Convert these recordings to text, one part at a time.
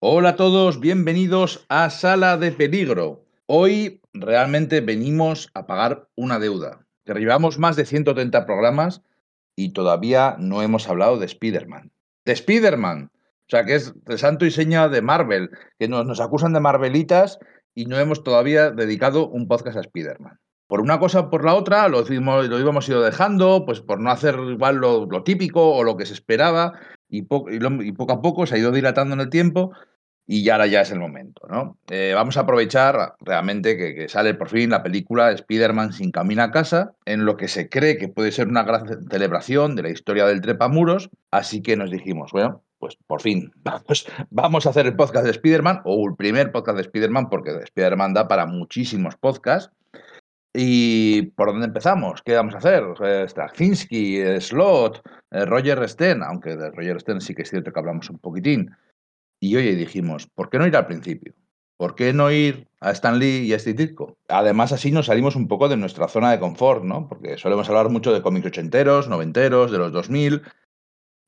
Hola a todos, bienvenidos a Sala de Peligro. Hoy realmente venimos a pagar una deuda. Llevamos más de 130 programas y todavía no hemos hablado de Spider-Man. De Spider-Man. O sea, que es de santo y seña de Marvel, que nos, acusan de Marvelitas y no hemos todavía dedicado un podcast a Spider-Man. Por una cosa o por la otra, lo, lo íbamos ido dejando, pues por no hacer igual lo, lo típico o lo que se esperaba, y, po- y poco a poco se ha ido dilatando en el tiempo, y ya ahora ya es el momento, ¿no? Eh, vamos a aprovechar realmente que, sale por fin la película Spider-Man sin camino a casa, en lo que se cree que puede ser una gran celebración de la historia del trepamuros, así que nos dijimos, bueno, pues por fin, vamos, vamos a hacer el podcast de Spider-Man, o el primer podcast de Spider-Man, porque de Spider-Man da para muchísimos podcasts. ¿Y por dónde empezamos? ¿Qué vamos a hacer? Eh, eh, Slot, eh, Roger Sten, aunque de Roger Sten sí que es cierto que hablamos un poquitín. Y oye, dijimos, ¿por qué no ir al principio? ¿Por qué no ir a Stan Lee y a Steve? Además, así nos salimos un poco de nuestra zona de confort, ¿no? Porque solemos hablar mucho de cómics ochenteros, noventeros, de los 2000,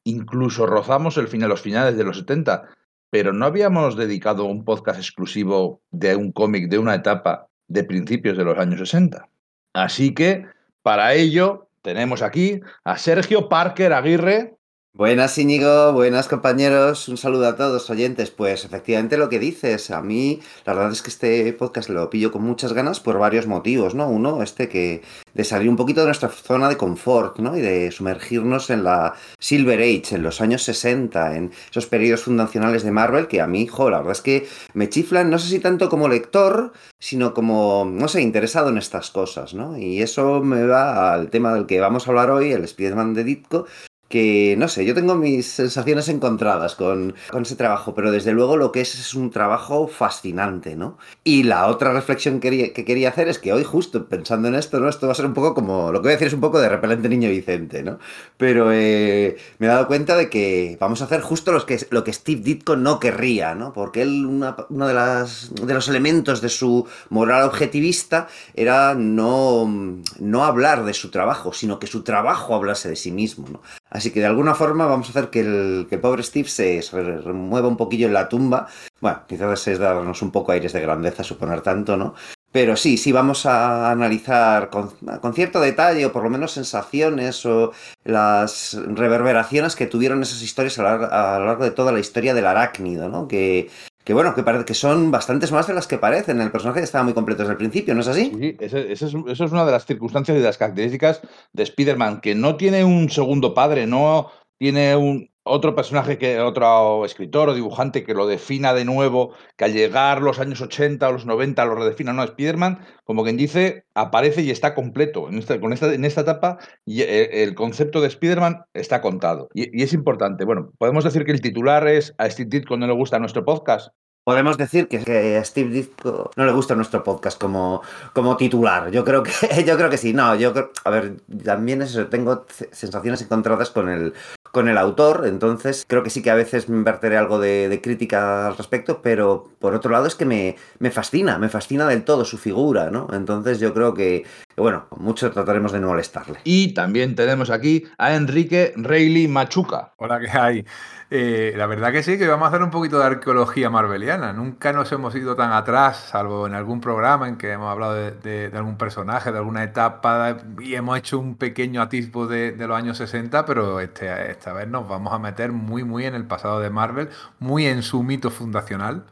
incluso rozamos el final, los finales de los 70, pero no habíamos dedicado un podcast exclusivo de un cómic de una etapa de principios de los años 60. Así que, para ello, tenemos aquí a Sergio Parker Aguirre, Buenas Íñigo, buenas compañeros, un saludo a todos oyentes. Pues efectivamente lo que dices, a mí la verdad es que este podcast lo pillo con muchas ganas por varios motivos, ¿no? Uno, este que de salir un poquito de nuestra zona de confort, ¿no? Y de sumergirnos en la Silver Age, en los años 60, en esos periodos fundacionales de Marvel que a mí, jo, la verdad es que me chiflan, no sé si tanto como lector, sino como, no sé, interesado en estas cosas, ¿no? Y eso me va al tema del que vamos a hablar hoy, el Spider-Man de Ditko, que no sé, yo tengo mis sensaciones encontradas con, con, ese trabajo, pero desde luego lo que es es un trabajo fascinante, ¿no? Y la otra reflexión que quería, que quería hacer es que hoy justo pensando en esto, ¿no? Esto va a ser un poco como, lo que voy a decir es un poco de repelente niño Vicente, ¿no? Pero eh, me he dado cuenta de que vamos a hacer justo los que, lo que Steve Ditko no querría, ¿no? Porque él, uno de, de los elementos de su moral objetivista era no, no hablar de su trabajo, sino que su trabajo hablase de sí mismo, ¿no? Así que de alguna forma vamos a hacer que el, pobre Steve se, remueva un poquillo en la tumba. Bueno, quizás es darnos un poco aires de grandeza suponer tanto, ¿no? Pero sí, sí, vamos a analizar con, cierto detalle, o por lo menos sensaciones, o las reverberaciones que tuvieron esas historias a lo largo de toda la historia del arácnido, ¿no? Que, que bueno, que, que son bastantes más de las que parecen. El personaje estaba muy completo desde el principio, ¿no es así? Sí, eso, es, eso es, una de las circunstancias y de las características de Spider-Man, que no tiene un segundo padre, no tiene un otro personaje que otro escritor o dibujante que lo defina de nuevo, que al llegar los años 80 o los 90 lo redefina. No, Spider-Man, como quien dice, aparece y está completo. En esta, esta, en esta etapa y el, el concepto de Spider-Man está contado. Y, y, es importante. Bueno, podemos decir que el titular es a Steve Ditko no le gusta nuestro podcast. Podemos decir que, que, a Steve Ditko no le gusta nuestro podcast como, como titular. Yo creo que yo creo que sí. No, yo creo, a ver, también eso, tengo sensaciones encontradas con el con el autor, entonces creo que sí que a veces me verteré algo de, de, crítica al respecto, pero por otro lado es que me, me, fascina, me fascina del todo su figura, ¿no? Entonces yo creo que, que, bueno, mucho trataremos de no molestarle. Y también tenemos aquí a Enrique Reilly Machuca. Hola, ¿qué hay? Eh, la verdad que sí, que vamos a hacer un poquito de arqueología marveliana. Nunca nos hemos ido tan atrás, salvo en algún programa en que hemos hablado de, algún personaje, de alguna etapa, y hemos hecho un pequeño atisbo de, de los años 60, pero este, esta vez nos vamos a meter muy, muy en el pasado de Marvel, muy en su mito fundacional.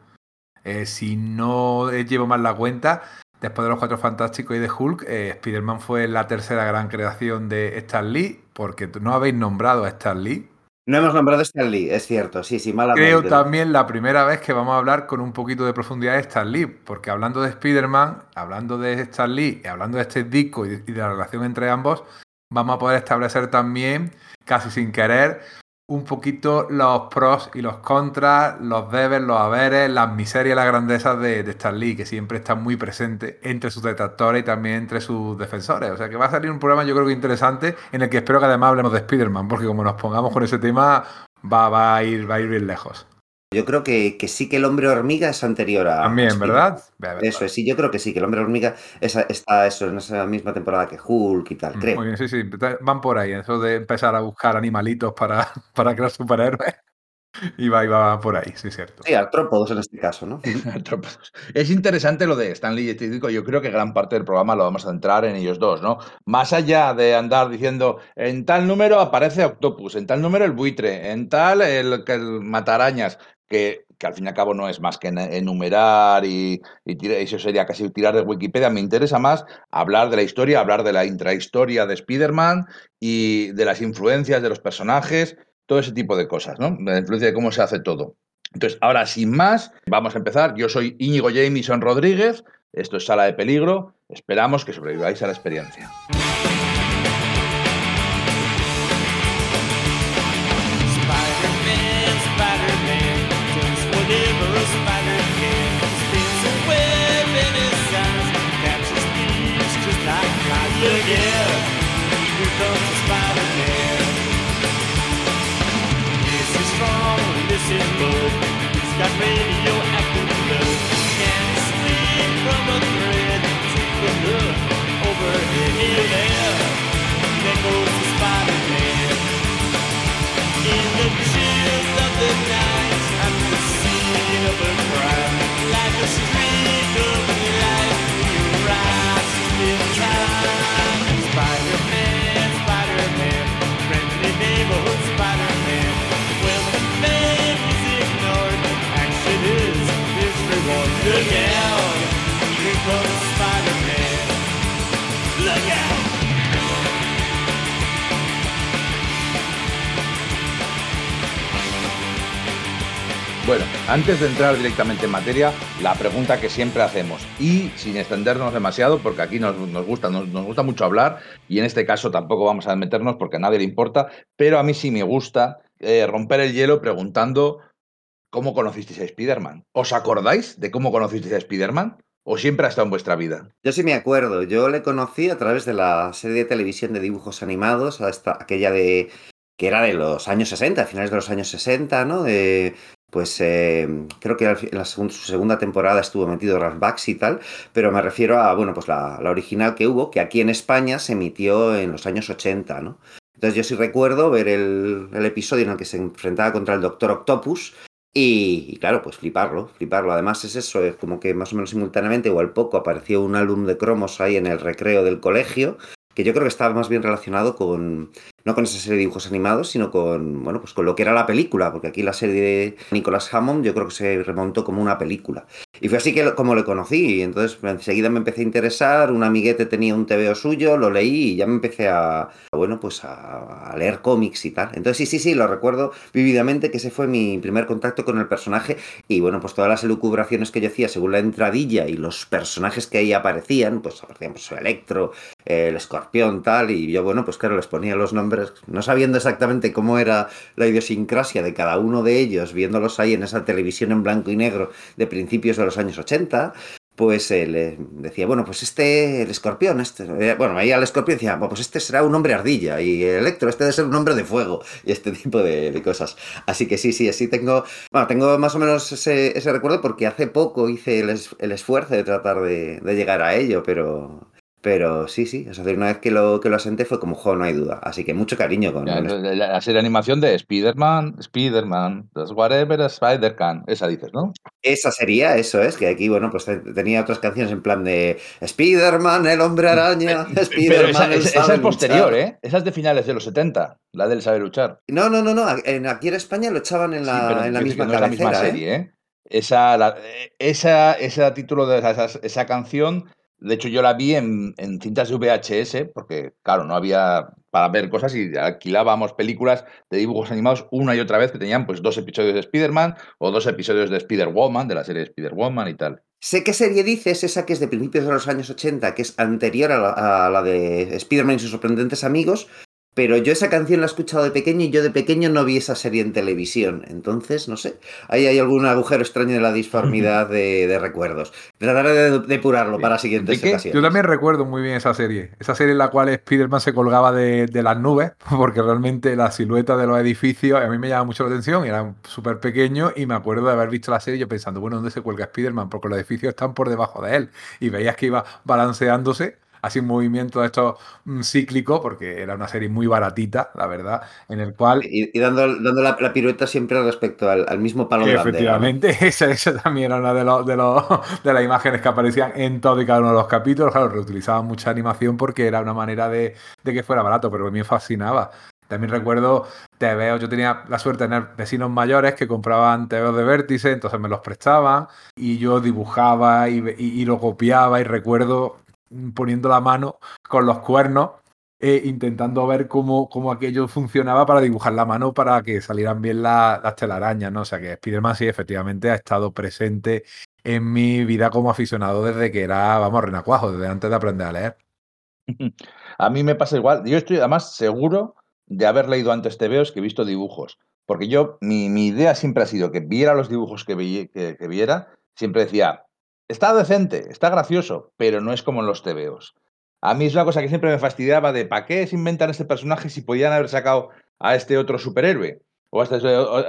Eh, si no llevo mal la cuenta, después de los Cuatro Fantásticos y de Hulk, eh, Spider-Man fue la tercera gran creación de Stan Lee, porque no habéis nombrado a Stan Lee. No hemos nombrado a Stan Lee, es cierto, sí, sí, mala Creo también la primera vez que vamos a hablar con un poquito de profundidad de Stan Lee, porque hablando de Spider-Man, hablando de Stan Lee, y hablando de este disco y de, y de la relación entre ambos, vamos a poder establecer también, casi sin querer, un poquito los pros y los contras, los debes, los haberes, las miserias las grandezas de, de Stan Lee, que siempre está muy presente entre sus detractores y también entre sus defensores. O sea que va a salir un programa yo creo que interesante en el que espero que además hablemos de Spider-Man, porque como nos pongamos con ese tema va, va, a, ir, va a ir bien lejos. Yo creo que, que, sí que el hombre hormiga es anterior a. También, ¿verdad? Eso es, sí, yo creo que sí, que el hombre hormiga es, está eso, en esa misma temporada que Hulk y tal, creo. Muy bien, sí, sí, van por ahí, eso de empezar a buscar animalitos para, para crear superhéroes. Iba, iba por ahí, sí, es cierto. Sí, artrópodos en este caso, ¿no? Artrópodos. Es interesante lo de Stanley y Steve Yo creo que gran parte del programa lo vamos a centrar en ellos dos, ¿no? Más allá de andar diciendo, en tal número aparece Octopus, en tal número el buitre, en tal el, el matarañas, que, que, al fin y al cabo no es más que enumerar y, y eso sería casi tirar de Wikipedia. Me interesa más hablar de la historia, hablar de la intrahistoria de Spider-Man y de las influencias de los personajes todo ese tipo de cosas, ¿no? La influencia de cómo se hace todo. Entonces, ahora sin más, vamos a empezar. Yo soy Íñigo Jameson Rodríguez, esto es Sala de Peligro, esperamos que sobreviváis a la experiencia. Here comes the. This is strong, this is. It's got radioactive oh, glow. Can't from a thread there, there goes the. In the of the night, I'm the scene of a crime. Bueno, antes de entrar directamente en materia, la pregunta que siempre hacemos, y sin extendernos demasiado, porque aquí nos, gusta, nos, gusta mucho hablar, y en este caso tampoco vamos a meternos porque a nadie le importa, pero a mí sí me gusta eh, romper el hielo preguntando cómo conocisteis a Spider-Man. ¿Os acordáis de cómo conocisteis a Spider-Man? ¿O siempre ha estado en vuestra vida? Yo sí me acuerdo. Yo le conocí a través de la serie de televisión de dibujos animados, hasta aquella de que era de los años 60, finales de los años 60, ¿no? Pues eh, creo que en la segunda, su segunda temporada estuvo metido Bax y tal, pero me refiero a, bueno, pues la, la, original que hubo, que aquí en España se emitió en los años 80, ¿no? Entonces yo sí recuerdo ver el, el episodio en el que se enfrentaba contra el Doctor Octopus y, y, claro, pues fliparlo, fliparlo. Además es eso, es como que más o menos simultáneamente o al poco apareció un álbum de cromos ahí en el recreo del colegio, que yo creo que estaba más bien relacionado con, no con esa serie de dibujos animados, sino con, bueno, pues con lo que era la película, porque aquí la serie de Nicholas Hammond yo creo que se remontó como una película. Y fue así que como lo conocí, y entonces enseguida me empecé a interesar, un amiguete tenía un TVO suyo, lo leí y ya me empecé a, bueno, pues a leer cómics y tal. Entonces sí, sí, sí, lo recuerdo vividamente que ese fue mi primer contacto con el personaje y bueno, pues todas las elucubraciones que yo hacía según la entradilla y los personajes que ahí aparecían, pues aparecían pues Electro, el escorpión, tal, y yo, bueno, pues claro, les ponía los nombres, no sabiendo exactamente cómo era la idiosincrasia de cada uno de ellos, viéndolos ahí en esa televisión en blanco y negro de principios de los años 80, pues eh, le decía, bueno, pues este, el escorpión, este, eh, bueno, ahí al escorpión decía, bueno, pues este será un hombre ardilla, y el electro, este debe ser un hombre de fuego, y este tipo de, cosas. Así que sí, sí, así tengo, bueno, tengo más o menos ese, recuerdo porque hace poco hice el esfuerzo de tratar de, de llegar a ello, pero pero sí, sí, es decir, una vez que lo, que lo asenté fue como, jo, no hay duda. Así que mucho cariño con ya, la, la, serie de animación de Spider-Man, Spider-Man, whatever a Spider can. Esa dices, ¿no? Esa sería, eso es, que aquí, bueno, pues tenía otras canciones en plan de Spider-Man, el hombre araña, Spider-Man. Esa, esa, esa, es posterior, luchar. ¿eh? Esa es de finales de los 70, la del saber luchar. No, no, no, no. En, aquí en España lo echaban en la, sí, en la misma no cabecera, es la misma serie, ¿eh? ¿eh? Esa, la, esa, ese título de esa, esa canción de hecho, yo la vi en, cintas de VHS, porque, claro, no había para ver cosas y alquilábamos películas de dibujos animados una y otra vez que tenían pues dos episodios de Spider-Man o dos episodios de Spider-Woman, de la serie Spider-Woman y tal. Sé qué serie dices, esa que es de principios de los años 80, que es anterior a la, a la de Spider-Man y sus sorprendentes amigos, pero yo esa canción la he escuchado de pequeño y yo de pequeño no vi esa serie en televisión. Entonces, no sé, ahí hay algún agujero extraño de la disformidad de, de recuerdos. Trataré de depurarlo para siguientes ocasiones. Yo también recuerdo muy bien esa serie. Esa serie en la cual Spider-Man se colgaba de, de, las nubes, porque realmente la silueta de los edificios a mí me llama mucho la atención. Era súper pequeño y me acuerdo de haber visto la serie yo pensando, bueno, ¿dónde se cuelga Spider-Man? Porque los edificios están por debajo de él. Y veías que iba balanceándose así un movimiento de esto mm, cíclico, porque era una serie muy baratita, la verdad, en el cual... Y, dando, dando la, pirueta siempre respecto al, mismo palo de Efectivamente, esa, también era una de, los, de, los, de las imágenes que aparecían en todo y cada uno de los capítulos. Claro, reutilizaban mucha animación porque era una manera de, de que fuera barato, pero a mí me fascinaba. También recuerdo TVO, yo tenía la suerte de tener vecinos mayores que compraban TVOs de vértice, entonces me los prestaban y yo dibujaba y, lo copiaba y recuerdo poniendo la mano con los cuernos e intentando ver cómo, cómo, aquello funcionaba para dibujar la mano para que salieran bien las telarañas, ¿no? O sea que Spiderman sí efectivamente ha estado presente en mi vida como aficionado desde que era, vamos, renacuajo, desde antes de aprender a leer. A mí me pasa igual. Yo estoy además seguro de haber leído antes TVOs que he visto dibujos. Porque yo, mi, idea siempre ha sido que viera los dibujos que, que, viera, siempre decía, está decente, está gracioso, pero no es como en los TVOs. A mí es una cosa que siempre me fastidiaba de ¿para qué se inventan este personaje si podían haber sacado a este otro superhéroe o a este,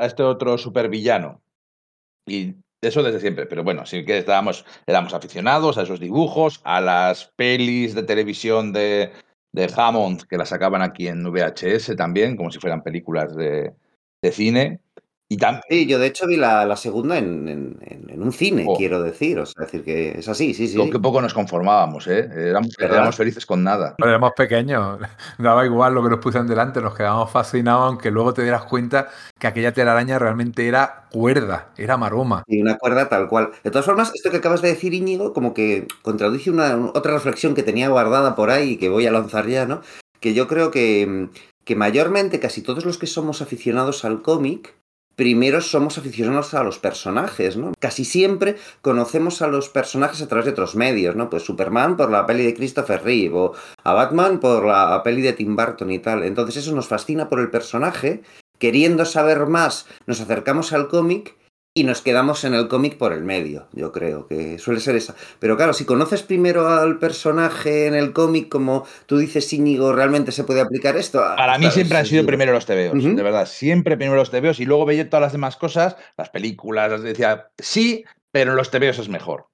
este otro supervillano? Y eso desde siempre, pero bueno, sí que estábamos, éramos aficionados a esos dibujos, a las pelis de televisión de, Hammond, que la sacaban aquí en VHS también, como si fueran películas de cine. Y Sí, yo de hecho vi la, segunda en, un cine, oh. quiero decir. O sea, decir que es así, sí, sí. Con qué poco nos conformábamos, ¿eh? Éramos, felices con nada. Pero éramos pequeños, daba igual lo que nos pusieran delante, nos quedábamos fascinados, aunque luego te dieras cuenta que aquella telaraña realmente era cuerda, era maroma. Y una cuerda tal cual. De todas formas, esto que acabas de decir, Íñigo, como que contradice una, otra reflexión que tenía guardada por ahí y que voy a lanzar ya, ¿no? Que yo creo que, que mayormente casi todos los que somos aficionados al cómic, primero somos aficionados a los personajes, ¿no? Casi siempre conocemos a los personajes a través de otros medios, ¿no? Pues Superman por la peli de Christopher Reeve o a Batman por la peli de Tim Burton y tal. Entonces eso nos fascina por el personaje, queriendo saber más, nos acercamos al cómic y nos quedamos en el cómic por el medio, yo creo que suele ser esa. Pero claro, si conoces primero al personaje en el cómic, como tú dices, Íñigo, ¿realmente se puede aplicar esto? Ah, Para mí siempre han sido primero los TVOs, de verdad, siempre primero los TVOs y luego veía todas las demás cosas, las películas, decía, sí, pero en los TVOs es mejor.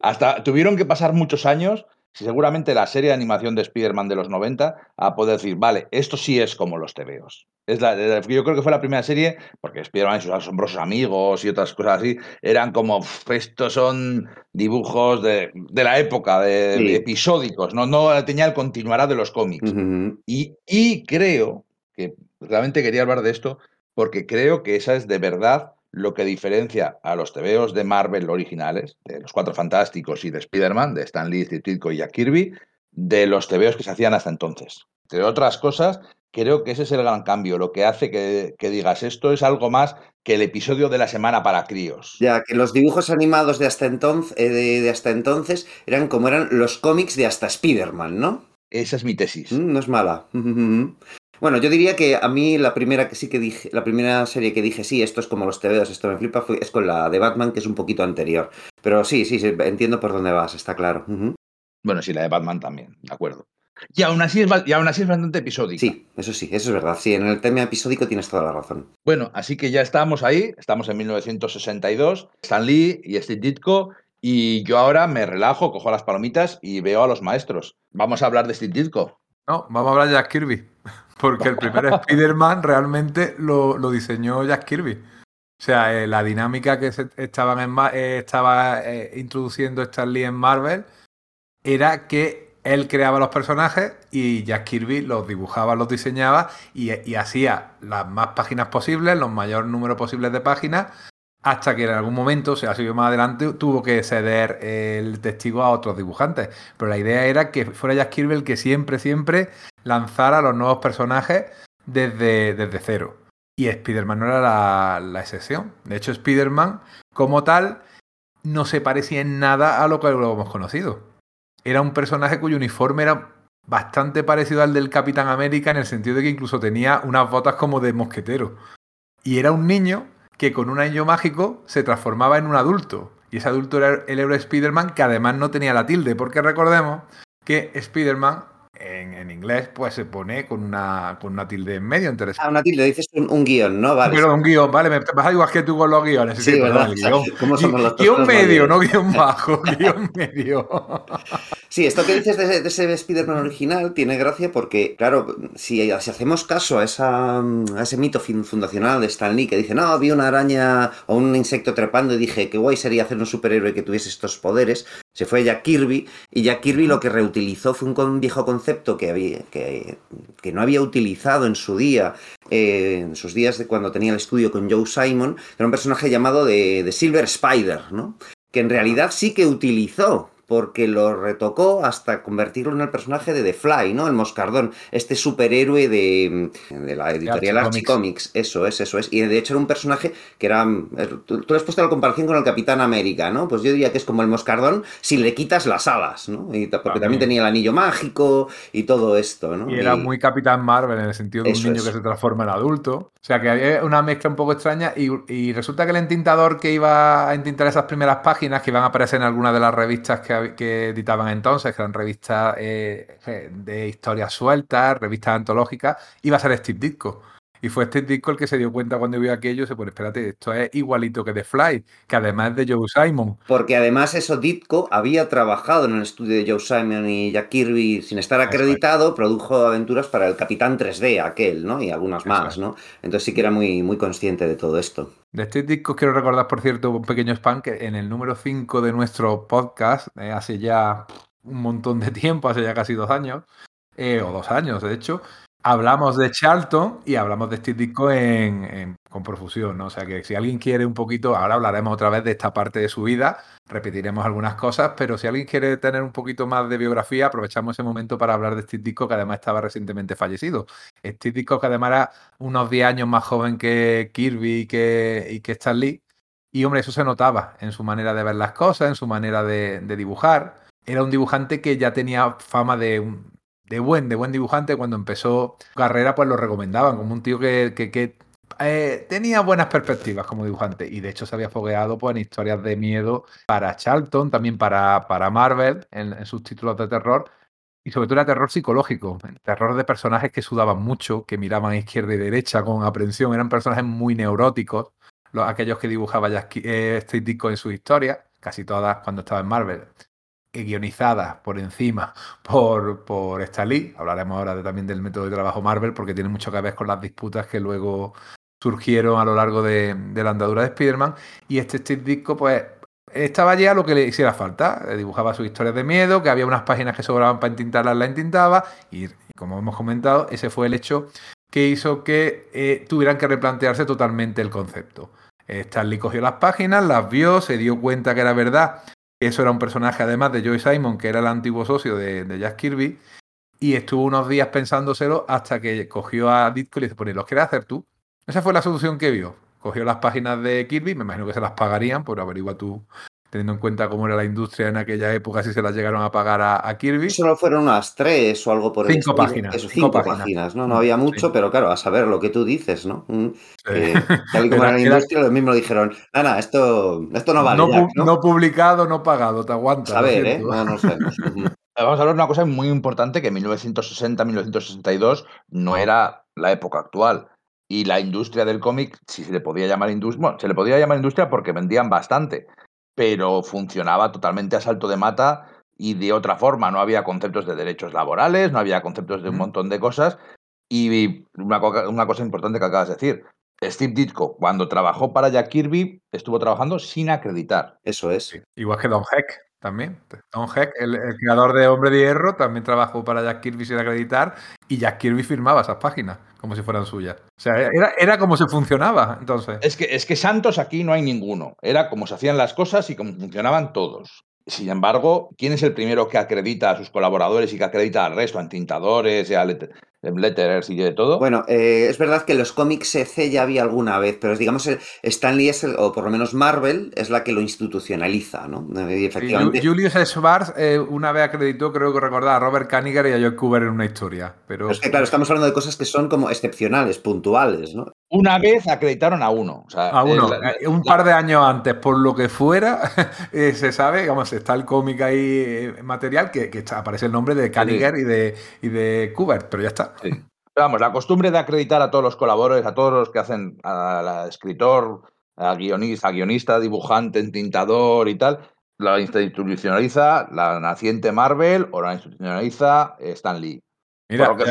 Hasta tuvieron que pasar muchos años seguramente la serie de animación de Spider-Man de los 90 a poder decir, vale, esto sí es como los TVOs. Es la, yo creo que fue la primera serie, porque Spider-Man y sus asombrosos amigos y otras cosas así, eran como, estos son dibujos de, la época, de, episódicos, ¿no? no tenía el continuará de los cómics. y, y creo que realmente quería hablar de esto, porque creo que esa es de verdad lo que diferencia a los TVOs de Marvel originales, de los Cuatro Fantásticos y de Spider-Man, de Stan Lee, Steve Ditko y Jack Kirby, de los TVOs que se hacían hasta entonces. Entre otras cosas, creo que ese es el gran cambio, lo que hace que, digas esto es algo más que el episodio de la semana para críos. Ya, que los dibujos animados de hasta entonces, eh, de, hasta entonces eran como eran los cómics de hasta Spider-Man, ¿no? Esa es mi tesis. Mm, no es mala. Bueno, yo diría que a mí la primera que sí que dije, la primera serie que dije, sí, esto es como los TVOs, esto me flipa, fue, es con la de Batman, que es un poquito anterior. Pero sí, sí, sí entiendo por dónde vas, está claro. Bueno, sí, la de Batman también, de acuerdo. Y aún, así es, y aún así es bastante episódico. Sí, eso sí, eso es verdad. Sí, en el tema episódico tienes toda la razón. Bueno, así que ya estamos ahí, estamos en 1962, Stan Lee y Steve Ditko, y yo ahora me relajo, cojo las palomitas y veo a los maestros. Vamos a hablar de Steve Ditko. No, vamos a hablar de Jack Kirby. Porque el primer Spider-Man realmente lo, diseñó Jack Kirby. O sea, eh, la dinámica que se estaban en, eh, estaba eh, introduciendo Stan Lee en Marvel era que él creaba los personajes y Jack Kirby los dibujaba, los diseñaba y, y hacía las más páginas posibles, los mayor número posibles de páginas hasta que en algún momento, o sea, sido más adelante, tuvo que ceder el testigo a otros dibujantes. Pero la idea era que fuera Jack Kirby el que siempre, siempre lanzara los nuevos personajes desde, desde cero. Y Spider-Man no era la, excepción. De hecho, Spider-Man, como tal, no se parecía en nada a lo que lo hemos conocido. Era un personaje cuyo uniforme era bastante parecido al del Capitán América en el sentido de que incluso tenía unas botas como de mosquetero. Y era un niño que con un anillo mágico se transformaba en un adulto. Y ese adulto era el héroe Spider-Man que además no tenía la tilde, porque recordemos que Spider-Man en, inglés pues se pone con una, con una tilde en medio. Interesante. Ah, una tilde, dices un, guion, ¿no? Vale. Pero un guion, vale, me vas igual que tú con los guiones. Sí, sí ¿verdad? El guion. ¿Cómo somos los guion medio, no guion bajo, guion medio. Sí, esto que dices de, ese Spider-Man original tiene gracia porque, claro, si, hacemos caso a, esa, a ese mito fundacional de Stan Lee que dice, no, vi una araña o un insecto trepando y dije, qué guay sería hacer un superhéroe que tuviese estos poderes, se fue Jack Kirby y Jack Kirby lo que reutilizó fue un viejo concepto que, había, que, que no había utilizado en su día, eh, en sus días de cuando tenía el estudio con Joe Simon, que era un personaje llamado de, de Silver Spider, ¿no? que en realidad sí que utilizó porque lo retocó hasta convertirlo en el personaje de The Fly, ¿no? El Moscardón, este superhéroe de, de la editorial Archie Comics. Eso es, eso es. Y de hecho era un personaje que era... Tú, tú has puesto la comparación con el Capitán América, ¿no? Pues yo diría que es como el Moscardón si le quitas las alas, ¿no? Y, porque también. tenía el anillo mágico y todo esto, ¿no? Y era muy Capitán Marvel en el sentido de un niño que se transforma en adulto. O sea que hay una mezcla un poco extraña y, y resulta que el entintador que iba a entintar esas primeras páginas que iban a aparecer en alguna de las revistas que que editaban entonces, que eran revistas eh, de historias sueltas, revistas antológicas, iba a ser Steve Ditko. Y fue Steve Ditko el que se dio cuenta cuando vio aquello, se pone, espérate, esto es igualito que The Fly, que además es de Joe Simon. Porque además eso Ditko había trabajado en el estudio de Joe Simon y Jack Kirby sin estar acreditado, produjo aventuras para el Capitán 3D, aquel, ¿no? Y algunas más, ¿no? Entonces sí que era muy, muy consciente de todo esto. De este disco quiero recordar, por cierto, un pequeño spam que en el número 5 de nuestro podcast, eh, hace ya un montón de tiempo, hace ya casi dos años, eh, o dos años de hecho, hablamos de Charlton y hablamos de este disco en, con profusión, ¿no? O sea que si alguien quiere un poquito, ahora hablaremos otra vez de esta parte de su vida, repetiremos algunas cosas, pero si alguien quiere tener un poquito más de biografía, aprovechamos ese momento para hablar de este disco que además estaba recientemente fallecido. Este disco que además era unos 10 años más joven que Kirby y que, y Stan Lee. Y hombre, eso se notaba en su manera de ver las cosas, en su manera de, de dibujar. Era un dibujante que ya tenía fama de de buen, de buen dibujante, cuando empezó carrera, pues lo recomendaban como un tío que, que, eh, tenía buenas perspectivas como dibujante. Y de hecho se había fogueado pues, en historias de miedo para Charlton, también para, para Marvel, en, sus títulos de terror. Y sobre todo era terror psicológico, terror de personajes que sudaban mucho, que miraban a izquierda y derecha con aprensión. Eran personajes muy neuróticos, los, aquellos que dibujaba ya eh, en sus historias, casi todas cuando estaba en Marvel guionizadas por encima por, por Stan Hablaremos ahora también del método de trabajo Marvel porque tiene mucho que ver con las disputas que luego surgieron a lo largo de, la andadura de Spider-Man. Y este Steve Disco, pues, estaba ya lo que le hiciera falta. Dibujaba sus historias de miedo, que había unas páginas que sobraban para entintarlas, la entintaba. Y, como hemos comentado, ese fue el hecho que hizo que eh, tuvieran que replantearse totalmente el concepto. Stanley cogió las páginas, las vio, se dio cuenta que era verdad eso era un personaje, además de Joey Simon, que era el antiguo socio de, Jack Kirby. Y estuvo unos días pensándoselo hasta que cogió a Ditko y le dice: Pues, ¿los quieres hacer tú? Esa fue la solución que vio. Cogió las páginas de Kirby, me imagino que se las pagarían, por averigua tú teniendo en cuenta cómo era la industria en aquella época, si se las llegaron a pagar a, Kirby. Solo fueron unas tres o algo por el Cinco páginas. cinco, páginas. ¿no? No había mucho, pero claro, a saber lo que tú dices, ¿no? Mm, tal y como era, la industria, lo mismo dijeron, Ana, esto, esto no vale. No, no, publicado, no pagado, te aguantas. A ver, ¿eh? No, no sé. Vamos a hablar de una cosa muy importante que en 1960-1962 no era la época actual. Y la industria del cómic, si se le podía llamar industria, bueno, se le podía llamar industria porque vendían bastante pero funcionaba totalmente a salto de mata y de otra forma. No había conceptos de derechos laborales, no había conceptos de un montón de cosas. Y una, cosa importante que acabas de decir, Steve Ditko, cuando trabajó para Jack Kirby, estuvo trabajando sin acreditar. Eso es. Igual que Don Heck también. Don Heck, el, creador de Hombre de Hierro, también trabajó para Jack Kirby sin acreditar y Jack Kirby firmaba esas páginas como si fueran suyas. O sea, era, era como se funcionaba entonces. Es que, es que santos aquí no hay ninguno. Era como se hacían las cosas y como funcionaban todos. Sin embargo, ¿quién es el primero que acredita a sus colaboradores y que acredita al resto, a tintadores, a letterers y de todo? Bueno, eh, es verdad que los cómics EC ya había alguna vez, pero digamos, Stanley es, o por lo menos Marvel, es la que lo institucionaliza, ¿no? Y efectivamente... Julius Schwartz eh, una vez acreditó, creo que recordaba, a Robert Kaniger y a Joe Cooper en una historia. Pero... Es que, claro, estamos hablando de cosas que son como excepcionales, puntuales, ¿no? Una vez acreditaron a uno. a uno. Eh, un par de años antes, por lo que fuera, eh, se sabe, digamos, está el cómic ahí eh, material que, aparece el nombre de Kaniger y de, y de Kubert, pero ya está. Vamos, la costumbre de acreditar a todos los colaboradores, a todos los que hacen, al escritor, a guionista, a guionista, dibujante, tintador y tal, la institucionaliza la naciente Marvel o la institucionaliza Stan Lee. Por lo que,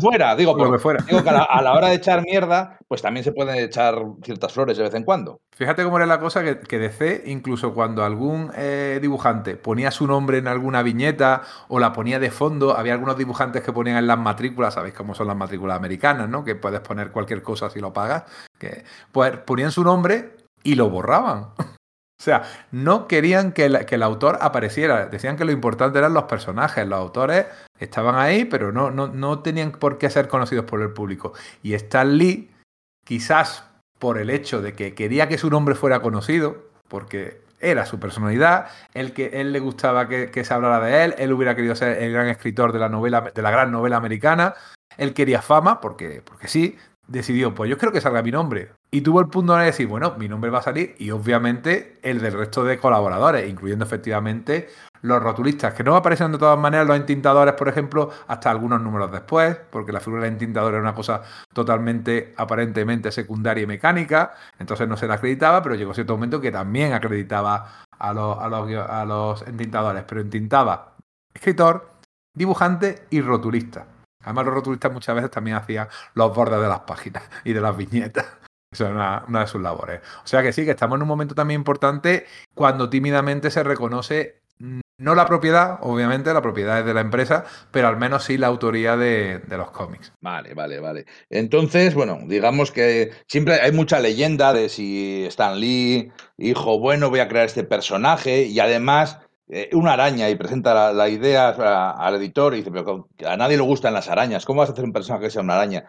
fuera, digo, por, fuera. que a la, hora de echar mierda, pues también se pueden echar ciertas flores de vez en cuando. Fíjate cómo era la cosa que, que DC, incluso cuando algún eh, dibujante ponía su nombre en alguna viñeta o la ponía de fondo, había algunos dibujantes que ponían en las matrículas, sabéis cómo son las matrículas americanas, ¿no? Que puedes poner cualquier cosa si lo pagas, que pues ponían su nombre y lo borraban. O sea, no querían que el, autor apareciera, decían que lo importante eran los personajes, los autores estaban ahí, pero no, no, no tenían por qué ser conocidos por el público. Y Stan Lee, quizás por el hecho de que quería que su nombre fuera conocido, porque era su personalidad, el que él le gustaba que, que, se hablara de él, él hubiera querido ser el gran escritor de la novela, de la gran novela americana, él quería fama, porque, porque sí, decidió, pues yo creo que salga mi nombre. Y tuvo el punto de decir, bueno, mi nombre va a salir y obviamente el del resto de colaboradores, incluyendo efectivamente los rotulistas, que no aparecen de todas maneras los entintadores, por ejemplo, hasta algunos números después, porque la figura del entintador era una cosa totalmente, aparentemente secundaria y mecánica, entonces no se la acreditaba, pero llegó cierto momento que también acreditaba a los, a los, a los entintadores, pero entintaba escritor, dibujante y rotulista. Además, los rotulistas muchas veces también hacían los bordes de las páginas y de las viñetas. Esa es una, una, de sus labores. O sea que sí, que estamos en un momento también importante cuando tímidamente se reconoce no la propiedad, obviamente la propiedad es de la empresa, pero al menos sí la autoría de, los cómics. Vale, vale, vale. Entonces, bueno, digamos que siempre hay mucha leyenda de si Stan Lee dijo, bueno, voy a crear este personaje y además eh, una araña y presenta la, idea al editor y dice, pero a nadie le gustan las arañas, ¿cómo vas a hacer un personaje que sea una araña?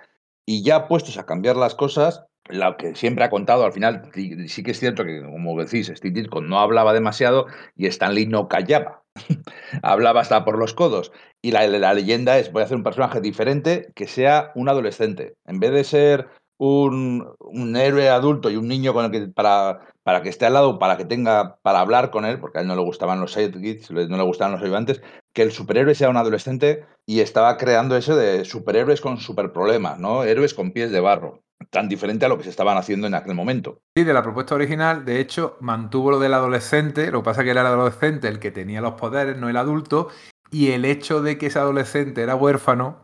Y ya puestos a cambiar las cosas, lo que siempre ha contado, al final sí que es cierto que, como decís, Steve Ditko no hablaba demasiado y Stanley no callaba. hablaba hasta por los codos. Y la, leyenda es, voy a hacer un personaje diferente que sea un adolescente. En vez de ser un, héroe adulto y un niño para, para que esté al lado, para que tenga, para hablar con él, porque a él no le gustaban los sidekicks, no le gustaban los ayudantes, que el superhéroe sea un adolescente y estaba creando eso de superhéroes con superproblemas, ¿no? Héroes con pies de barro tan diferente a lo que se estaban haciendo en aquel momento. Sí, de la propuesta original, de hecho, mantuvo lo del adolescente, lo que pasa que era el adolescente el que tenía los poderes, no el adulto, y el hecho de que ese adolescente era huérfano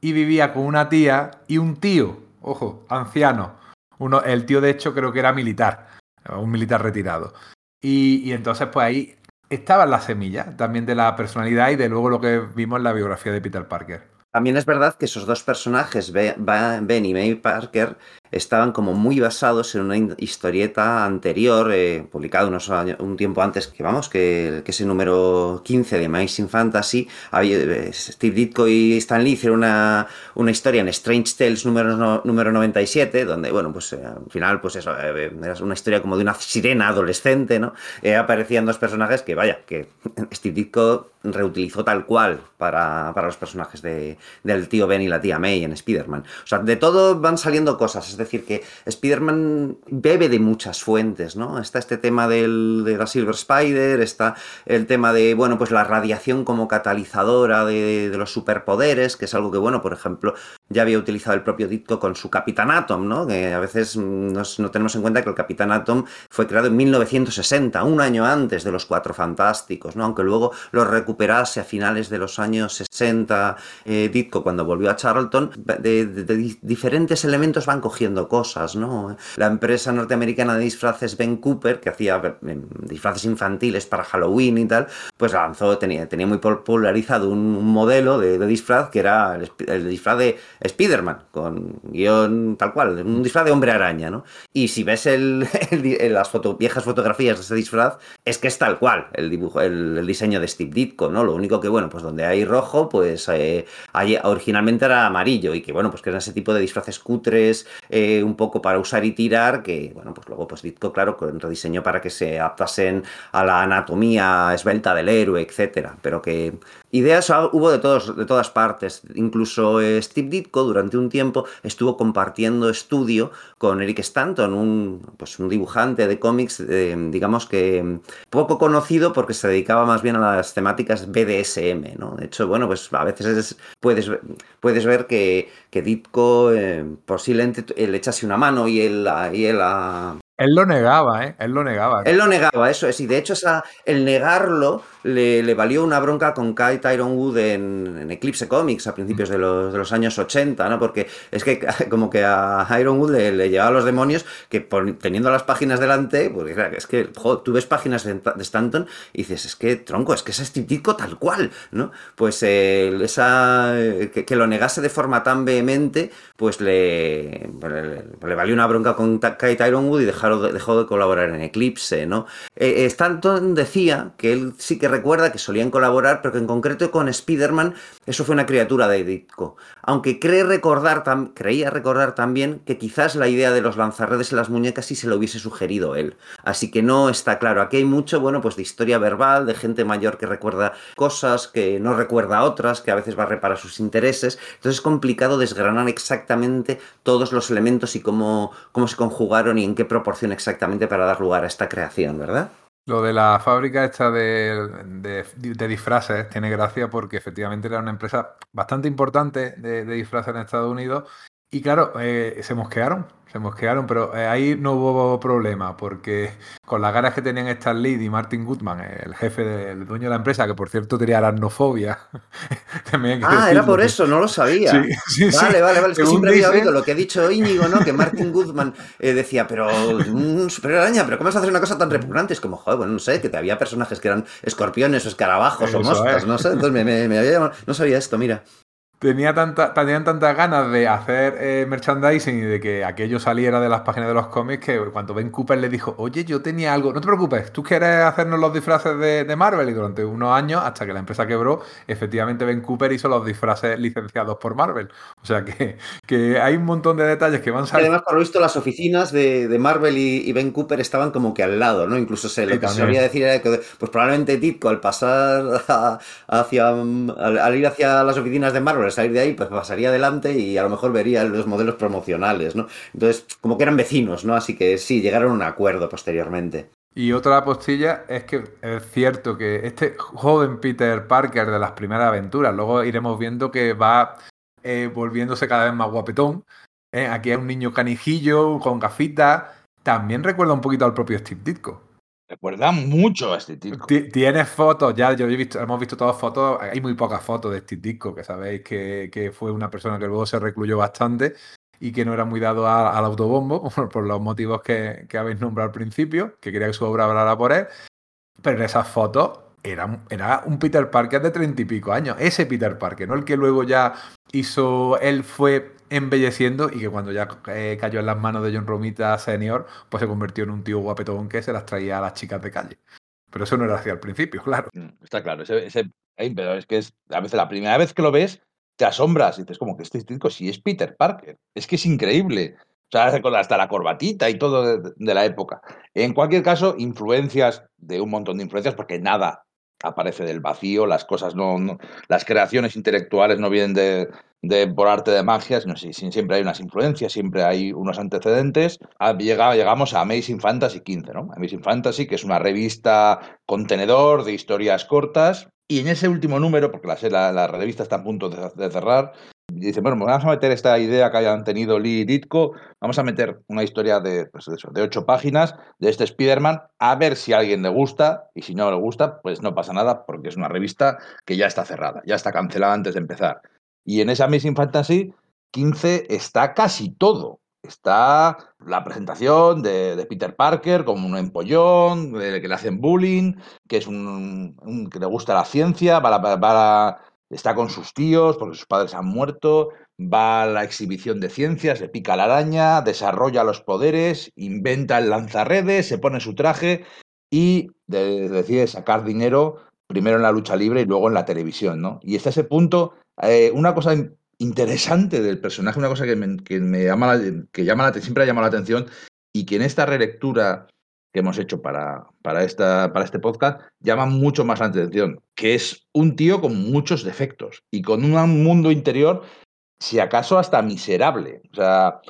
y vivía con una tía y un tío, ojo, anciano. Uno, el tío, de hecho, creo que era militar un militar retirado. Y, entonces, pues ahí estaba la semilla también de la personalidad y de luego lo que vimos en la biografía de Peter Parker. También es verdad que esos dos personajes, Ben y May Parker, estaban como muy basados en una historieta anterior, eh, publicada unos años, un tiempo antes que, vamos, que, que ese número 15 de Amazing Fantasy. Eh, Steve Ditko y Stan Lee hicieron una, una historia en Strange Tales número, número 97, donde, bueno, pues eh, al final, pues eso, era una historia como de una sirena adolescente, ¿no? aparecían dos personajes que, vaya, que Steve Ditko reutilizó tal cual para, para los personajes de, del tío Ben y la tía May en Spider-Man. O sea, de todo van saliendo cosas, es decir, que Spider-Man bebe de muchas fuentes, ¿no? Está este tema del, de la Silver Spider, está el tema de, bueno, pues la radiación como catalizadora de, de los superpoderes, que es algo que, bueno, por ejemplo, ya había utilizado el propio Ditko con su Capitán Atom, ¿no? Que a veces no tenemos en cuenta que el Capitán Atom fue creado en 1960, un año antes de los Cuatro Fantásticos, ¿no? Aunque luego lo recuperase a finales de los años 60 eh, Ditko cuando volvió a Charlton, de, diferentes elementos van cogiendo cosas, ¿no? La empresa norteamericana de disfraces Ben Cooper, que hacía eh, disfraces infantiles para Halloween y tal, pues lanzó, tenía, tenía muy popularizado un, modelo de, disfraz que era el disfraz de Spider-Man, con guion tal cual, un disfraz de hombre araña, ¿no? Y si ves el, las viejas fotografías de ese disfraz, es que es tal cual el dibujo, el, diseño de Steve Ditko, ¿no? Lo único que, bueno, pues donde hay rojo, pues eh, originalmente era amarillo y que, bueno, pues que eran ese tipo de disfraces cutres, eh, un poco para usar y tirar, que, bueno, pues luego, pues Ditko, claro, rediseñó para que se adaptasen a la anatomía esbelta del héroe, etcétera, pero que Ideas hubo de, todos, de todas partes. Incluso eh, Steve Ditko durante un tiempo estuvo compartiendo estudio con Eric Stanton, un, pues un dibujante de cómics, eh, digamos que poco conocido porque se dedicaba más bien a las temáticas BDSM. ¿no? De hecho, bueno, pues a veces puedes, puedes ver que, que Ditko eh, posiblemente le echase una mano y él, y él a, Él lo negaba, ¿eh? Él lo negaba. Él lo negaba, eso es. Y de hecho, esa, el negarlo le, valió una bronca con Kai Tyron Wood en, Eclipse Comics a principios de los, años 80, ¿no? Porque es que como que a Tyron Wood le, llevaba los demonios que teniendo las páginas delante, porque es que, tú ves páginas de, Stanton y dices, es que, tronco, es que es estético tal cual, ¿no? Pues esa, que, lo negase de forma tan vehemente, pues le, le, valió una bronca con Kai Tyron Wood y dejó de colaborar en Eclipse, ¿no? Eh, Stanton decía que él sí que recuerda que solían colaborar, pero que en concreto con Spider-Man eso fue una criatura de Ditko. Aunque cree recordar creía recordar también que quizás la idea de los lanzarredes en las muñecas sí se lo hubiese sugerido él. Así que no está claro. Aquí hay mucho, bueno, pues de historia verbal, de gente mayor que recuerda cosas, que no recuerda otras, que a veces va a reparar sus intereses. Entonces es complicado desgranar exactamente todos los elementos y cómo, cómo se conjugaron y en qué proporción exactamente para dar lugar a esta creación, ¿verdad? Lo de la fábrica esta de, disfraces tiene gracia porque efectivamente era una empresa bastante importante de, de disfraces en Estados Unidos y claro, eh, se mosquearon, se mosquearon, pero eh, ahí no hubo problema, porque con las ganas que tenían Stan Lee y Martin Goodman, el jefe del dueño de la empresa, que por cierto tenía aracnofobia. ah, era por eso, no lo sabía. vale, vale, vale, es que siempre había oído lo que ha dicho Íñigo, ¿no? Que Martin Goodman eh, decía, pero un super araña, pero ¿cómo vas a hacer una cosa tan repugnante? Es como, joder, bueno, no sé, que te había personajes que eran escorpiones o escarabajos o moscas, no sé, entonces me, me había llamado, no sabía esto, mira tenía tanta, tenían tantas ganas de hacer eh, merchandising y de que aquello saliera de las páginas de los cómics que cuando Ben Cooper le dijo, oye, yo tenía algo, no te preocupes, tú quieres hacernos los disfraces de, Marvel y durante unos años, hasta que la empresa quebró, efectivamente Ben Cooper hizo los disfraces licenciados por Marvel. O sea que, que hay un montón de detalles que van saliendo. Además, por lo visto, las oficinas de, Marvel y, Ben Cooper estaban como que al lado, ¿no? Incluso se, lo que se solía decir era que pues probablemente Ditko al pasar hacia, al, ir hacia las oficinas de Marvel, salir de ahí, pues pasaría adelante y a lo mejor vería los modelos promocionales, ¿no? Entonces, como que eran vecinos, ¿no? Así que sí, llegaron a un acuerdo posteriormente. Y otra postilla es que es cierto que este joven Peter Parker de las primeras aventuras, luego iremos viendo que va eh, volviéndose cada vez más guapetón. ¿eh? Aquí hay un niño canijillo con gafitas. También recuerda un poquito al propio Steve Ditko. Recuerda mucho a este tipo. Tienes fotos, ya yo he visto, hemos visto todas fotos, hay muy pocas fotos de este disco, que sabéis que, fue una persona que luego se recluyó bastante y que no era muy dado al autobombo, por, los motivos que, habéis nombrado al principio, que quería que su obra hablara por él. Pero en esas fotos era, era un Peter Parker de treinta y pico años, ese Peter Parker, no el que luego ya hizo, él fue embelleciendo y que cuando ya eh, cayó en las manos de John Romita Senior, pues se convirtió en un tío guapetón que se las traía a las chicas de calle. Pero eso no era así al principio, claro. Mm, está claro, ese, es que a veces la primera vez que lo ves te asombras y dices como que este tío si es Peter Parker, es que es increíble. O sea, hasta la corbatita y todo de la época. En cualquier caso, influencias, de un montón de influencias, porque nada aparece del vacío, las cosas no, las creaciones intelectuales no vienen de, por arte de magia, sino si, siempre hay unas influencias, siempre hay unos antecedentes. Ah, llegamos a Amazing Fantasy 15, ¿no? Amazing Fantasy, que es una revista contenedor de historias cortas. Y en ese último número, porque la, la, revista está a punto de cerrar, dice, bueno, vamos a meter esta idea que hayan tenido Lee y Ditko, vamos a meter una historia de, pues de ocho páginas de este Spider-Man, a ver si a alguien le gusta, y si no le gusta, pues no pasa nada, porque es una revista que ya está cerrada, ya está cancelada antes de empezar. Y en esa Missing Fantasy 15 está casi todo. Está la presentación de, Peter Parker como un empollón, de que le hacen bullying, que es un, que le gusta la ciencia, va va está con sus tíos porque sus padres han muerto, va a la exhibición de ciencias, le pica la araña, desarrolla los poderes, inventa el lanzarredes, se pone su traje y decide sacar dinero primero en la lucha libre y luego en la televisión, ¿no? Y hasta ese punto, eh, una cosa interesante del personaje, una cosa que me, que me llama, que llama la, siempre ha llamado la atención y que en esta relectura que hemos hecho para, para, esta, para este podcast llama mucho más la atención, que es un tío con muchos defectos y con un mundo interior, si acaso hasta miserable. O sea,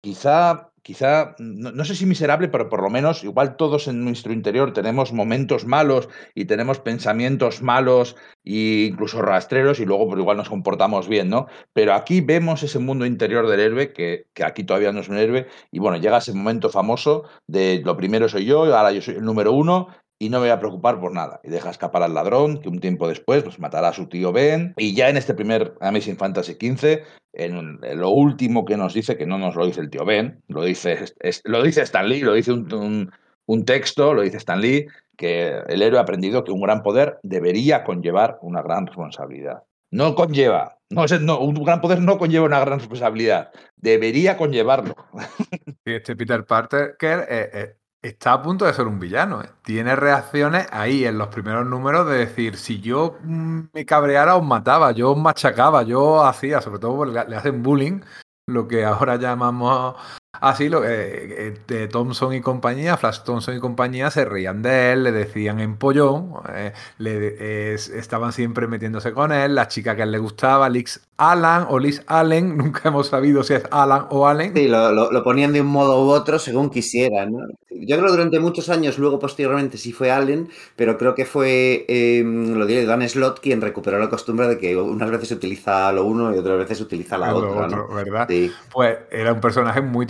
quizá quizá, no, sé si miserable, pero por lo menos igual todos en nuestro interior tenemos momentos malos y tenemos pensamientos malos e incluso rastreros y luego pues igual nos comportamos bien, ¿no? Pero aquí vemos ese mundo interior del héroe, que, que aquí todavía no es un héroe, y bueno, llega ese momento famoso de lo primero soy yo, ahora yo soy el número uno, y no me voy a preocupar por nada. Y deja escapar al ladrón, que un tiempo después pues, matará a su tío Ben. Y ya en este primer Amazing Fantasy XV, en, lo último que nos dice, que no nos lo dice el tío Ben, lo dice, lo dice Stan Lee, lo dice un, un, texto, lo dice Stan Lee, que el héroe ha aprendido que un gran poder debería conllevar una gran responsabilidad. No conlleva, no, no, un gran poder no conlleva una gran responsabilidad, debería conllevarlo. Y este Peter Parker eh, eh, está a punto de ser un villano. ¿eh? Tiene reacciones ahí en los primeros números de decir, si yo mm, me cabreara os mataba, yo os machacaba, yo hacía, sobre todo porque le hacen bullying, lo que ahora llamamos así, lo, eh, de Thompson y compañía, Flash Thompson y compañía se reían de él, le decían empollón, eh, le, estaban siempre metiéndose con él, la chica que a él le gustaba, Liz Alan o Liz Allen, nunca hemos sabido si es Alan o Allen. Sí, lo, ponían de un modo u otro según quisieran. Yo creo que durante muchos años, luego posteriormente sí fue Allen, pero creo que fue, em, lo diré, Dan Slott quien recuperó la costumbre de que unas veces se utiliza lo uno y otras veces se utiliza la otra. ¿verdad? Pues era un personaje muy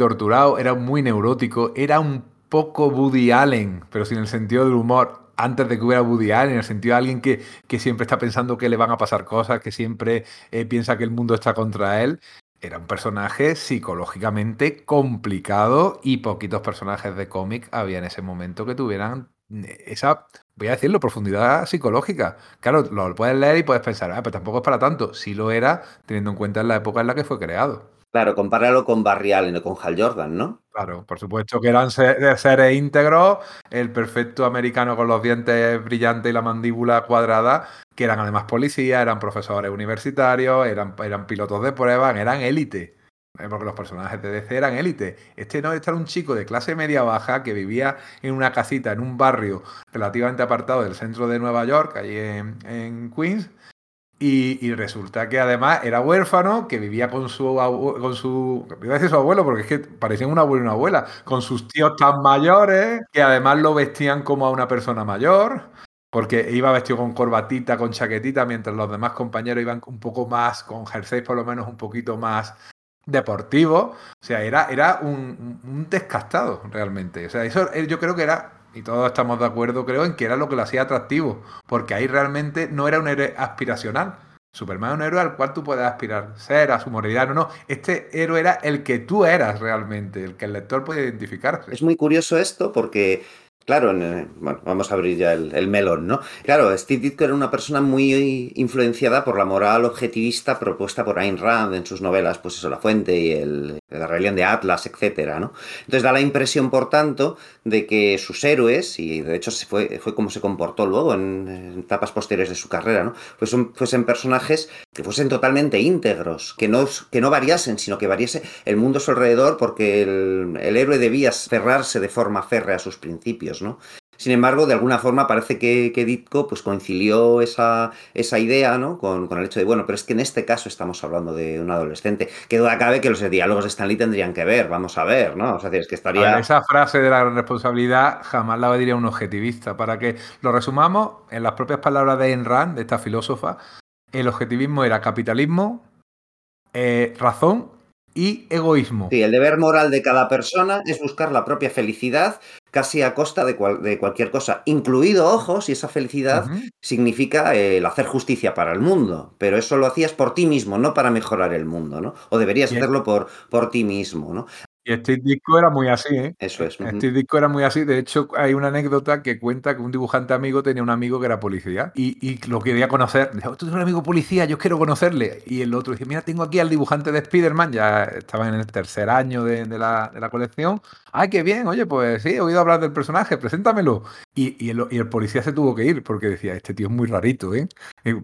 era muy neurótico, era un poco Woody Allen, pero sin el sentido del humor antes de que hubiera Woody Allen, en el sentido de alguien que, que siempre está pensando que le van a pasar cosas, que siempre eh, piensa que el mundo está contra él. Era un personaje psicológicamente complicado y poquitos personajes de cómic había en ese momento que tuvieran eh, esa, voy a decirlo, profundidad psicológica. Claro, lo puedes leer y puedes pensar, ah, pero tampoco es para tanto. Sí lo era, teniendo en cuenta la época en la que fue creado. Claro, compáralo con Barry Allen o con Hal Jordan, ¿no? Claro, por supuesto que eran seres íntegros, el perfecto americano con los dientes brillantes y la mandíbula cuadrada, que eran además policías, eran profesores universitarios, eran, eran pilotos de pruebas, eran élite. Eh, porque los personajes de DC eran élite. Este no, este era un chico de clase media baja que vivía en una casita, en un barrio relativamente apartado del centro de Nueva York, allí en Queens, y, resulta que además era huérfano, que vivía con su, con su, iba a decir su abuelo, porque es que parecían un abuelo y una abuela, con sus tíos tan mayores, que además lo vestían como a una persona mayor, porque iba vestido con corbatita, con chaquetita, mientras los demás compañeros iban un poco más, con jersey por lo menos un poquito más deportivo. O sea, era, era un, un descastado realmente. O sea, eso yo creo que era y todos estamos de acuerdo, creo, en que era lo que lo hacía atractivo, porque ahí realmente no era un héroe aspiracional. Superman es un héroe al cual tú puedes aspirar, ser a su moralidad, no, no. Este héroe era el que tú eras realmente, el que el lector puede identificarse. Es muy curioso esto porque Claro, bueno, vamos a abrir ya el, melón, ¿no? Claro, Steve Ditko era una persona muy influenciada por la moral objetivista propuesta por Ayn Rand en sus novelas, pues eso, La Fuente y el, La rebelión de Atlas, etcétera, ¿no? Entonces da la impresión, por tanto, de que sus héroes, y de hecho fue, fue como se comportó luego en, etapas posteriores de su carrera, ¿no? Pues fuesen personajes que fuesen totalmente íntegros, que no, que no variasen, sino que variase el mundo a su alrededor porque el, el héroe debía cerrarse de forma férrea a sus principios. ¿No? Sin embargo, de alguna forma parece que, que Ditko pues, concilió esa, esa idea ¿no? Con, el hecho de, bueno, pero es que en este caso estamos hablando de un adolescente. Que duda cabe que los diálogos de Stanley tendrían que ver, vamos a ver, ¿no? O sea, es que estaría... esa frase de la responsabilidad jamás la diría un objetivista. Para que lo resumamos, en las propias palabras de Ayn Rand, de esta filósofa, el objetivismo era capitalismo, eh, razón y egoísmo. Sí, el deber moral de cada persona es buscar la propia felicidad casi a costa de, de cualquier cosa, incluido, ojos, y esa felicidad significa el hacer justicia para el mundo, pero eso lo hacías por ti mismo, no para mejorar el mundo, ¿no? O deberías hacerlo por, por ti mismo, ¿no? Y este disco era muy así, ¿eh? Eso es. Este disco era muy así. De hecho, hay una anécdota que cuenta que un dibujante amigo tenía un amigo que era policía y, y lo quería conocer. Dice, oh, tú eres un amigo policía, yo quiero conocerle. Y el otro dice, mira, tengo aquí al dibujante de Spider-Man, ya estaba en el tercer año de, la, de la colección. ¡Ay, qué bien! Oye, pues sí, he oído hablar del personaje, preséntamelo. Y, el, policía se tuvo que ir porque decía, este tío es muy rarito, ¿eh?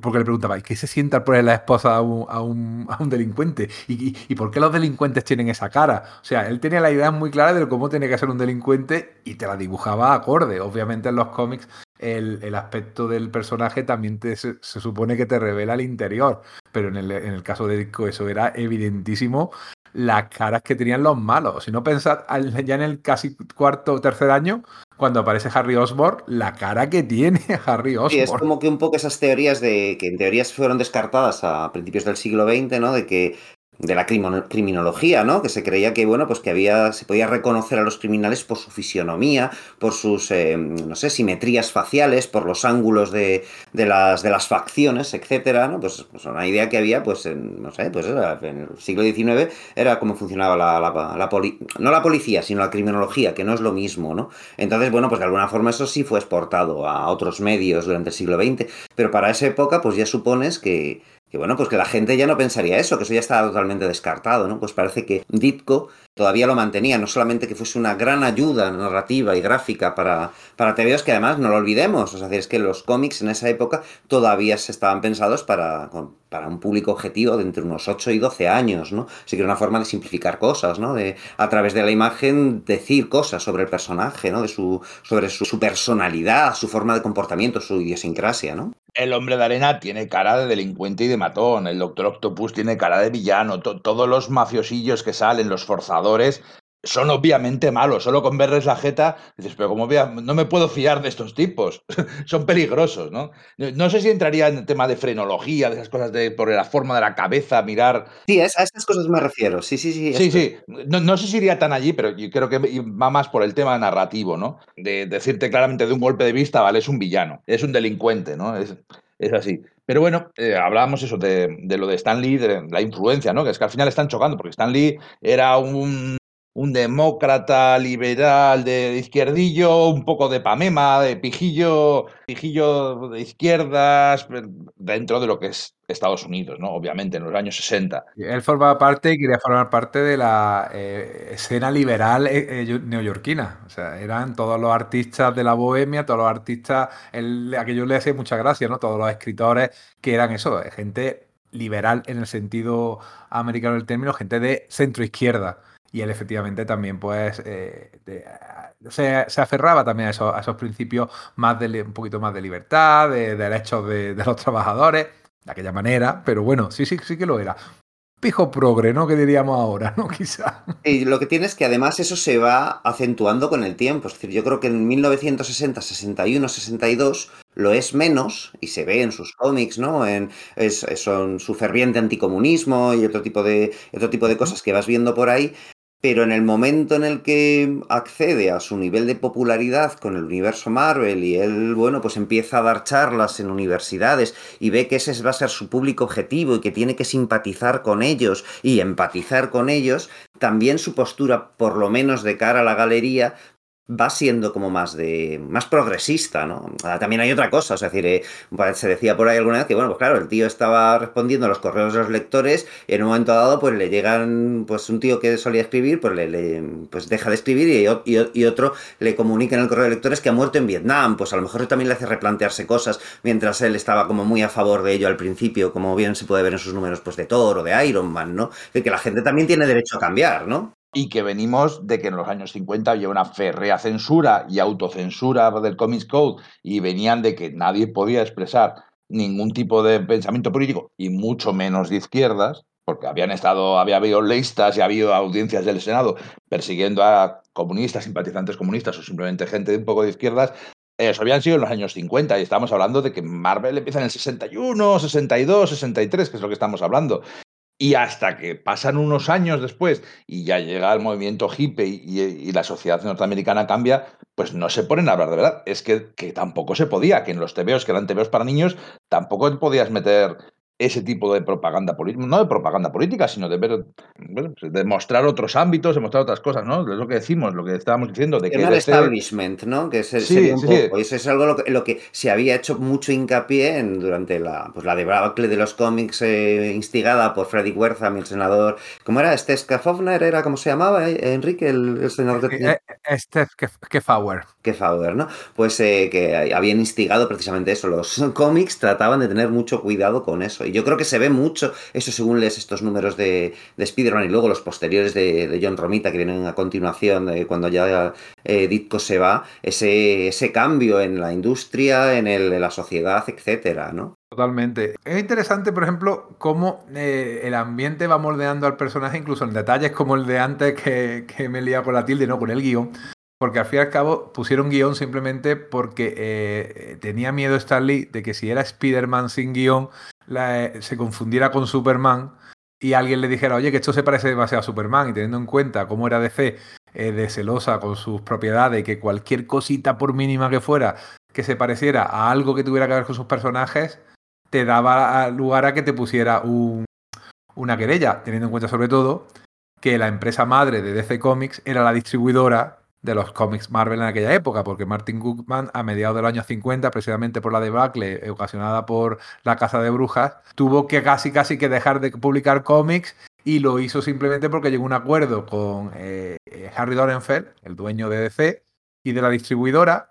Porque le preguntaba, ¿y qué se sienta al poner la esposa a un, delincuente? ¿Y, por qué los delincuentes tienen esa cara? O sea, él tenía la idea muy clara de cómo tiene que ser un delincuente y te la dibujaba acorde. Obviamente en los cómics el, aspecto del personaje también se, supone que te revela el interior. Pero en el, en el caso de Disco eso era evidentísimo las caras que tenían los malos. Si no pensad ya en el casi cuarto o tercer año, cuando aparece Harry Osborn, la cara que tiene Harry Osborn. Sí, es como que un poco esas teorías de que en teorías fueron descartadas a principios del siglo XX, ¿no? De que de la criminología, ¿no? Que se creía que, bueno, pues que había, se podía reconocer a los criminales por su fisionomía, por sus, eh, no sé, simetrías faciales, por los ángulos de, de, las, de las facciones, etcétera, ¿no? Pues, pues una idea que había, pues, en, no sé, pues en el siglo XIX era cómo funcionaba la, la, la no la policía, sino la criminología, que no es lo mismo, ¿no? Entonces, bueno, pues de alguna forma eso sí fue exportado a otros medios durante el siglo XX, pero para esa época, pues ya supones que que bueno, pues que la gente ya no pensaría eso, que eso ya estaba totalmente descartado, ¿no? Pues parece que Ditko todavía lo mantenía, no solamente que fuese una gran ayuda narrativa y gráfica para, para TVOs, que además no lo olvidemos, o sea, es que los cómics en esa época todavía se estaban pensados para, para un público objetivo de entre unos 8 y 12 años, ¿no? Así que era una forma de simplificar cosas, ¿no? De a través de la imagen decir cosas sobre el personaje, ¿no? De su, sobre su, su personalidad, su forma de comportamiento, su idiosincrasia, ¿no? El hombre de arena tiene cara de delincuente y de matón, el doctor Octopus tiene cara de villano, todos los mafiosillos que salen, los forzadores, son obviamente malos. Solo con verles la jeta, dices, pero como vea, no me puedo fiar de estos tipos. son peligrosos, ¿no? No sé si entraría en el tema de frenología, de esas cosas de por la forma de la cabeza, mirar. Sí, a esas cosas me refiero. Sí, sí, sí. Sí, sí. No, no, sé si iría tan allí, pero yo creo que va más por el tema narrativo, ¿no? De decirte claramente de un golpe de vista, vale, es un villano, es un delincuente, ¿no? Es, es así. Pero bueno, eh, hablábamos eso de, de, lo de Stan Lee, de la influencia, ¿no? Que es que al final están chocando, porque Stan Lee era un un demócrata liberal de izquierdillo, un poco de pamema, de pijillo, pijillo de izquierdas, dentro de lo que es Estados Unidos, ¿no? Obviamente, en los años 60. Él formaba parte y quería formar parte de la eh, escena liberal eh, eh, neoyorquina. O sea, eran todos los artistas de la bohemia, todos los artistas, a que yo le hacía mucha gracia, ¿no? Todos los escritores que eran eso, gente liberal en el sentido americano del término, gente de centro izquierda y él efectivamente también pues eh, se, aferraba también a esos, a esos, principios más de un poquito más de libertad, de, derechos de, de, los trabajadores, de aquella manera, pero bueno, sí, sí, sí que lo era. Pijo progre, ¿no? Que diríamos ahora, ¿no? Quizá. Y lo que tiene es que además eso se va acentuando con el tiempo. Es decir, yo creo que en 1960, 61, 62 lo es menos, y se ve en sus cómics, ¿no? En es, son su ferviente anticomunismo y otro tipo de, otro tipo de cosas que vas viendo por ahí, pero en el momento en el que accede a su nivel de popularidad con el universo Marvel y él, bueno, pues empieza a dar charlas en universidades y ve que ese va a ser su público objetivo y que tiene que simpatizar con ellos y empatizar con ellos, también su postura, por lo menos de cara a la galería, va siendo como más de más progresista, ¿no? Ah, también hay otra cosa, es decir, eh, pues se decía por ahí alguna vez que, bueno, pues claro, el tío estaba respondiendo a los correos de los lectores y en un momento dado, pues le llegan, pues un tío que solía escribir, pues le, pues deja de escribir y, otro le comunica en el correo de lectores que ha muerto en Vietnam, pues a lo mejor también le hace replantearse cosas, mientras él estaba como muy a favor de ello al principio, como bien se puede ver en sus números, pues de Thor o de Iron Man, ¿no? Que la gente también tiene derecho a cambiar, ¿no? Y que venimos de que en los años 50 había una férrea censura y autocensura del Comics Code y venían de que nadie podía expresar ningún tipo de pensamiento político y mucho menos de izquierdas, porque habían estado, había habido leistas y ha habido audiencias del Senado persiguiendo a comunistas, simpatizantes comunistas o simplemente gente de un poco de izquierdas, eso habían sido en los años 50 y estamos hablando de que Marvel empieza en el 61, 62, 63, que es lo que estamos hablando. Y hasta que pasan unos años después y ya llega el movimiento hippie y, la sociedad norteamericana cambia, pues no se ponen a hablar de verdad. Es que, que tampoco se podía, que en los TVOs, que eran TVOs para niños, tampoco podías meter ese tipo de propaganda política, no de propaganda política, sino de ver, pues, de mostrar otros ámbitos, de mostrar otras cosas, ¿no? Es lo que decimos, lo que estábamos diciendo. De que el establishment, ¿no? Que es, sí, un poco, eso es algo lo que, lo que, se había hecho mucho hincapié en, durante la, pues, la debacle de los cómics eh, instigada por Freddy Wertham, el senador, ¿cómo era? Este Skafovner, ¿era cómo se llamaba? Eh, Enrique, el, senador que tenía... Este Kefauer. Kefauer, ¿no? Pues eh, que habían instigado precisamente eso, los cómics trataban de tener mucho cuidado con eso yo creo que se ve mucho, eso según lees estos números de, de Spider-Man y luego los posteriores de, John Romita que vienen a continuación, de cuando ya eh, Ditko se va, ese, ese cambio en la industria, en la sociedad, etcétera, ¿no? Totalmente. Es interesante, por ejemplo, cómo eh, el ambiente va moldeando al personaje, incluso en detalles como el de antes que, que me he liado con la tilde, no con el guion. Porque al fin y al cabo pusieron guion simplemente porque eh, tenía miedo Stanley de que si era Spider-Man sin guion eh, se confundiera con Superman y alguien le dijera, oye, que esto se parece demasiado a Superman y teniendo en cuenta cómo era DC eh, de celosa con sus propiedades y que cualquier cosita por mínima que fuera que se pareciera a algo que tuviera que ver con sus personajes, te daba lugar a que te pusiera un, una querella, teniendo en cuenta sobre todo que la empresa madre de DC Comics era la distribuidora de los cómics Marvel en aquella época, porque Martin Goodman, a mediados del año 50, precisamente por la debacle ocasionada por la Casa de Brujas, tuvo que casi casi que dejar de publicar cómics y lo hizo simplemente porque llegó a un acuerdo con eh, Harry Dorenfeld, el dueño de DC, y de la distribuidora,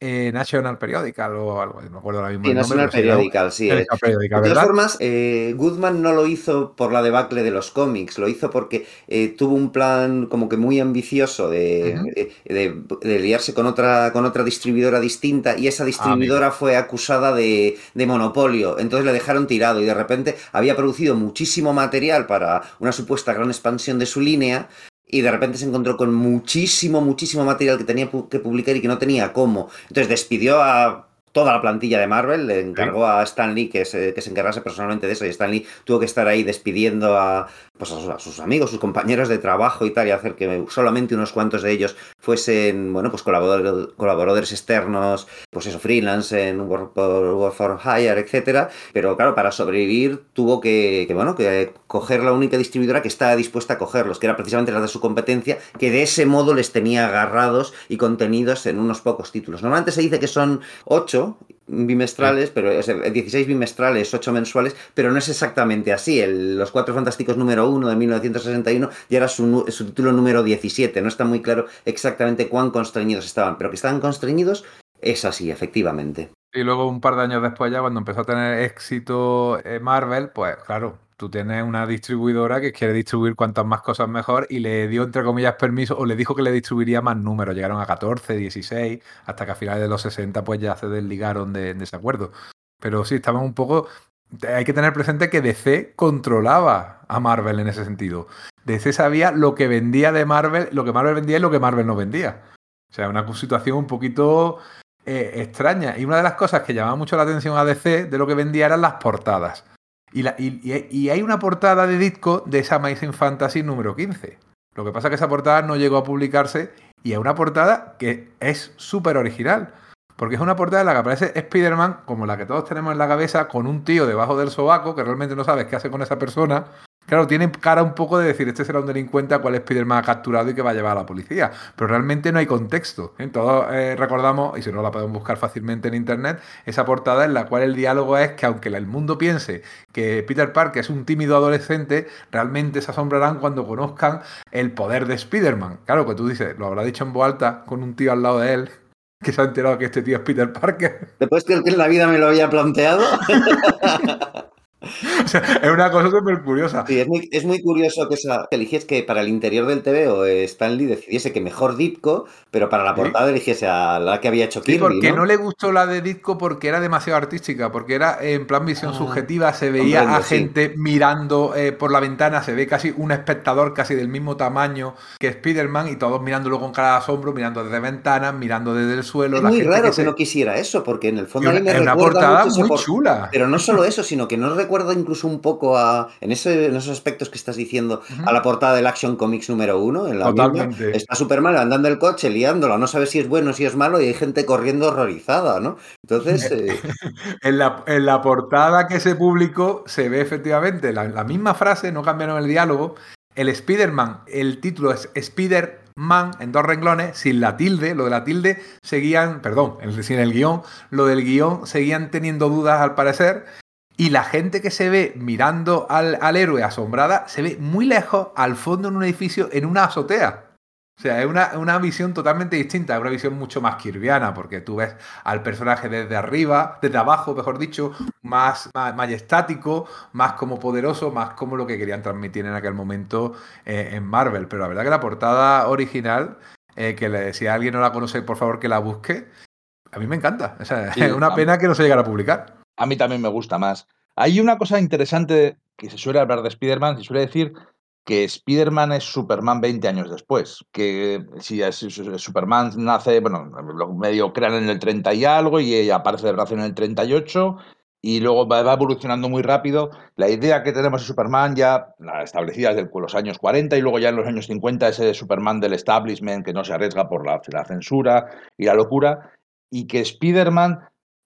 eh, National Periodical o algo, no me acuerdo ahora mismo. Sí, National Periodical, sí. de todas formas, eh, Goodman no lo hizo por la debacle de los cómics, lo hizo porque eh, tuvo un plan como que muy ambicioso de, de, liarse con otra, con otra distribuidora distinta y esa distribuidora fue acusada de, de monopolio, entonces le dejaron tirado y de repente había producido muchísimo material para una supuesta gran expansión de su línea y de repente se encontró con muchísimo, muchísimo material que tenía que publicar y que no tenía cómo. Entonces despidió a toda la plantilla de Marvel, le encargó a Stan Lee que se, que se encargase personalmente de eso y Stan Lee tuvo que estar ahí despidiendo a, pues a, sus amigos, sus compañeros de trabajo y tal, y hacer que solamente unos cuantos de ellos fuesen, bueno, pues colaboradores, colaboradores externos, pues eso, freelance en Work, for Hire, etcétera. Pero claro, para sobrevivir tuvo que, que, bueno, que coger la única distribuidora que estaba dispuesta a cogerlos, que era precisamente la de su competencia, que de ese modo les tenía agarrados y contenidos en unos pocos títulos. Normalmente se dice que son ocho, bimestrales, pero es 16 bimestrales, 8 mensuales, pero no es exactamente así. Los Cuatro Fantásticos número 1 de 1961 ya era su, su, título número 17. No está muy claro exactamente cuán constreñidos estaban, pero que estaban constreñidos es así, efectivamente. Y luego un par de años después ya, cuando empezó a tener éxito eh, Marvel, pues claro, tú tienes una distribuidora que quiere distribuir cuantas más cosas mejor y le dio, entre comillas, permiso o le dijo que le distribuiría más números. Llegaron a 14, 16, hasta que a finales de los 60 pues ya se desligaron de, de ese acuerdo. Pero sí, estaban un poco... Hay que tener presente que DC controlaba a Marvel en ese sentido. DC sabía lo que vendía de Marvel, lo que Marvel vendía y lo que Marvel no vendía. O sea, una situación un poquito eh, extraña. Y una de las cosas que llamaba mucho la atención a DC de lo que vendía eran las portadas. Y, hay una portada de disco de esa Amazing Fantasy número 15. Lo que pasa es que esa portada no llegó a publicarse y es una portada que es súper original. Porque es una portada en la que aparece Spider-Man, como la que todos tenemos en la cabeza, con un tío debajo del sobaco que realmente no sabes qué hace con esa persona Claro, tiene cara un poco de decir, este será un delincuente a cual Spider-Man ha capturado y que va a llevar a la policía. Pero realmente no hay contexto. ¿eh? Todos eh, recordamos, y si no la podemos buscar fácilmente en internet, esa portada en la cual el diálogo es que aunque el mundo piense que Peter Parker es un tímido adolescente, realmente se asombrarán cuando conozcan el poder de Spider-Man. Claro, que tú dices, lo habrá dicho en voz alta con un tío al lado de él que se ha enterado que este tío es Peter Parker. Después que en la vida me lo había planteado. es una cosa súper curiosa. Sí, es muy, es muy curioso que, esa, eligies que para el interior del TV o Stanley decidiese que mejor Ditko, pero para la portada eligiese a la que había hecho Kirby. Sí, porque ¿no? le gustó la de Ditko porque era demasiado artística, porque era en plan visión ah, subjetiva, se veía a gente mirando eh, por la ventana, se ve casi un espectador casi del mismo tamaño que Spider-Man y todos mirándolo con cara de asombro, mirando desde ventanas, mirando desde el suelo. Es muy raro que, no quisiera eso, porque en el fondo es una, portada muy chula. Pero no solo eso, sino que no recuerda incluso un poco a, en, ese, en esos aspectos que estás diciendo, a la portada del Action Comics número uno. En la Totalmente. está Superman andando el coche, liándola, no sabe si es bueno, si es malo, y hay gente corriendo horrorizada, ¿no? Entonces. Eh, en, la, en, la, portada que se publicó se ve efectivamente la, la misma frase, no cambiaron el diálogo. El Spider-Man, el título es Spider man en dos renglones, sin la tilde, lo de la tilde seguían, perdón, sin el guion, lo del guion seguían teniendo dudas al parecer, y la gente que se ve mirando al, al, héroe asombrada se ve muy lejos, al fondo en un edificio, en una azotea. O sea, es una, una visión totalmente distinta, es una visión mucho más kirviana, porque tú ves al personaje desde arriba, desde abajo, mejor dicho, más, más majestático, más como poderoso, más como lo que querían transmitir en aquel momento eh, en Marvel. Pero la verdad que la portada original, eh, que le, si alguien no la conoce, por favor que la busque, a mí me encanta. O sea, es una pena que no se llegara a publicar. A mí también me gusta más. Hay una cosa interesante que se suele hablar de Spider-Man, se suele decir que Spider-Man es Superman 20 años después. Que si Superman nace, bueno, medio crean en el 30 y algo y aparece de relación en el 38 y luego va, evolucionando muy rápido. La idea que tenemos de Superman ya establecida desde los años 40 y luego ya en los años 50 ese Superman del establishment que no se arriesga por la, la censura y la locura y que Spider-Man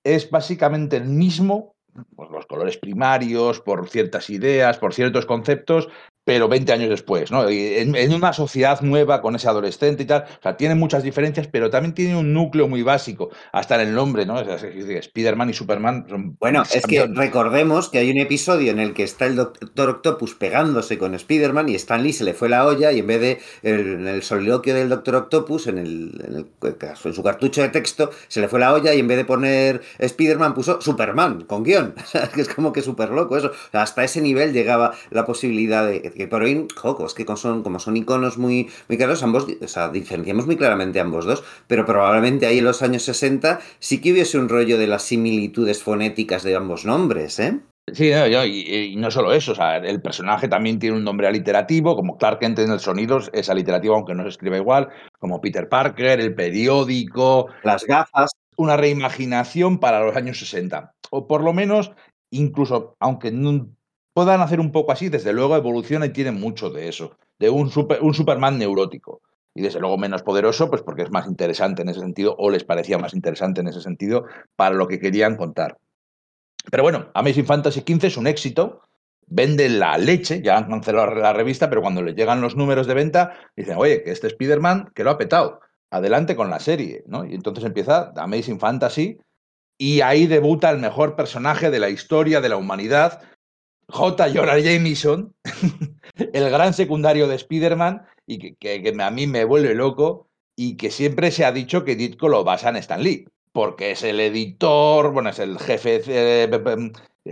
es básicamente el mismo por los colores primarios, por ciertas ideas, por ciertos conceptos, pero 20 años después, ¿no? En, una sociedad nueva con ese adolescente y tal. O sea, tiene muchas diferencias, pero también tiene un núcleo muy básico, hasta en el nombre, ¿no? Spider-Man y Superman son. Bueno, es que recordemos que hay un episodio en el que está el Doctor Octopus pegándose con Spider-Man y Stan Lee se le fue la olla y en vez de el, el soliloquio del Doctor Octopus, en, el, en, su cartucho de texto, se le fue la olla y en vez de poner Spider-Man puso Superman con guion. que es como que súper loco eso. hasta ese nivel llegaba la posibilidad de que por hoy, es que como son, como son iconos muy, muy claros, ambos, o sea, diferenciamos muy claramente ambos dos, pero probablemente ahí en los años 60 sí que hubiese un rollo de las similitudes fonéticas de ambos nombres, ¿eh? Sí, y, no solo eso, o sea, el personaje también tiene un nombre aliterativo, como Clark Kent en el sonido es aliterativo, aunque no se escribe igual, como Peter Parker, el periódico. Las gafas. Una reimaginación para los años 60. O por lo menos, incluso, aunque no, puedan hacer un poco así, desde luego evoluciona y tiene mucho de eso, de un, un Superman neurótico. Y desde luego menos poderoso, pues porque es más interesante en ese sentido, o les parecía más interesante en ese sentido, para lo que querían contar. Pero bueno, Amazing Fantasy XV es un éxito, venden la leche, ya han cancelado la revista, pero cuando les llegan los números de venta, dicen, oye, que este Spider-Man, que lo ha petado, adelante con la serie, ¿no? Y entonces empieza Amazing Fantasy, y ahí debuta el mejor personaje de la historia de la humanidad, J. Jonah Jameson, el gran secundario de Spider-Man, y que, a mí me vuelve loco, y que siempre se ha dicho que Ditko lo basa en Stan Lee, porque es el editor, bueno, es el jefe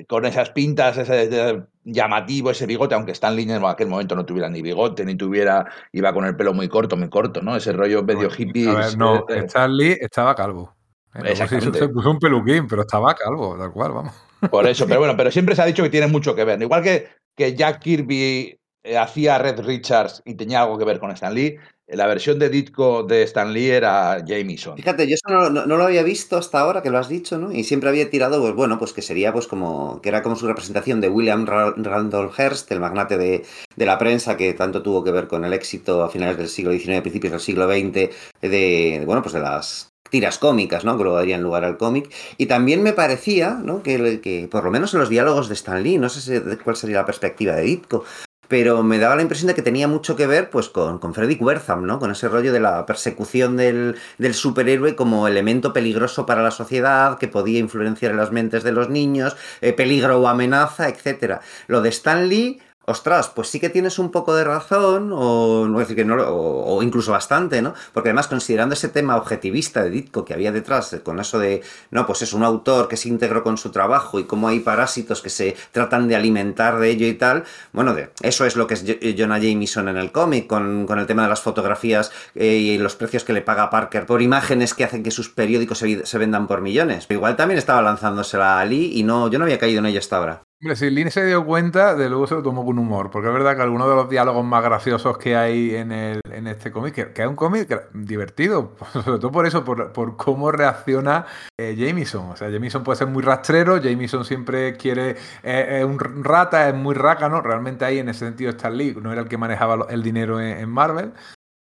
con esas pintas, ese llamativo, ese bigote, aunque Stan Lee en aquel momento no tuviera ni bigote, ni tuviera, iba con el pelo muy corto, muy corto, ¿no? Ese rollo medio hippie. A ver, no, eh, Stan Lee estaba calvo. Se puso un peluquín, pero estaba calvo, tal cual, vamos. Por eso, pero bueno, pero siempre se ha dicho que tiene mucho que ver. Igual que, que Jack Kirby eh, hacía Red Richards y tenía algo que ver con Stan Lee, la versión de Ditko de Stan Lee era Jameson. Fíjate, yo eso no, lo había visto hasta ahora que lo has dicho, ¿no? Y siempre había tirado, pues bueno, pues que sería pues como, que era como su representación de William Randolph Hearst, el magnate de, de, la prensa que tanto tuvo que ver con el éxito a finales del siglo XIX, principios del siglo XX, de, bueno, pues de las tiras cómicas, ¿no? Que luego darían lugar al cómic. Y también me parecía, ¿no? Que, por lo menos en los diálogos de Stan Lee, no sé cuál sería la perspectiva de Ditko, pero me daba la impresión de que tenía mucho que ver pues con, con Freddy Wertham, ¿no? Con ese rollo de la persecución del, del, superhéroe como elemento peligroso para la sociedad, que podía influenciar en las mentes de los niños, eh, peligro o amenaza, etc. Lo de Stan Lee ostras, pues sí que tienes un poco de razón, o no decir que no, o, incluso bastante, ¿no? Porque además, considerando ese tema objetivista de Ditko que había detrás, con eso de, no, pues es un autor que se integró con su trabajo y cómo hay parásitos que se tratan de alimentar de ello y tal, bueno, eso es lo que es Jonah Jameson en el cómic, con, el tema de las fotografías eh, y los precios que le paga Parker por imágenes que hacen que sus periódicos se, se vendan por millones. Pero igual también estaba lanzándosela a Lee y no, yo no había caído en ello hasta ahora. Hombre, si Lin se dio cuenta, de luego se lo tomó con humor, porque es verdad que algunos de los diálogos más graciosos que hay en, el, en este cómic, que, es un cómic divertido, sobre todo por eso, por, cómo reacciona eh, Jameson. O sea, Jameson puede ser muy rastrero, Jameson siempre quiere, eh, un rata, es muy rácano, realmente ahí en ese sentido Stan Lee no era el que manejaba el dinero en Marvel,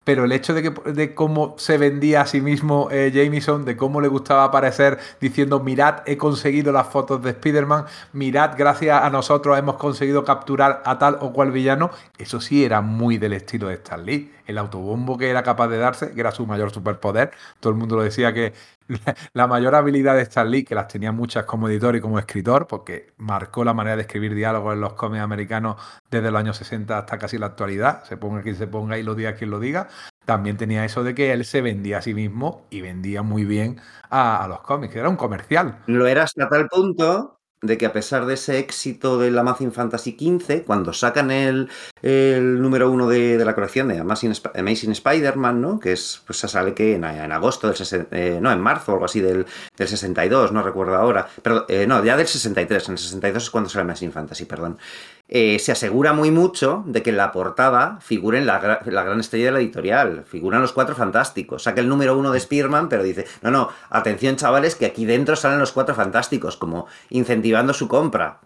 pero el hecho de, que, de cómo se vendía a sí mismo eh, Jameson, de cómo le gustaba aparecer diciendo, mirad, he conseguido las fotos de Spider-Man, mirad, gracias a nosotros hemos conseguido capturar a tal o cual villano, eso sí era muy del estilo de Stan Lee. El autobombo que era capaz de darse, que era su mayor superpoder, todo el mundo lo decía que la mayor habilidad de Stan Lee, que las tenía muchas como editor y como escritor, porque marcó la manera de escribir diálogos en los cómics americanos desde los años 60 hasta casi la actualidad, se ponga quien se ponga y lo diga quien lo diga, también tenía eso de que él se vendía a sí mismo y vendía muy bien a, los cómics, era un comercial. Lo era hasta tal punto de que a pesar de ese éxito de la Amazing Fantasy XV, cuando sacan el, el número uno de, de, la colección de Amazing, Amazing Spider-Man, ¿no? Que es, pues sale que en, agosto del eh, no, en marzo o algo así del, del 62, no recuerdo ahora, pero eh, no, ya del 63, en el 62 es cuando sale Amazing Fantasy, perdón. Eh, se asegura muy mucho de que en la portada figuren la, la, gran estrella de la editorial, figuran los cuatro fantásticos. Saca el número uno de Spearman, pero dice, no, no, atención chavales, que aquí dentro salen los cuatro fantásticos, como incentivando su compra,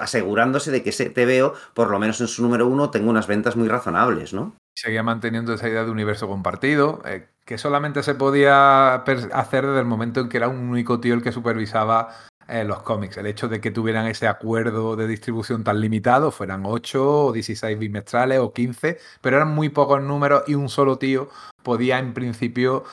asegurándose de que ese TVO, por lo menos en su número uno, tenga unas ventas muy razonables, ¿no? Seguía manteniendo esa idea de universo compartido, eh, que solamente se podía hacer desde el momento en que era un único tío el que supervisaba los cómics. El hecho de que tuvieran ese acuerdo de distribución tan limitado, fueran 8 o 16 bimestrales o 15, pero eran muy pocos números y un solo tío podía en principio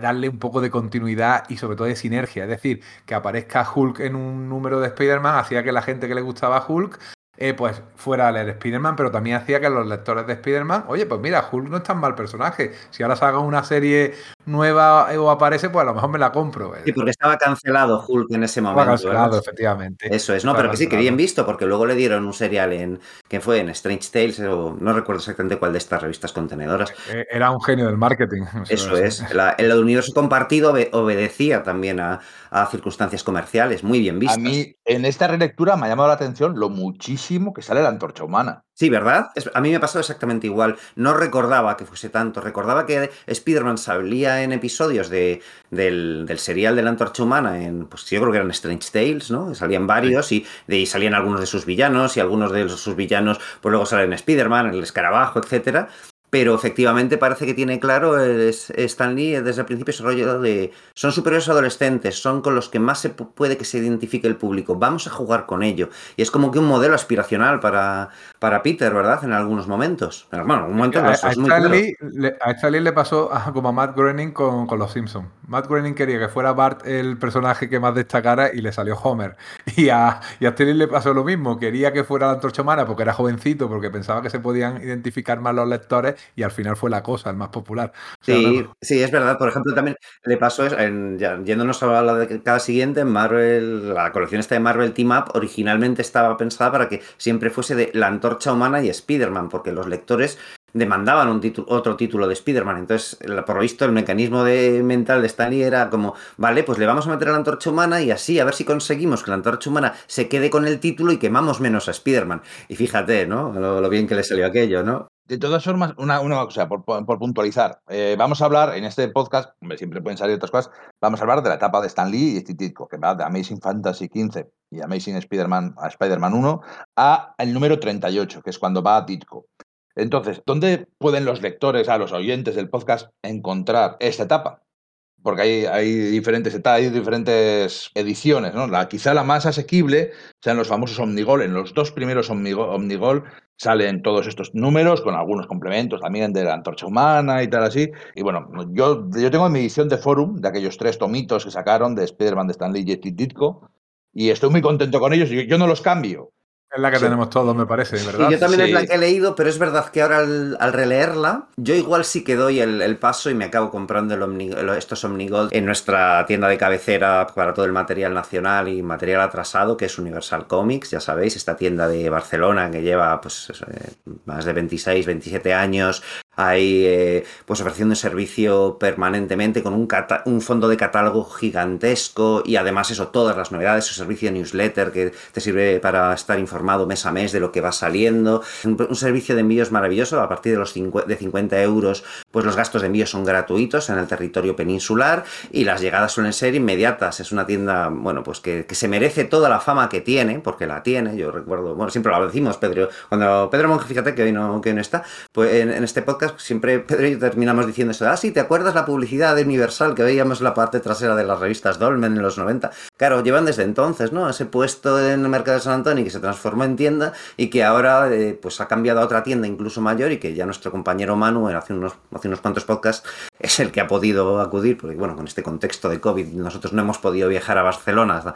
darle un poco de continuidad y sobre todo de sinergia. Es decir, que aparezca Hulk en un número de Spider-Man hacía que la gente que le gustaba Hulk eh, pues fuera a leer Spider-Man, pero también hacía que los lectores de Spider-Man, oye, pues mira, Hulk no es tan mal personaje. Si ahora haga una serie nueva o aparece, pues a lo mejor me la compro. Sí, porque estaba cancelado Hulk en ese momento. Estaba cancelado, efectivamente. Eso es, no, pero que sí, que bien visto, porque luego le dieron un serial en, que fue en Strange Tales, o no recuerdo exactamente cuál de estas revistas contenedoras. Eh, era un genio del marketing. Eso es, la, el universo compartido obedecía también a, a circunstancias comerciales, muy bien vistas. A mí, en esta relectura me ha llamado la atención lo muchísimo que sale la antorcha humana. Sí, ¿verdad? a mí me ha pasado exactamente igual. No recordaba que fuese tanto. Recordaba que Spider-Man salía en episodios de, del, del, serial de la antorcha humana, en, pues yo creo que eran Strange Tales, ¿no? Salían varios y de ahí salían algunos de sus villanos y algunos de sus villanos, pues luego salen Spider-Man, el escarabajo, etcétera. Pero efectivamente parece que tiene claro Stan Lee desde el principio ese rollo de son superiores adolescentes, son con los que más se puede que se identifique el público, vamos a jugar con ello. Y es como que un modelo aspiracional para, para Peter, ¿verdad? En algunos momentos. Bueno, un momento a, a, muy Stan Lee, le, a Stan Lee le pasó como a Matt Groening con, con Los Simpsons. Matt Groening quería que fuera Bart el personaje que más destacara y le salió Homer. Y a, y a Stan Lee le pasó lo mismo, quería que fuera la antorcha humana porque era jovencito, porque pensaba que se podían identificar más los lectores y al final fue la cosa, el más popular. O sea, sí, no... sí, es verdad. Por ejemplo, también le pasó, en, ya, yéndonos a la de cada siguiente, Marvel, la colección esta de Marvel Team Up originalmente estaba pensada para que siempre fuese de la antorcha humana y Spider-Man, porque los lectores demandaban un título, otro título de Spider-Man. Entonces, por lo visto, el mecanismo de, mental de Stanley era como, vale, pues le vamos a meter a la antorcha humana y así a ver si conseguimos que la antorcha humana se quede con el título y quemamos menos a Spider-Man. Y fíjate, ¿no? Lo, lo, bien que le salió aquello, ¿no? De todas formas, una, cosa, por, por puntualizar. Eh, vamos a hablar en este podcast, hombre, siempre pueden salir otras cosas, vamos a hablar de la etapa de Stan Lee y Steve Ditko, que va de Amazing Fantasy 15 y Amazing Spider-Man a Spider-Man 1 a el número 38, que es cuando va a Ditko. Entonces, ¿dónde pueden los lectores, a los oyentes del podcast, encontrar esta etapa? Porque hay, hay, diferentes hay diferentes ediciones, ¿no? La, quizá la más asequible sean los famosos Omnigol. En los dos primeros Omnigol, Omnigol salen todos estos números con algunos complementos también de la antorcha humana y tal así. Y bueno, yo, yo tengo mi edición de Forum de aquellos tres tomitos que sacaron de Spider-Man de Stanley y Ditko y estoy muy contento con ellos. Yo, yo no los cambio. Es la que sí. tenemos todos, me parece, ¿verdad? Sí, yo también sí. es la que he leído, pero es verdad que ahora al, al releerla, yo igual sí que doy el, el paso y me acabo comprando el Omni, estos Omnigold en nuestra tienda de cabecera para todo el material nacional y material atrasado, que es Universal Comics, ya sabéis, esta tienda de Barcelona que lleva pues eh, más de 26, 27 años, hay eh, pues ofreciendo servicio permanentemente con un, un, fondo de catálogo gigantesco y además eso, todas las novedades, su servicio de newsletter que te sirve para estar informado mes a mes de lo que va saliendo, un, un servicio de envíos maravilloso, a partir de los 50, de 50 euros pues los gastos de envío son gratuitos en el territorio peninsular y las llegadas suelen ser inmediatas, es una tienda, bueno, pues que, que se merece toda la fama que tiene, porque la tiene, yo recuerdo, bueno, siempre lo decimos, Pedro, cuando Pedro Monge, fíjate que hoy no, que hoy no está, pues en, en este podcast siempre Pedro y yo terminamos diciendo eso. Ah, sí, ¿te acuerdas la publicidad de Universal que veíamos en la parte trasera de las revistas Dolmen en los 90? Claro, llevan desde entonces, ¿no? Ese puesto en el mercado de San Antonio que se transformó en tienda y que ahora eh, pues ha cambiado a otra tienda incluso mayor y que ya nuestro compañero Manu hace unos, hace unos cuantos podcasts es el que ha podido acudir, porque bueno, con este contexto de COVID nosotros no hemos podido viajar a Barcelona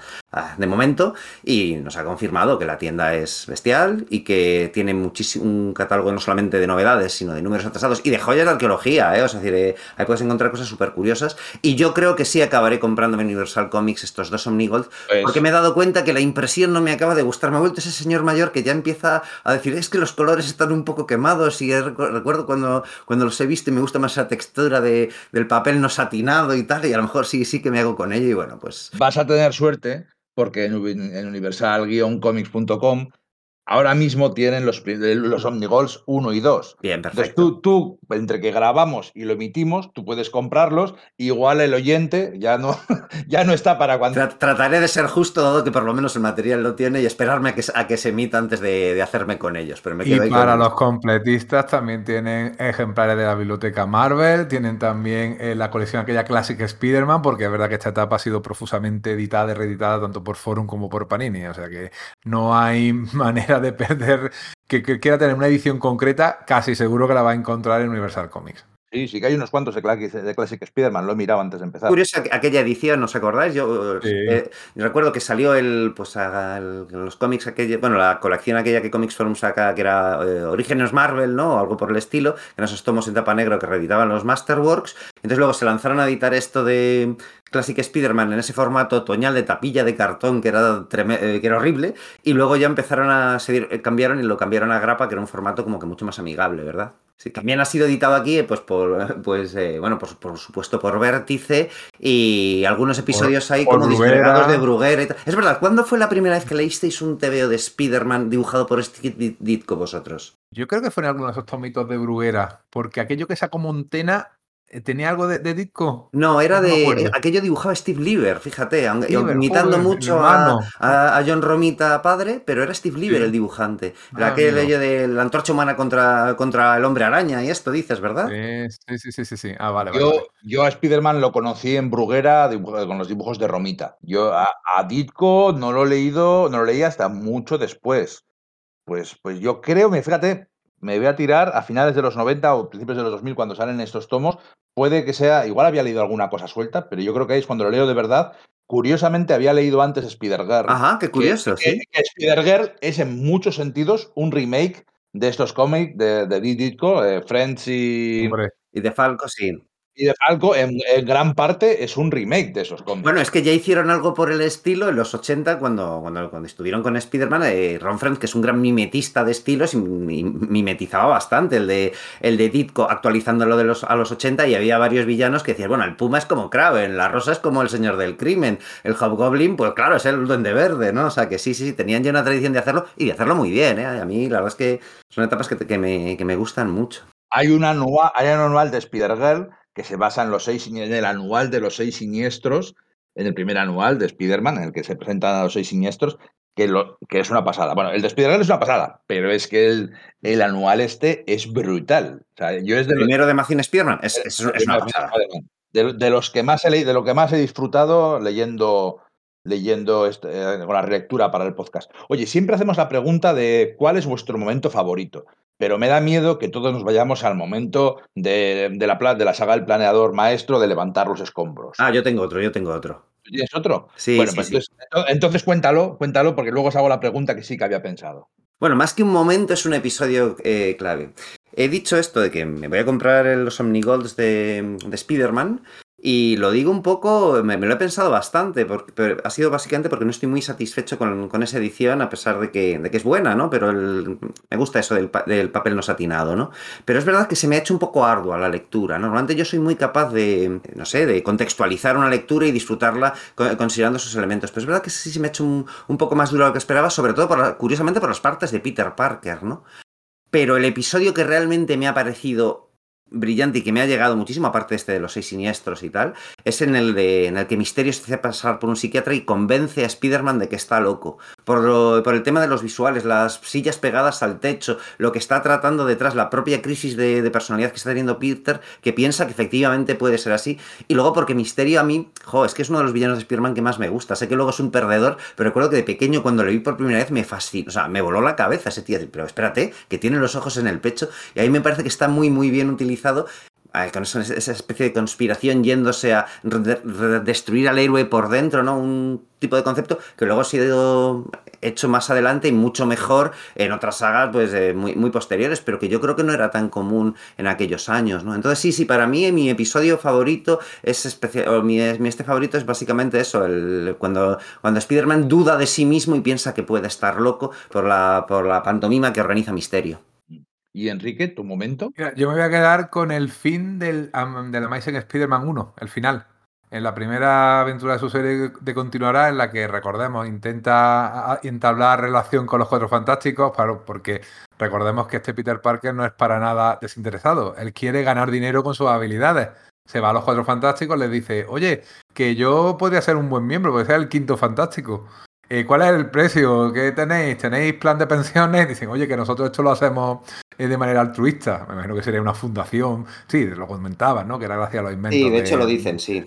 de momento y nos ha confirmado que la tienda es bestial y que tiene muchísimo un catálogo no solamente de novedades, sino de números y de joyas de arqueología, ¿eh? O sea, es decir, eh, ahí puedes encontrar cosas súper curiosas y yo creo que sí acabaré comprando en Universal Comics estos dos Omnigold Pues- porque me he dado cuenta que la impresión no me acaba de gustar. Me ha vuelto ese señor mayor que ya empieza a decir, es que los colores están un poco quemados y recuerdo cuando, cuando los he visto y me gusta más esa textura de, del papel no satinado y tal y a lo mejor sí, sí que me hago con ello y bueno, pues... Vas a tener suerte porque en universal-comics.com ahora mismo tienen los, pri- los Omnigols 1 y 2. Bien, Entonces perfecto. tú, tú, entre que grabamos y lo emitimos, tú puedes comprarlos. Igual el oyente ya no, ya no está para cuando... Tra- trataré de ser justo, dado que por lo menos el material lo tiene, y esperarme a que, a que se emita antes de, de hacerme con ellos. Pero me Y quedo ahí para con- los completistas también tienen ejemplares de la biblioteca Marvel, tienen también eh, la colección aquella Classic Spider-Man, porque es verdad que esta etapa ha sido profusamente editada y reeditada tanto por Forum como por Panini, o sea que no hay manera de perder que, que quiera tener una edición concreta, casi seguro que la va a encontrar en Universal Comics. Sí, sí que hay unos cuantos de Classic, de Classic Spider-Man, lo he mirado antes de empezar. Curiosa aqu- aquella edición, ¿os acordáis? Yo Sí. eh, recuerdo que salió el, pues, a- el- los cómics, aquella, bueno, la colección aquella que Comics Forum saca, que era eh, Orígenes Marvel, ¿no? O algo por el estilo, que eran esos tomos en tapa negro que reeditaban los Masterworks. Entonces luego se lanzaron a editar esto de Classic Spider-Man en ese formato otoñal de tapilla de cartón que era, eh, que era horrible. Y luego ya empezaron a seguir, eh, cambiaron y lo cambiaron a grapa, que era un formato como que mucho más amigable, ¿verdad? Sí, también ha sido editado aquí, eh, pues por, pues, eh, bueno, pues, por supuesto por Vértice y algunos episodios ahí por como Bruguera. disgregados de Bruguera y tal. Es verdad, ¿cuándo fue la primera vez que leísteis un TVO de Spider-Man dibujado por Steve Dit- Ditko vosotros? Yo creo que fue en alguno de esos tomitos de Bruguera, porque aquello que sacó Montena tenía algo de, de disco. No, era No de. eh, aquello dibujaba Steve Lieber, fíjate, aunque- Lieber, imitando joder, mucho a, hermano. a- a John Romita padre, pero era Steve Lieber Sí. el dibujante. Era Ah, aquello amigo. de la antorcha humana contra, contra el hombre araña y esto dices, ¿verdad? Sí, sí, sí, sí, sí. Ah, vale, vale. Yo, vale. yo a Spider-Man lo conocí en Bruguera con los dibujos de Romita. Yo a, a Ditko no lo he leído, no lo leí hasta mucho después. Pues, pues yo creo, fíjate, me voy a tirar a finales de los 90 o principios de los 2000 cuando salen estos tomos. Puede que sea, igual había leído alguna cosa suelta, pero yo creo que ahí es cuando lo leo de verdad. Curiosamente había leído antes Spider-Girl. Ajá, qué curioso, que, sí. que Spider-Girl es en muchos sentidos un remake de estos cómics de, de Ditko, eh, Friends y, Hombre, Y de Falco, sí. Y de Falco, en, en gran parte es un remake de esos cómics. Bueno, es que ya hicieron algo por el estilo en los 80 cuando, cuando, cuando estuvieron con Spider-Man. eh, Ron Frenz, que es un gran mimetista de estilos, y mimetizaba bastante el de, el de Ditko actualizándolo de los, a los 80 y había varios villanos que decían, bueno, el Puma es como Kraven, la Rosa es como el Señor del Crimen, el Hobgoblin, pues claro, es el Duende Verde, ¿no? O sea que sí, sí, sí, tenían ya una tradición de hacerlo y de hacerlo muy bien, ¿eh? A mí la verdad es que son etapas que, que me, que me gustan mucho. Hay una anual, hay un anual de Spider-Girl que se basa en los seis en el anual de los seis siniestros, en el primer anual de Spider-Man, en el que se presentan a los seis siniestros, que, lo, que es una pasada. Bueno, el de Spider-Girl es una pasada, pero es que el, el anual este es brutal. O sea, yo es de El los- primero de Amazing Spider-Man es, es- es una pasada. de, de los que más he leído, de lo que más he disfrutado leyendo, leyendo este, eh, con la relectura para el podcast. Oye, siempre hacemos la pregunta de cuál es vuestro momento favorito, pero me da miedo que todos nos vayamos al momento de, de la, de la saga El Planeador Maestro de levantar los escombros. Ah, yo tengo otro, yo tengo otro. ¿Tienes otro? Sí, bueno, sí, pues sí. entonces, entonces cuéntalo, cuéntalo, porque luego os hago la pregunta que sí que había pensado. Bueno, más que un momento es un episodio eh, clave. He dicho esto de que me voy a comprar los Omnigolds de, de Spider-Man y lo digo un poco, me, lo he pensado bastante, porque, ha sido básicamente porque no estoy muy satisfecho con, con esa edición, a pesar de que, de que es buena, ¿no? Pero me gusta eso del, del papel no satinado, ¿no? Pero es verdad que se me ha hecho un poco ardua la lectura. ¿no? Normalmente yo soy muy capaz de, no sé, de contextualizar una lectura y disfrutarla co- considerando esos elementos. Pero es verdad que sí se me ha hecho un, un poco más duro de lo que esperaba, sobre todo, curiosamente, por las partes de Peter Parker, ¿no? Pero el episodio que realmente me ha parecido brillante y que me ha llegado muchísimo, aparte este de los seis siniestros y tal, es en el, de, en el que Misterio se hace pasar por un psiquiatra y convence a Spider-Man de que está loco. Por, lo- el tema de los visuales, las sillas pegadas al techo, lo que está tratando detrás, la propia crisis de, de personalidad que está teniendo Peter, que piensa que efectivamente puede ser así. Y luego porque Misterio a mí, jo, es que es uno de los villanos de Spider-Man que más me gusta. Sé que luego es un perdedor, pero recuerdo que de pequeño cuando lo vi por primera vez me fascinó. O sea, me voló la cabeza ese tío. Pero espérate, que tiene los ojos en el pecho. Y ahí me parece que está muy, muy bien utilizado. Con esa especie de conspiración yéndose a destruir al héroe por dentro, ¿no? Un tipo de concepto que luego ha sido hecho más adelante y mucho mejor en otras sagas pues eh, muy, posteriores, pero que yo creo que no era tan común en aquellos años, ¿no? Entonces sí, sí, para mí mi episodio favorito es especial, o mi, mi, este favorito es básicamente eso, el, cuando, cuando Spider-Man duda de sí mismo y piensa que puede estar loco por la, por la pantomima que organiza Misterio. Y Enrique, tu momento. yo me voy a quedar con el fin del, de la Amazing Spider-Man 1, el final. En la primera aventura de su serie de continuará, en la que recordemos, intenta entablar relación con los cuatro fantásticos, porque recordemos que este Peter Parker no es para nada desinteresado. Él quiere ganar dinero con sus habilidades. Se va a los cuatro fantásticos, les dice, oye, que yo podría ser un buen miembro, porque sea el quinto fantástico. Eh, ¿Cuál es el precio? ¿Qué tenéis? ¿Tenéis plan de pensiones? Dicen, oye, que nosotros esto lo hacemos eh, de manera altruista. Me imagino que sería una fundación. Sí, lo comentaban, ¿no? Que era gracias a los inventos. Sí, de, hecho lo dicen, sí.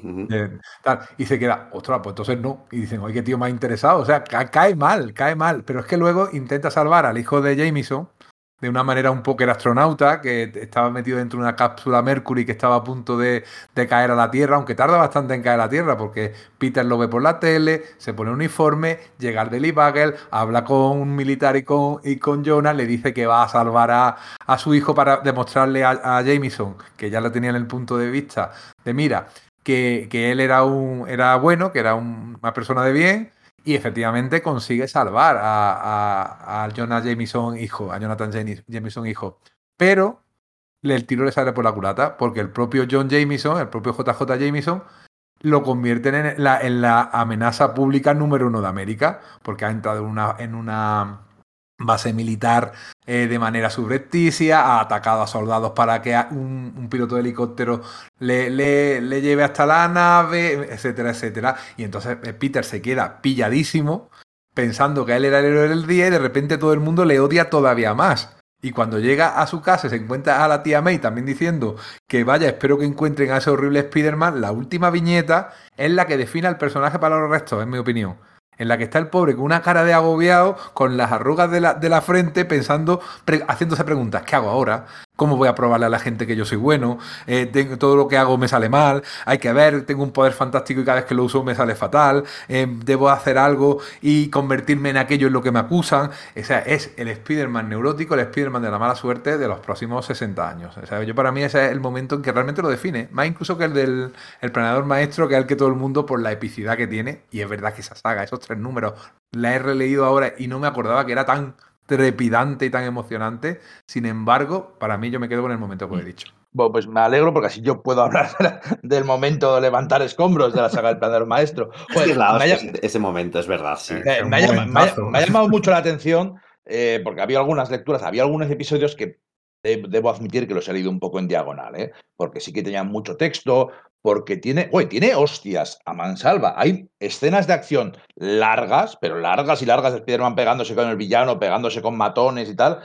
Y se queda, ostras, pues entonces no. Y dicen, oye, qué tío más interesado. O sea, cae mal, cae mal. Pero es que luego intenta salvar al hijo de Jameson de una manera un poco el astronauta, que estaba metido dentro de una cápsula Mercury que estaba a punto de, caer a la Tierra, aunque tarda bastante en caer a la Tierra, porque Peter lo ve por la tele, se pone uniforme, llega al Daily habla con un militar y con, y con Jonah, le dice que va a salvar a, su hijo para demostrarle a, Jameson, que ya lo tenía en el punto de vista de mira, que, él era, un, era bueno, que era una persona de bien, y efectivamente consigue salvar a, a, Jonah Jameson hijo, a Jonathan Jameson hijo. Pero el tiro le sale por la culata porque el propio John Jameson, el propio JJ Jameson, lo convierten en la, en la amenaza pública número uno de América, porque ha entrado en una, en una base militar eh, de manera subrepticia, ha atacado a soldados para que un, piloto de helicóptero le, le, lleve hasta la nave, etcétera, etcétera. Y entonces eh, Peter se queda pilladísimo pensando que él era el héroe del día y de repente todo el mundo le odia todavía más. Y cuando llega a su casa se encuentra a la tía May también diciendo que vaya, espero que encuentren a ese horrible Spider-Man, la última viñeta es la que define al personaje para los restos, en mi opinión en la que está el pobre con una cara de agobiado, con las arrugas de la, de la frente, pensando, haciéndose preguntas, ¿qué hago ahora? ¿Cómo voy a probarle a la gente que yo soy bueno? Eh, todo lo que hago me sale mal. Hay que ver, tengo un poder fantástico y cada vez que lo uso me sale fatal. Eh, debo hacer algo y convertirme en aquello en lo que me acusan. O sea, es el Spider-Man neurótico, el Spider-Man de la mala suerte de los próximos 60 años. O yo para mí ese es el momento en que realmente lo define. Más incluso que el del el planeador maestro, que es el que todo el mundo por la epicidad que tiene. Y es verdad que esa saga, esos tres números, la he releído ahora y no me acordaba que era tan trepidante y tan emocionante. Sin embargo, para mí yo me quedo con el momento que he dicho. Bueno, pues me alegro porque así yo puedo hablar del momento de levantar escombros de la saga del planador maestro. ese momento, es verdad, sí. me, ha, llamado mucho la atención eh, porque había algunas lecturas, había algunos episodios que debo admitir que los he leído un poco en diagonal, ¿eh? porque sí que tenían mucho texto, porque tiene, oye, tiene hostias a mansalva. Hay escenas de acción largas, pero largas y largas de Spider-Man pegándose con el villano, pegándose con matones y tal.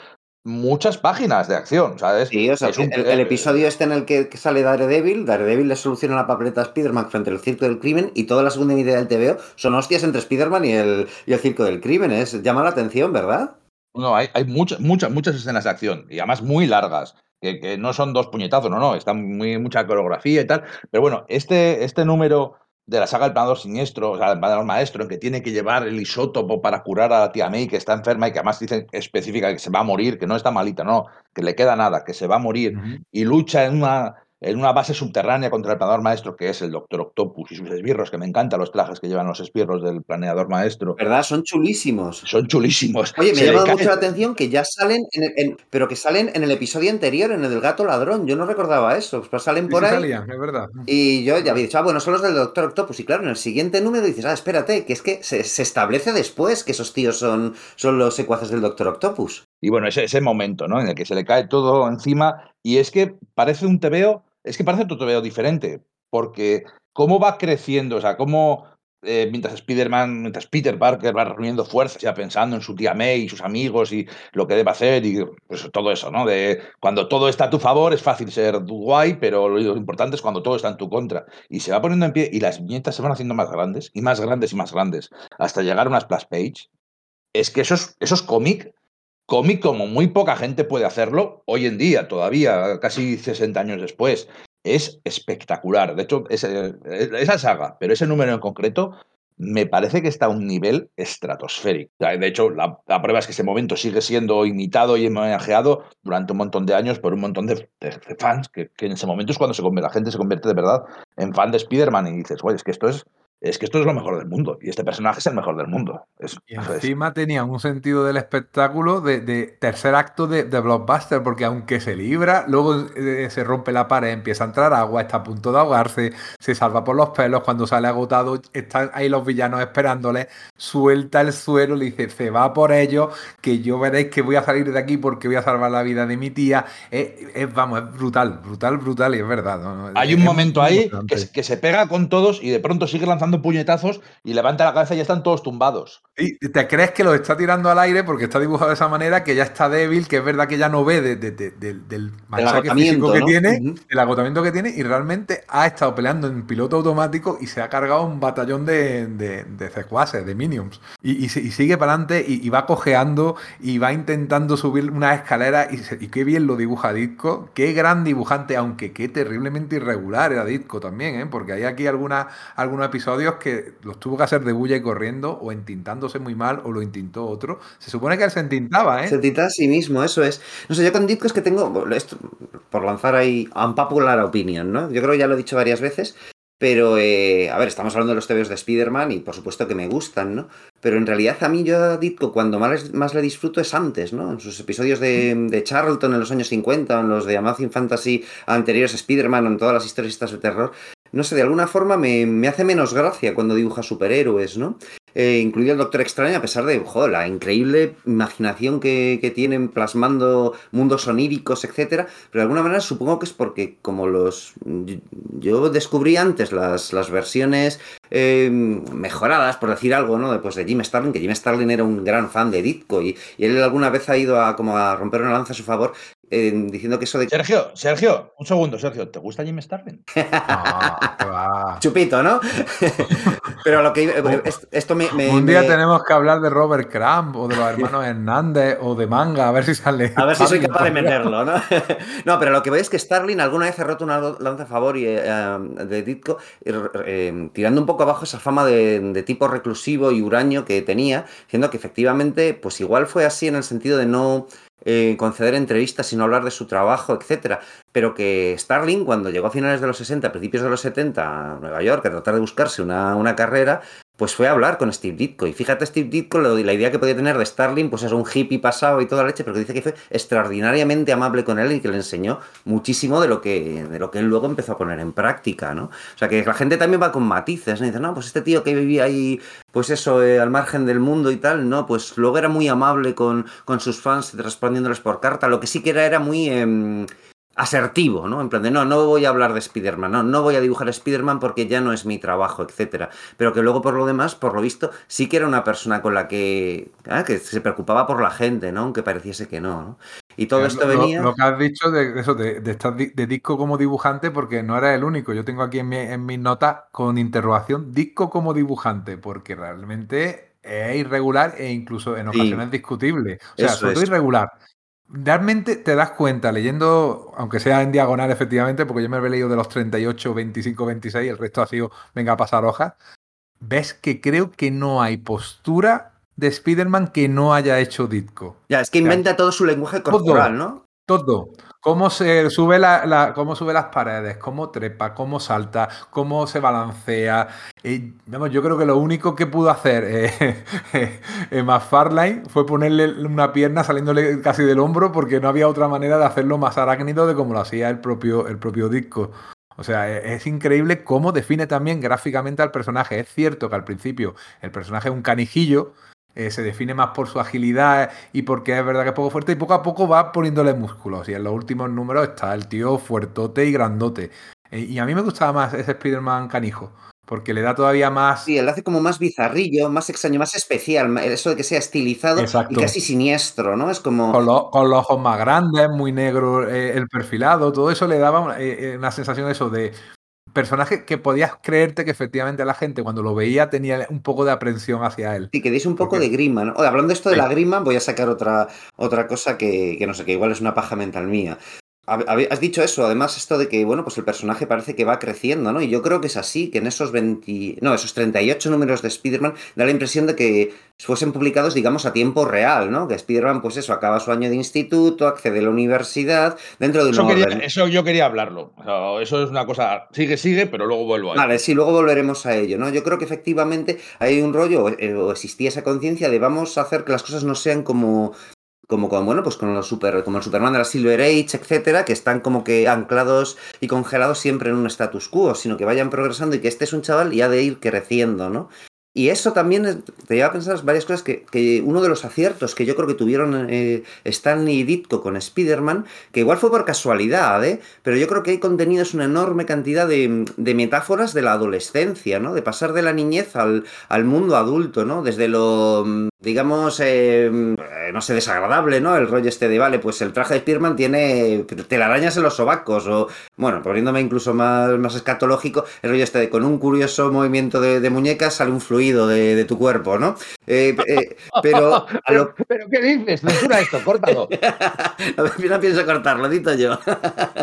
Muchas páginas de acción, ¿sabes? Sí, o sea, el, episodio este en el que, sale Daredevil, Daredevil le soluciona la papeleta a Spider-Man frente al circo del crimen y toda la segunda idea del TVO son hostias entre Spider-Man y el, y el circo del crimen. Es, llama la atención, ¿verdad? No, hay, hay muchas, muchas, muchas escenas de acción y además muy largas que, no son dos puñetazos, no, no, está muy, mucha coreografía y tal. Pero bueno, este, este número de la saga del planador siniestro, o sea, el planador maestro, en que tiene que llevar el isótopo para curar a la tía May, que está enferma y que además dicen específica que se va a morir, que no está malita, no, que le queda nada, que se va a morir, y lucha en una en una base subterránea contra el planeador maestro, que es el Doctor Octopus y sus esbirros, que me encantan los trajes que llevan los esbirros del planeador maestro. ¿Verdad? Son chulísimos. Son chulísimos. Oye, me ha llamado mucho la atención que ya salen, en, pero que salen en el episodio anterior, en el del gato ladrón. Yo no recordaba eso. Pues salen por ahí. es verdad. Y yo ya había dicho, ah, bueno, son los del Doctor Octopus. Y claro, en el siguiente número dices, ah, espérate, que es que se, establece después que esos tíos son, son los secuaces del Doctor Octopus. Y bueno, ese, ese momento, ¿no? En el que se le cae todo encima. Y es que parece un tebeo es que parece todo veo diferente, porque cómo va creciendo, o sea, cómo eh, mientras Spider-Man, mientras Peter Parker va reuniendo fuerzas, ya pensando en su tía May y sus amigos y lo que debe hacer y pues, todo eso, ¿no? De cuando todo está a tu favor es fácil ser guay, pero lo importante es cuando todo está en tu contra. Y se va poniendo en pie y las viñetas se van haciendo más grandes y más grandes y más grandes hasta llegar a una splash page. Es que eso es, eso es cómic cómic como muy poca gente puede hacerlo hoy en día, todavía, casi 60 años después. es espectacular. De hecho, esa saga, pero ese número en concreto, me parece que está a un nivel estratosférico. De hecho, la, prueba es que ese momento sigue siendo imitado y homenajeado durante un montón de años por un montón de, fans, que, en ese momento es cuando se, la gente se convierte de verdad en fan de Spider-Man y dices, oye, es que esto es es que esto es lo mejor del mundo y este personaje es el mejor del mundo. y encima tenía un sentido del espectáculo de, tercer acto de, blockbuster, porque aunque se libra, luego eh, se rompe la pared, empieza a entrar agua, está a punto de ahogarse, se salva por los pelos, cuando sale agotado, están ahí los villanos esperándole, suelta el suelo, le dice, se va por ello, que yo veréis que voy a salir de aquí porque voy a salvar la vida de mi tía. Es, vamos, es brutal, brutal, brutal y es verdad. Hay un momento ahí que, que se pega con todos y de pronto sigue lanzando puñetazos y levanta la cabeza y ya están todos tumbados. Y te crees que lo está tirando al aire porque está dibujado de esa manera, que ya está débil, que es verdad que ya no ve del machaque físico que tiene, el agotamiento que tiene, y realmente ha estado peleando en piloto automático y se ha cargado un batallón de, de, secuaces, de minions. Y, sigue para adelante y, va cojeando y va intentando subir una escalera y, y, qué bien lo dibuja Disco, qué gran dibujante, aunque qué terriblemente irregular era Disco también, ¿eh? porque hay aquí alguna, algunos episodios que los tuvo que hacer de bulla y corriendo o entintándose muy mal o lo intintó otro. Se supone que él se entintaba, ¿eh? Se entinta a sí mismo, eso es. No sé, yo con discos que tengo, esto, por lanzar ahí un popular opinion, ¿no? Yo creo que ya lo he dicho varias veces, pero, eh, a ver, estamos hablando de los TVOs de Spider-Man y por supuesto que me gustan, ¿no? Pero en realidad a mí yo a Ditko cuando más, más le disfruto es antes, ¿no? En sus episodios de, Charlton en los años 50, en los de Amazing Fantasy anteriores a Spider-Man, en todas las historias de terror, no sé, de alguna forma me, hace menos gracia cuando dibuja superhéroes, ¿no? Eh, incluido el Doctor Extraño, a pesar de la increíble imaginación que, tienen plasmando mundos oníricos, etcétera. Pero de alguna manera supongo que es porque, como los. Yo descubrí antes las, las versiones eh, mejoradas, por decir algo, ¿no? Pues de Jim Starlin, que Jim Starlin era un gran fan de Ditko y, y, él alguna vez ha ido a como a romper una lanza a su favor diciendo que eso de. Sergio, Sergio, un segundo, Sergio, ¿te gusta Jim Starlin? Chupito, ¿no? Pero lo que. Esto me. un día tenemos que hablar de Robert Crumb o de los hermanos Hernández o de manga, a ver si sale. A ver si soy capaz de meterlo, ¿no? no, pero lo que veis es que Starlin alguna vez ha roto una lanza a favor y, eh, de Ditko, eh, tirando un poco abajo esa fama de, de tipo reclusivo y huraño que tenía, diciendo que efectivamente, pues igual fue así en el sentido de no conceder entrevistas, sino hablar de su trabajo, etcétera. Pero que Starling, cuando llegó a finales de los 60, principios de los 70 a Nueva York a tratar de buscarse una, una carrera, pues fue a hablar con Steve Ditko. Y fíjate, Steve Ditko, la idea que podía tener de Starling, pues es un hippie pasado y toda la leche, pero que dice que fue extraordinariamente amable con él y que le enseñó muchísimo de lo que, de lo que él luego empezó a poner en práctica, ¿no? O sea, que la gente también va con matices, ¿no? dice, no, pues este tío que vivía ahí, pues eso, eh, al margen del mundo y tal, no, pues luego era muy amable con, con sus fans, respondiéndoles por carta. Lo que sí que era, era muy... Em, asertivo, ¿no? En plan de, no, no voy a hablar de Spider-Man, no, no voy a dibujar a Spider-Man porque ya no es mi trabajo, etcétera. Pero que luego, por lo demás, por lo visto, sí que era una persona con la que, ah, que se preocupaba por la gente, ¿no? Aunque pareciese que no, ¿no? Y todo esto venía... Lo, que has dicho de eso, de, estar de disco como dibujante, porque no era el único. Yo tengo aquí en, mi, en mis notas con interrogación, disco como dibujante, porque realmente es irregular e incluso en ocasiones discutible. O sea, sobre todo irregular realmente te das cuenta leyendo, aunque sea en diagonal efectivamente, porque yo me he leído de los 38, 25, 26, el resto ha sido, venga a pasar hojas, ves que creo que no hay postura de Spider-Man que no haya hecho Ditko. Ya, es que inventa todo su lenguaje corporal, ¿no? Todo. Cómo se sube la, cómo sube las paredes, cómo trepa, cómo salta, cómo se balancea. Y, yo creo que lo único que pudo hacer eh, eh, McFarlane fue ponerle una pierna saliéndole casi del hombro porque no había otra manera de hacerlo más arácnido de como lo hacía el propio, el propio disco. O sea, e, es increíble cómo define también gráficamente al personaje. Es cierto que al principio el personaje es un canijillo, eh, se define más por su agilidad y porque es verdad que es poco fuerte y poco a poco va poniéndole músculos y en los últimos números está el tío fuertote y grandote. Eh, y a mí me gustaba más ese Spider-Man canijo. Porque le da todavía más. Sí, él hace como más bizarrillo, más extraño, más especial. Eso de que sea estilizado y casi siniestro, ¿no? Es como. Con, los ojos más grandes, muy negro eh, el perfilado, todo eso le daba una, sensación de eso de personaje que podías creerte que efectivamente la gente cuando lo veía tenía un poco de aprensión hacia él. Sí, que dice un poco de grima, ¿no? hablando de esto de la grima, voy a sacar otra, otra cosa que, que, no sé, que igual es una paja mental mía. Has dicho eso, además esto de que, bueno, pues el personaje parece que va creciendo, ¿no? Y yo creo que es así, que en esos 20, no, esos 38 números de Spider-Man da la impresión de que fuesen publicados, digamos, a tiempo real, ¿no? Que Spider-Man, pues eso, acaba su año de instituto, accede a la universidad, dentro de un eso, eso yo quería hablarlo. eso es una cosa, sigue, sigue, pero luego vuelvo a ello. Vale, sí, luego volveremos a ello, ¿no? Yo creo que efectivamente hay un rollo, eh, o existía esa conciencia de vamos a hacer que las cosas no sean como como con, bueno, pues con los super, como el Superman de la Silver Age, etcétera, que están como que anclados y congelados siempre en un status quo, sino que vayan progresando y que este es un chaval y ha de ir creciendo, ¿no? Y eso también te lleva a pensar varias cosas que, uno de los aciertos que yo creo que tuvieron eh, Stanley y Ditko con Spider-Man, que igual fue por casualidad, ¿eh? pero yo creo que hay contenidos una enorme cantidad de, metáforas de la adolescencia, ¿no? De pasar de la niñez al, al mundo adulto, ¿no? Desde lo, digamos, eh, no sé, desagradable, ¿no? El rollo este de, vale, pues el traje de Spider-Man tiene telarañas en los sobacos, o, bueno, poniéndome incluso más, más escatológico, el rollo este de con un curioso movimiento de, de muñecas sale un fluido de, tu cuerpo, ¿no? Eh, eh, pero, pero, ¿qué dices? Censura esto, córtalo. no pienso cortarlo, dito yo.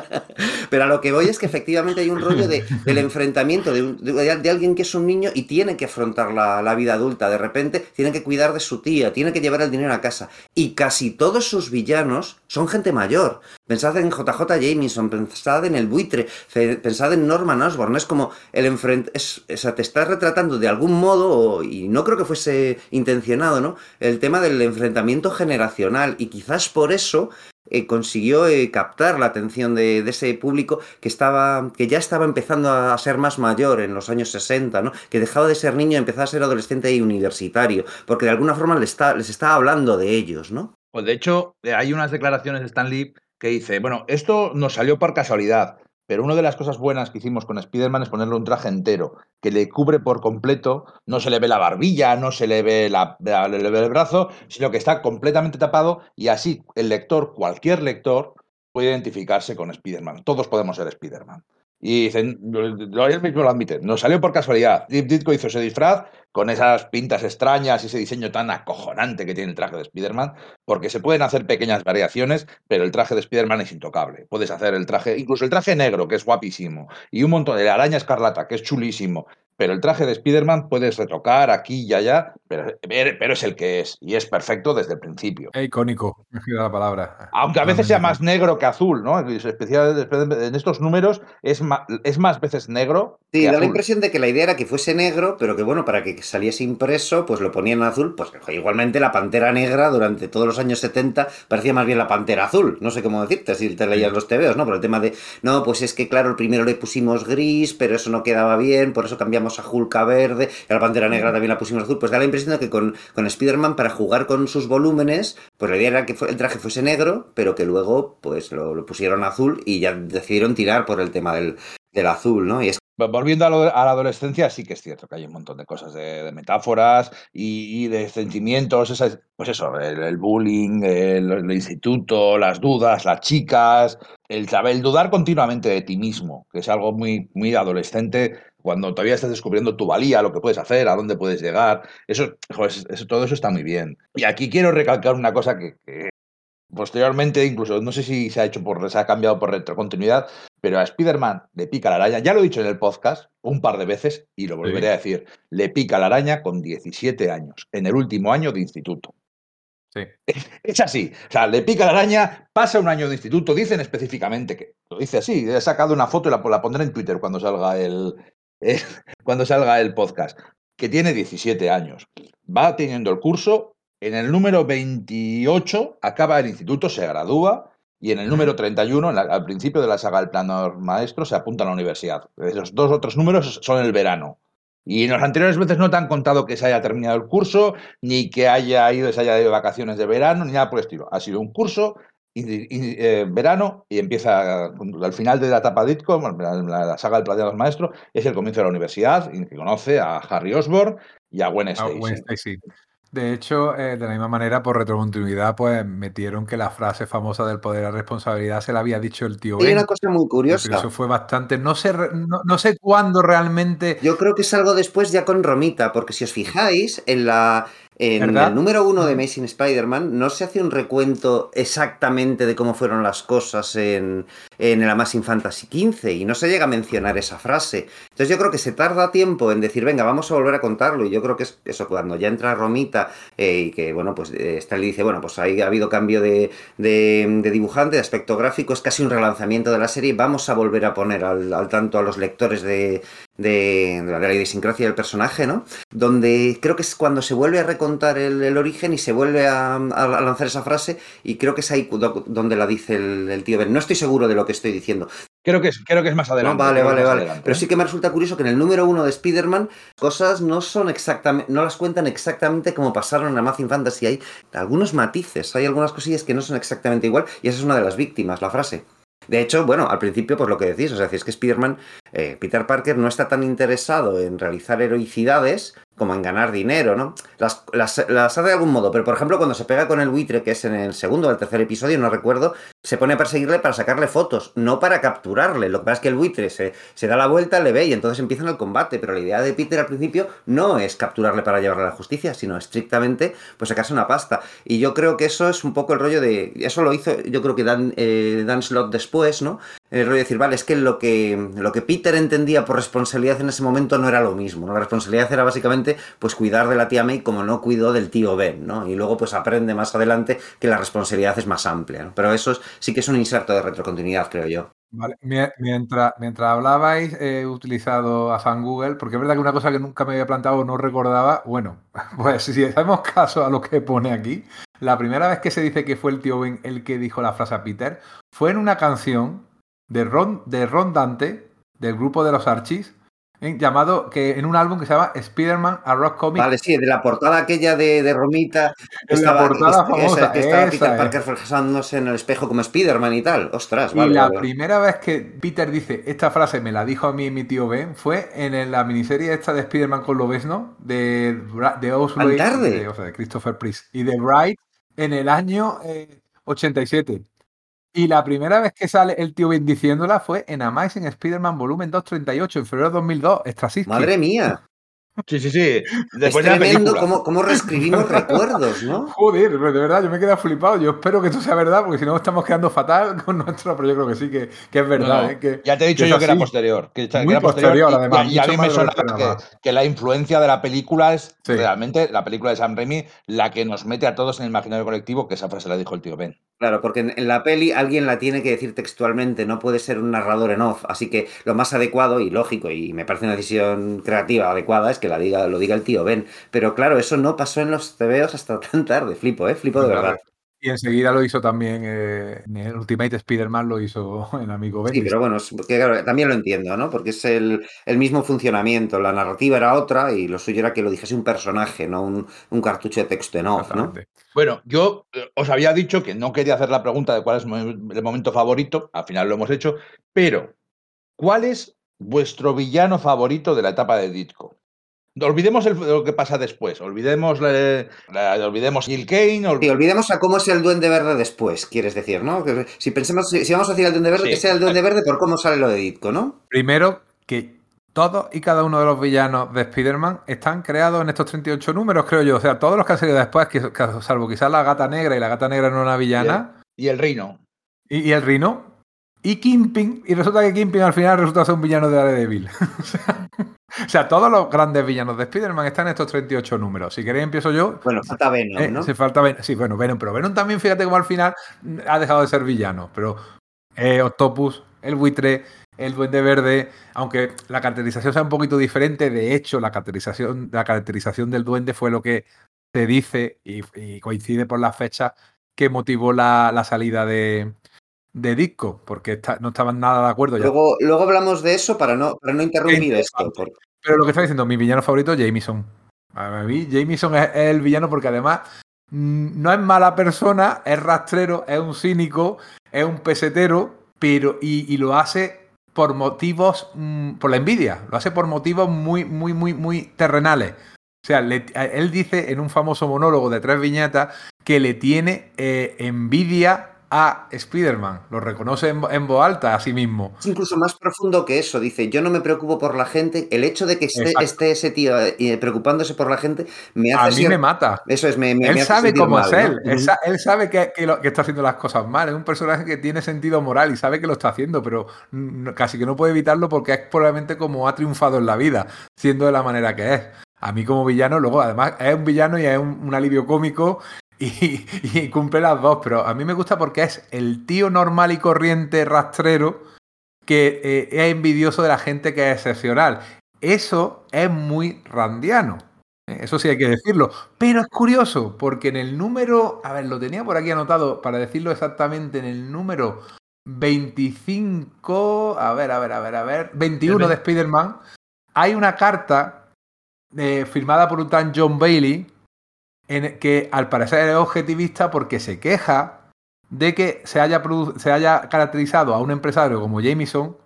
pero a lo que voy es que efectivamente hay un rollo de, del enfrentamiento de, alguien que es un niño y tiene que afrontar la, la, vida adulta. De repente tiene que cuidar de su tía, tiene que llevar el dinero a casa. Y casi todos sus villanos son gente mayor. Pensad en JJ Jameson, pensad en el buitre, pensad en Norman Osborn. Es como el enfrent... Es, o sea, te estás retratando de algún modo, y no creo que fuese intencionado, ¿no? El tema del enfrentamiento generacional. Y quizás por eso eh, consiguió eh, captar la atención de, ese público que estaba que ya estaba empezando a ser más mayor en los años 60, ¿no? que dejaba de ser niño y empezaba a ser adolescente y universitario, porque de alguna forma les está, les está hablando de ellos, ¿no? Pues de hecho, eh, hay unas declaraciones de Stan Lee que dice, bueno, esto nos salió por casualidad, pero una de las cosas buenas que hicimos con Spider-Man es ponerle un traje entero, que le cubre por completo, no se le ve la barbilla, no se le ve, la, el brazo, sino que está completamente tapado y así el lector, cualquier lector, puede identificarse con Spider-Man. Todos podemos ser Spider-Man. Y dicen, él mismo lo admite, nos salió por casualidad. Ditko hizo ese disfraz con esas pintas extrañas y ese diseño tan acojonante que tiene el traje de Spider-Man, porque se pueden hacer pequeñas variaciones, pero el traje de Spider-Man es intocable. Puedes hacer el traje, incluso el traje negro, que es guapísimo, y un montón de araña escarlata, que es chulísimo, pero el traje de Spider-Man puedes retocar aquí y allá, pero, pero, es el que es, y es perfecto desde el principio. Es icónico, me la palabra. Aunque a veces sea más negro que azul, ¿no? Especial, en estos números es más, es más veces negro. Sí, da la impresión de que la idea era que fuese negro, pero que bueno, para que saliese impreso, pues lo ponían en azul. Pues igualmente la pantera negra durante todos los años 70 parecía más bien la pantera azul. No sé cómo decirte si te leías los TVOs, ¿no? Pero el tema de, no, pues es que claro, el primero le pusimos gris, pero eso no quedaba bien, por eso cambiamos a Hulk verde, y a la Pantera Negra también la pusimos azul, pues da la impresión de que con, con Spider-Man para jugar con sus volúmenes, pues la idea era que el traje fuese negro, pero que luego pues lo, pusieron azul y ya decidieron tirar por el tema del, del azul, ¿no? Y es Volviendo a, la adolescencia, sí que es cierto que hay un montón de cosas, de, metáforas y, de sentimientos, pues eso, el, bullying, el, instituto, las dudas, las chicas, el saber, dudar continuamente de ti mismo, que es algo muy, muy adolescente cuando todavía estás descubriendo tu valía, lo que puedes hacer, a dónde puedes llegar. Eso, todo eso está muy bien. Y aquí quiero recalcar una cosa que, posteriormente, incluso no sé si se ha hecho por, se ha cambiado por retrocontinuidad, pero a Spider-Man le pica la araña, ya lo he dicho en el podcast un par de veces y lo volveré a decir, le pica la araña con 17 años, en el último año de instituto. Sí. Es así, o sea, le pica la araña, pasa un año de instituto, dicen específicamente que, lo dice así, he sacado una foto y la, la pondré en Twitter cuando salga el, cuando salga el podcast, que tiene 17 años. Va teniendo el curso, en el número 28 acaba el instituto, se gradúa, y en el número 31, al principio de la saga del plano maestro, se apunta a la universidad. Los dos otros números son el verano. Y en las anteriores veces no te han contado que se haya terminado el curso, ni que haya ido, se haya ido de vacaciones de verano, ni nada por el estilo. Ha sido un curso eh, verano y empieza al final de la etapa de la, saga del Planeta de los Maestros, es el comienzo de la universidad, y que conoce a Harry Osborn y a Gwen Stacy. De hecho, eh, de la misma manera, por retrocontinuidad, pues metieron que la frase famosa del poder a responsabilidad se la había dicho el tío. Hay una cosa muy curiosa. Eso fue bastante. No sé, no, sé cuándo realmente. Yo creo que es algo después ya con Romita, porque si os fijáis, en la, En el número uno de Amazing Spider-Man no se hace un recuento exactamente de cómo fueron las cosas en, en el Amazing Fantasy XV y no se llega a mencionar esa frase. Entonces yo creo que se tarda tiempo en decir, venga, vamos a volver a contarlo. Y yo creo que es eso, cuando ya entra Romita eh, y que, bueno, pues eh, Stanley dice, bueno, pues ahí ha habido cambio de, de, dibujante, de aspecto gráfico, es casi un relanzamiento de la serie. Vamos a volver a poner al, al tanto a los lectores de, de, de, la idiosincrasia del personaje, ¿no? Donde creo que es cuando se vuelve a recontar el, origen y se vuelve a, lanzar esa frase y creo que es ahí donde la dice el, tío Ben. No estoy seguro de lo que estoy diciendo. Creo que es, creo que es más adelante. vale, vale, vale. Pero ¿eh? sí que me resulta curioso que en el número uno de Spider-Man cosas no son exactamente, no las cuentan exactamente como pasaron en Amazing Fantasy. Hay algunos matices, hay algunas cosillas que no son exactamente igual y esa es una de las víctimas, la frase. De hecho, bueno, al principio, pues lo que decís, o sea, si es que Spider-Man, eh, Peter Parker no está tan interesado en realizar heroicidades como en ganar dinero, ¿no? Las, hace de algún modo, pero por ejemplo cuando se pega con el buitre, que es en el segundo o el tercer episodio, no recuerdo, se pone a perseguirle para sacarle fotos, no para capturarle. Lo que pasa es que el buitre se, se da la vuelta, le ve y entonces empiezan el combate, pero la idea de Peter al principio no es capturarle para llevarle a la justicia, sino estrictamente pues sacarse una pasta. Y yo creo que eso es un poco el rollo de... Eso lo hizo yo creo que Dan, eh, Dan Slott después, ¿no? El rollo de decir, vale, es que lo, que lo que Peter entendía por responsabilidad en ese momento no era lo mismo. La responsabilidad era básicamente pues cuidar de la tía May como no cuidó del tío Ben, ¿no? Y luego pues aprende más adelante que la responsabilidad es más amplia. Pero eso sí que es un inserto de retrocontinuidad, creo yo. Vale, mientras, mientras hablabais he utilizado a San Google, porque es verdad que una cosa que nunca me había plantado o no recordaba, bueno, pues si hacemos caso a lo que pone aquí, la primera vez que se dice que fue el tío Ben el que dijo la frase a Peter, fue en una canción de Ron, de Ron Dante, del grupo de los Archies, llamado que en un álbum que se llama Spider-Man a Rock Comic. Vale, sí, de la portada aquella de, de Romita. Que la portada famosa. que estaba Peter Parker fijándose en el espejo como Spider-Man y tal. Ostras, Y la primera vez que Peter dice esta frase, me la dijo a mí mi tío Ben, fue en la miniserie esta de Spider-Man con Lobezno, de, de Oswald, de, o sea, de Christopher Priest, y de Bright en el año 87. Y la primera vez que sale el tío Ben diciéndola fue en Amazing Spider-Man Volumen 238, en febrero de 2002. Madre mía. Sí, sí, sí. Después es tremendo cómo, cómo, reescribimos recuerdos, ¿no? Joder, de verdad, yo me he quedado flipado. Yo espero que esto sea verdad, porque si no estamos quedando fatal con nuestro, pero yo creo que sí, que, que es verdad. ¿eh? Que, ya te he dicho yo que era posterior. Que, era posterior, además. Y, a mí me suena que, que, la influencia de la película es realmente la película de Sam Raimi la que nos mete a todos en el imaginario colectivo, que esa frase la dijo el tío Ben. Claro, porque en, la peli alguien la tiene que decir textualmente, no puede ser un narrador en off. Así que lo más adecuado y lógico, y me parece una decisión creativa adecuada, es que la diga, lo diga el tío Ben. Pero claro, eso no pasó en los TVOs hasta tan tarde. Flipo, ¿eh? Flipo de verdad. Y enseguida lo hizo también eh, en el Ultimate Spider-Man, lo hizo en Amigo Ben. Sí, pero bueno, también lo entiendo, ¿no? Porque es el, mismo funcionamiento. La narrativa era otra y lo suyo era que lo dijese un personaje, no un, cartucho de texto en off, ¿no? Bueno, yo eh, os había dicho que no quería hacer la pregunta de cuál es el momento favorito, al final lo hemos hecho, pero ¿cuál es vuestro villano favorito de la etapa de Ditko? Olvidemos lo que pasa después, olvidemos, olvidemos Jill Kane. olvidemos a cómo es el Duende Verde después, quieres decir, ¿no? si pensemos, si, vamos a decir el Duende Verde, que sea el Duende Verde por cómo sale lo de Ditko, ¿no? Primero, que todos y cada uno de los villanos de Spider-Man están creados en estos 38 números, creo yo. O sea, todos los que han salido después, que, salvo quizás la gata negra, y la gata negra no es una villana. Y el, Rino. Y, y el Rino. Y Kimping, y resulta que Kimping al final resulta ser un villano de Daredevil. o sea, o sea, todos los grandes villanos de Spider-Man están en estos 38 números. Si queréis, empiezo yo. Bueno, falta Venom, eh, ¿no? Se falta Venom. Sí, bueno, Venom, pero Venom también, fíjate cómo al final ha dejado de ser villano. Pero eh, Octopus, el buitre, el duende verde, aunque la caracterización sea un poquito diferente, de hecho, la caracterización, la caracterización del duende fue lo que se dice y, coincide por las fechas que motivó la salida de, de disco, porque no estaban nada de acuerdo. Ya. Luego, luego hablamos de eso para no, para no interrumpir esto. Pero lo que está diciendo, mi villano favorito es Jameson. A mí, Jameson es, el villano porque además mm, no es mala persona, es rastrero, es un cínico, es un pesetero, pero y, lo hace por motivos, mm, por la envidia, lo hace por motivos muy, muy, muy, muy terrenales. O sea, él dice en un famoso monólogo de tres viñetas que le tiene eh, envidia a Spider-Man, lo reconoce en, voz alta a sí mismo. Es incluso más profundo que eso, dice, yo no me preocupo por la gente, el hecho de que esté, ese tío eh, preocupándose por la gente me hace... A mí me mata. Eso es, me, Él sabe cómo es él, él, sabe que, está haciendo las cosas mal, es un personaje que tiene sentido moral y sabe que lo está haciendo, pero casi que no puede evitarlo porque es probablemente como ha triunfado en la vida, siendo de la manera que es. A mí como villano, luego además es un villano y es un alivio cómico y, cumple las dos, pero a mí me gusta porque es el tío normal y corriente rastrero que eh, es envidioso de la gente que es excepcional. Eso es muy randiano. ¿eh? Eso sí hay que decirlo. Pero es curioso, porque en el número, a ver, lo tenía por aquí anotado para decirlo exactamente, en el número 25, a ver, a ver, a ver, a ver, 21 de Spider-Man, hay una carta eh, firmada por un tan John Bailey, en que al parecer es objetivista porque se queja de que se haya, se haya caracterizado a un empresario como Jameson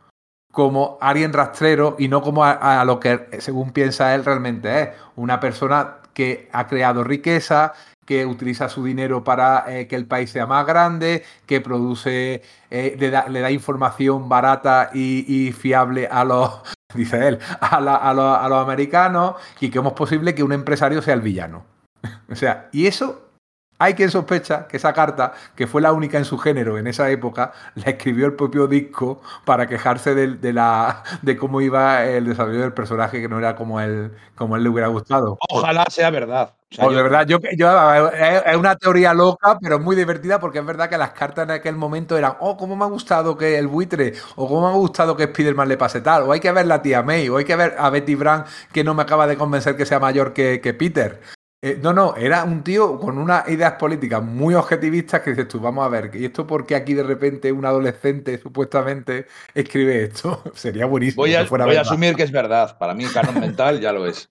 como alguien rastrero y no como a, lo que, según piensa él, realmente es. Una persona que ha creado riqueza, que utiliza su dinero para eh, que el país sea más grande, que produce, eh, le, da, información barata y, fiable a los, dice él, a, a los americanos y que es posible que un empresario sea el villano. o sea, y eso hay quien sospecha que esa carta, que fue la única en su género en esa época, la escribió el propio Disco para quejarse de, la, de cómo iba el desarrollo del personaje, que no era como él, como él le hubiera gustado. Ojalá sea verdad. O de verdad, yo, es una teoría loca, pero muy divertida, porque es verdad que las cartas en aquel momento eran, oh, cómo me ha gustado que el buitre, o cómo me ha gustado que Spiderman le pase tal, o hay que ver la tía May, o hay que ver a Betty Brand, que no me acaba de convencer que sea mayor que, que Peter. Eh, no, no, era un tío con unas ideas políticas muy objetivistas que dices tú, vamos a ver, ¿y esto por qué aquí de repente un adolescente supuestamente escribe esto? Sería buenísimo. Voy a, voy a asumir que es verdad. Para mí, canon mental ya lo es.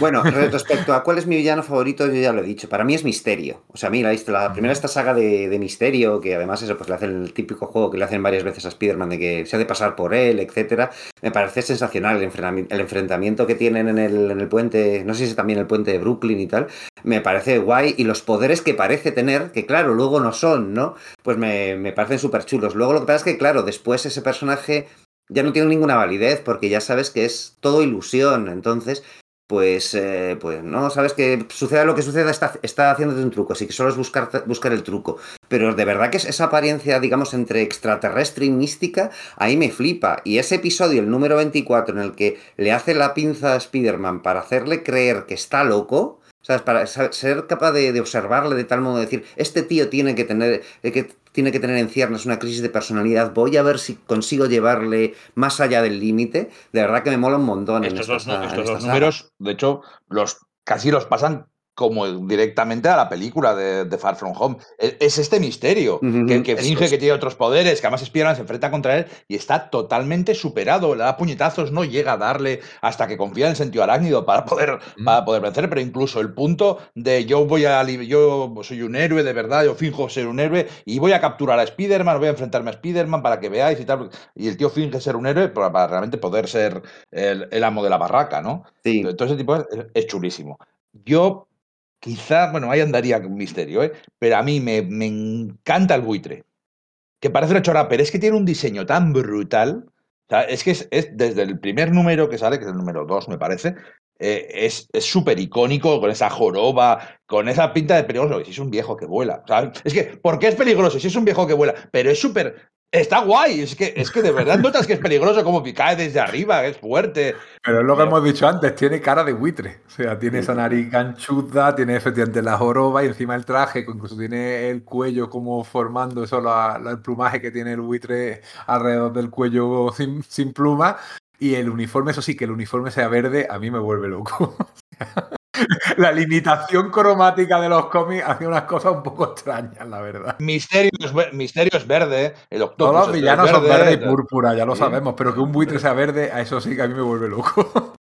Bueno, respecto a cuál es mi villano favorito, yo ya lo he dicho. Para mí es Misterio. O sea, mira, la primera esta saga de, Misterio, que además eso, pues le hacen el típico juego que le hacen varias veces a Spider-Man de que se ha de pasar por él, etcétera. Me parece sensacional el enfrentamiento, que tienen en el, en el, puente, no sé si es también el puente de Brooklyn y tal. Me parece guay. Y los poderes que parece tener, que claro, luego no son, ¿no? Pues me, me parecen súper chulos. Luego lo que pasa es que, claro, después ese personaje ya no tiene ninguna validez porque ya sabes que es todo ilusión. Entonces, pues, eh, pues no, sabes que suceda lo que suceda, está, está haciéndote un truco, así que solo es buscar, buscar el truco. Pero de verdad que esa apariencia, digamos, entre extraterrestre y mística, ahí me flipa. Y ese episodio, el número 24, en el que le hace la pinza a Spider-Man para hacerle creer que está loco, ¿sabes? Para ser capaz de, observarle de tal modo de decir, este tío tiene que tener, eh, tiene que tener en ciernes una crisis de personalidad, voy a ver si consigo llevarle más allá del límite, de verdad que me mola un montón. Estos, dos, números, de hecho, los casi los pasan como directamente a la película de, Far From Home. E, es este misterio, que, finge que tiene otros poderes, que además Spider-Man se enfrenta contra él y está totalmente superado. Le da puñetazos, no llega a darle hasta que confía en el sentido arácnido para poder, para poder vencer, pero incluso el punto de yo voy a yo soy un héroe de verdad, yo finjo ser un héroe y voy a capturar a Spider-Man, voy a enfrentarme a Spider-Man para que veáis y tal. Y el tío finge ser un héroe para, realmente poder ser el, amo de la barraca, ¿no? Sí. Todo ese tipo es chulísimo. Yo Quizá, bueno, ahí andaría con misterio, ¿eh? pero a mí me, encanta el buitre. Que parece una chorra, pero es que tiene un diseño tan brutal. Es que es, desde el primer número que sale, que es el número 2, me parece, eh, es súper icónico, con esa joroba, con esa pinta de peligroso. Si es un viejo que vuela. es que, ¿por qué es peligroso? Si es un viejo que vuela, pero es súper Está guay, es que, es que de verdad notas que es peligroso como que cae desde arriba, es fuerte. Pero es lo que hemos dicho antes, tiene cara de buitre. O sea, tiene esa nariz ganchuda, tiene efectivamente la joroba y encima el traje, incluso tiene el cuello como formando eso, el plumaje que tiene el buitre alrededor del cuello sin, sin pluma. Y el uniforme, eso sí, que el uniforme sea verde, a mí me vuelve loco. la limitación cromática de los cómics hace unas cosas un poco extrañas, la verdad. Misterio es, verde, el Todos los villanos son verde y púrpura, ya lo sabemos, pero que un buitre sea verde, a eso sí que a mí me vuelve loco.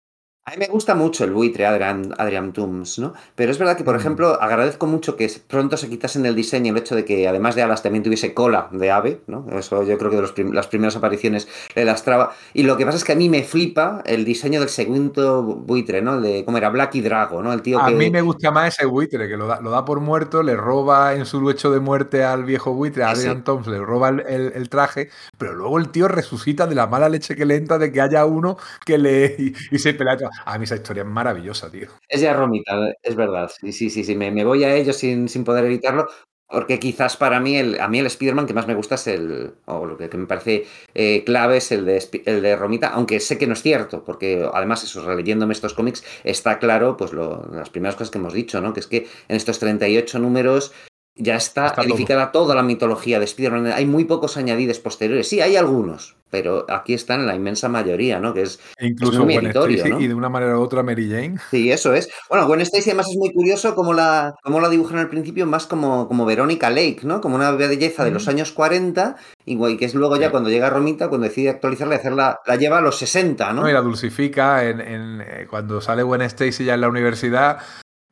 A mí me gusta mucho el buitre Adrian, Adrian Toomes, ¿no? Pero es verdad que, por Mm. ejemplo, agradezco mucho que pronto se quitasen del diseño el hecho de que, además de alas, también tuviese cola de ave, ¿no? Eso yo creo que de los prim- las primeras apariciones le lastraba. Y lo que pasa es que a mí me flipa el diseño del segundo buitre, ¿no? El de, ¿cómo era? Black y Drago, ¿no? El tío A que... mí me gusta más ese buitre, que lo da, lo da por muerto, le roba en su lecho de muerte al viejo buitre, a. Adrian Toms, le roba el, el- el traje, pero luego el tío resucita de la mala leche que le entra de que haya uno que le. y, y se pelea. A mí esa historia es maravillosa, tío. Es ya Romita, es verdad. Sí, sí, sí, sí. Me, voy a ello sin, sin poder evitarlo. Porque quizás para mí, el, a mí el Spider-Man que más me gusta es el, o lo que, me parece eh, clave es el de, el de Romita, aunque sé que no es cierto, porque además eso, releyéndome estos cómics, está claro, pues lo- las primeras cosas que hemos dicho, ¿no? Que es que en estos 38 números ya está, Está todo. edificada toda la mitología de Spider-Man. Hay muy pocos añadidos posteriores. Sí, hay algunos, pero aquí están la inmensa mayoría, ¿no? Que es E incluso muy meritorio, Stacy ¿no? y de una manera u otra Mary Jane. Sí, eso es. Bueno, Gwen Stacy además es muy curioso cómo la, cómo la dibujan al principio más como, como Verónica Lake, ¿no? Como una belleza de los años 40, y que es luego ya Sí. cuando llega Romita, cuando decide actualizarla y hacerla, la lleva a los 60, ¿no? ¿no? Y la dulcifica en, en, eh, cuando sale Gwen Stacy ya en la universidad.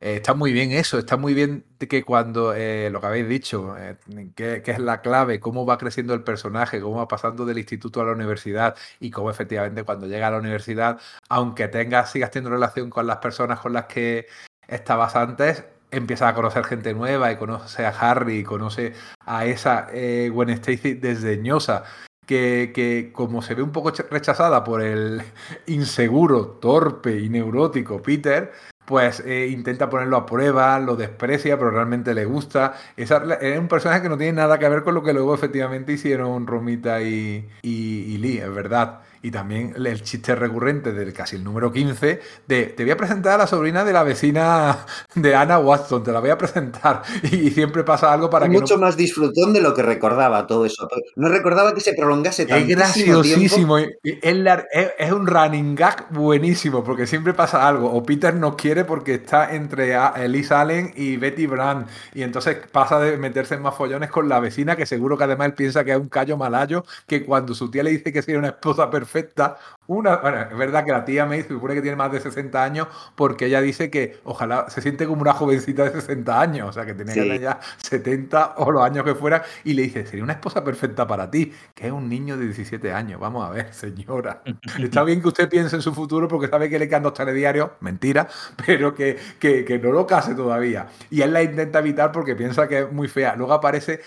Eh, está muy bien eso, está muy bien que cuando eh, lo que habéis dicho, eh, que, es la clave, cómo va creciendo el personaje, cómo va pasando del instituto a la universidad y cómo efectivamente cuando llega a la universidad, aunque tengas, sigas teniendo relación con las personas con las que estabas antes, empiezas a conocer gente nueva y conoce a Harry, y conoce a esa eh, Gwen Stacy desdeñosa que, que como se ve un poco ch- rechazada por el inseguro, torpe y neurótico Peter, pues eh, intenta ponerlo a prueba, lo desprecia, pero realmente le gusta. Es un personaje que no tiene nada que ver con lo que luego efectivamente hicieron Romita y, y Lee, es verdad. Y también el- chiste recurrente del casi el número 15 de te voy a presentar a la sobrina de la vecina de Anna Watson, te la voy a presentar. Y, siempre pasa algo para que mucho no más disfrutón de lo que recordaba todo eso. No recordaba que se prolongase Es tantísimo graciosísimo. tiempo. Es, la- es- es un running gag buenísimo, porque siempre pasa algo. O Peter no quiere porque está entre Elise Allen y Betty Brand. Y entonces pasa de meterse en más follones con la vecina, que seguro que además él piensa que es un callo malayo, que cuando su tía le dice que sería una esposa perfecta, una, bueno, es verdad que la tía me dice, supone que tiene más de 60 años, porque ella dice que ojalá se siente como una jovencita de 60 años, o sea, que tenía que Sí. tener ya 70 o los años que fuera, y le dice, sería una esposa perfecta para ti, que es un niño de 17 años. Vamos a ver, señora. Está bien que usted piense en su futuro porque sabe que le quedan dos telediarios, mentira, pero que, que, que no lo case todavía. Y él la intenta evitar porque piensa que es muy fea. Luego aparece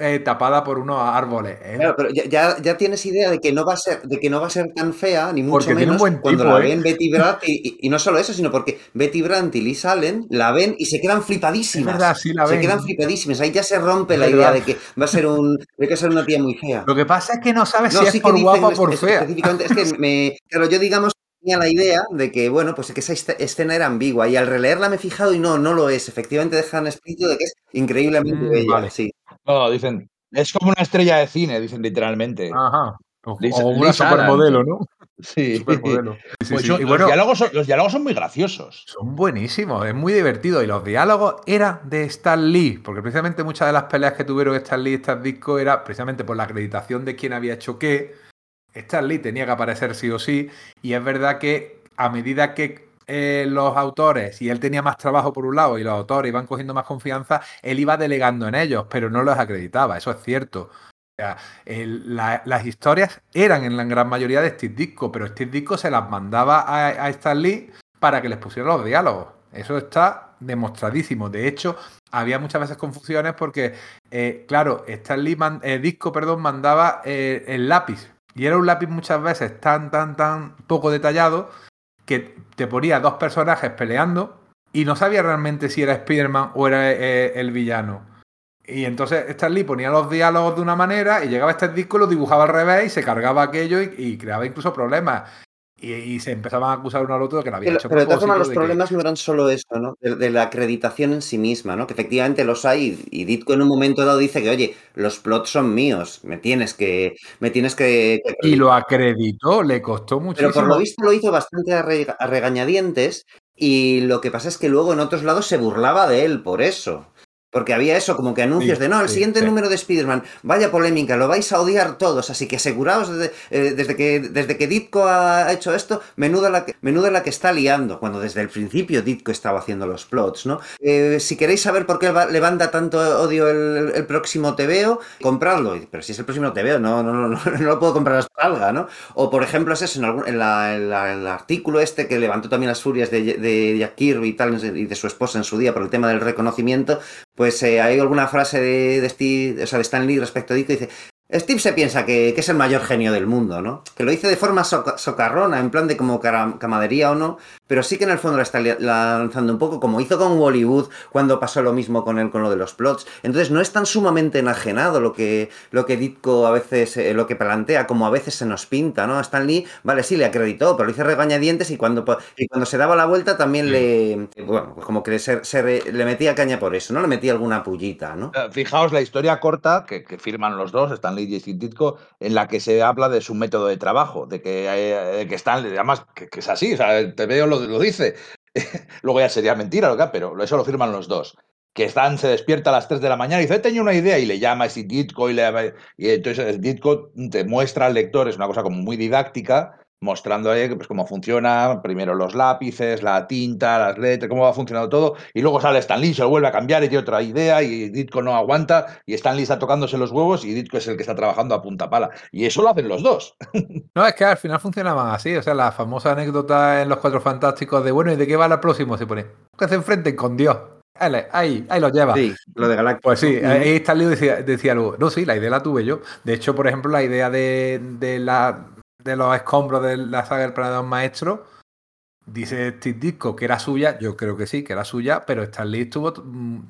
eh, tapada por unos árboles. ¿eh? Claro, pero ya, ya, ya tienes idea de que no va a ser, de que no va a ser tan fea, ni mucho Porque tiene un menos, buen cuando tipo, la ¿eh? ven Betty Brandt, y, y- y no solo eso, sino porque Betty Brandt y Liz Allen la ven y se quedan flipadísimas. Verdad, sí la se ven. quedan flipadísimas. Ahí ya se rompe la verdad. idea de que va a ser un, de que ser una tía muy fea. Lo que pasa es que no sabes No, si sí es por dicen guapa o por es- fea. específicamente, es que me, claro, yo digamos tenía la idea de que, bueno, pues que esa escena era ambigua y al releerla me he fijado y no, no lo es. Efectivamente dejan explícito de que es increíblemente Mm, bella, vale. sí. No, dicen, es como una estrella de cine, dicen literalmente. Ajá. O, Lisa- o una Lisa supermodelo. ¿no? Sí. Supermodelo. Sí, sí, sí. son- Y bueno, los, diálogos son, los diálogos son muy graciosos. Son buenísimos, es muy divertido. Y los diálogos eran de Stan Lee, porque precisamente muchas de las peleas que tuvieron Stan Lee y Stan Disco era precisamente por la acreditación de quién había hecho qué. Stan Lee tenía que aparecer sí o sí. Y es verdad que a medida que eh, los autores, y él tenía más trabajo por un lado, y los autores iban cogiendo más confianza, él iba delegando en ellos, pero no los acreditaba, eso es cierto. Las historias eran en la gran mayoría de Steve Disco, pero Steve Disco se las mandaba a, a Stan para que les pusiera los diálogos. Eso está demostradísimo. De hecho, había muchas veces confusiones porque, eh, claro, Stan Lee man- eh, Disco perdón, mandaba eh, el lápiz. Y era un lápiz muchas veces tan, tan, tan poco detallado que te ponía dos personajes peleando y no sabía realmente si era Spider-Man o era eh, el villano. Y entonces Stan Lee ponía los diálogos de una manera y llegaba este disco, lo dibujaba al revés y se cargaba aquello y, y creaba incluso problemas. Y, y se empezaban a acusar uno al otro de que lo había Pero, hecho pero de todas formas, los que- problemas no eran solo eso, ¿no? De, de la acreditación en sí misma, ¿no? Que efectivamente los hay y Ditko en un momento dado dice que, oye, los plots son míos, me tienes que... Me tienes que, que Y lo acreditó, le costó muchísimo. Pero por lo visto lo hizo bastante a, rega- a regañadientes y lo que pasa es que luego en otros lados se burlaba de él por eso. Porque había eso, como que anuncios Sí, de no, el sí, siguiente sí. número de Spider-Man, vaya polémica, lo vais a odiar todos, así que aseguraos de- eh, desde, que, desde que Ditko ha hecho esto, menuda la, que, menuda la que está liando, cuando desde el principio Ditko estaba haciendo los plots, ¿no? Eh, si queréis saber por qué va- levanta tanto odio el, el próximo TVO, compradlo. Pero si es el próximo TVO, no, no, no, no, no lo puedo comprar hasta salga, ¿no? O por ejemplo, es eso, en, algún- en la- en la- en el artículo este que levantó también las furias de, de Jack Kirby y tal, y de su esposa en su día por el tema del reconocimiento, pues eh, hay alguna frase de, Steve, o sea, de Stan Lee respecto a Ditko, dice, Steve se piensa que, que es el mayor genio del mundo, ¿no? Que lo dice de forma soca- socarrona, en plan de como camadería o no, pero sí que en el fondo la está lanzando un poco, como hizo con Hollywood cuando pasó lo mismo con él con lo de los plots. Entonces no es tan sumamente enajenado lo que, lo que Ditko a veces, eh, lo que plantea, como a veces se nos pinta, ¿no? A Stan Lee, vale, sí, le acreditó, pero lo hizo regañadientes y cuando, y cuando se daba la vuelta también Sí. le, bueno, pues como que se, se re- le metía caña por eso, ¿no? Le metía alguna pullita, ¿no? Eh, Fijaos la historia corta que, que firman los dos, Y Ditko, en la que se habla de su método de trabajo, de que, eh, que Stanley, además, que, que es así, o sea, el TVO lo, lo dice. Luego ya sería mentira, pero eso lo firman los dos. Que Stan se despierta a las 3 de la mañana y dice, "He tenido una idea, y le llama Steve Ditko, y, le, y entonces Ditko te muestra al lector, es una cosa como muy didáctica, mostrando ahí pues, cómo funciona primero los lápices, la tinta, las letras, cómo va funcionando todo, y luego sale Stan Lee, se lo vuelve a cambiar y tiene otra idea, y Ditko no aguanta, y Stan Lee está tocándose los huevos, y Ditko es el que está trabajando a punta pala. Y eso lo hacen los dos. No, es que al final funcionaban así. O sea, la famosa anécdota en Los Cuatro Fantásticos de, bueno, ¿y de qué va la próxima? Se pone, que se enfrenten con Dios. Ahí, ahí, lo lleva. Sí, lo de Galactus. Pues sí, ahí Stanley decía, decía algo. No, sí, la idea la tuve yo. De hecho, por ejemplo, la idea de, de, la, de los escombros de la saga del Planeta Maestro, dice Steve Ditko que era suya. Yo creo que sí, que era suya, pero Stanley estuvo mm,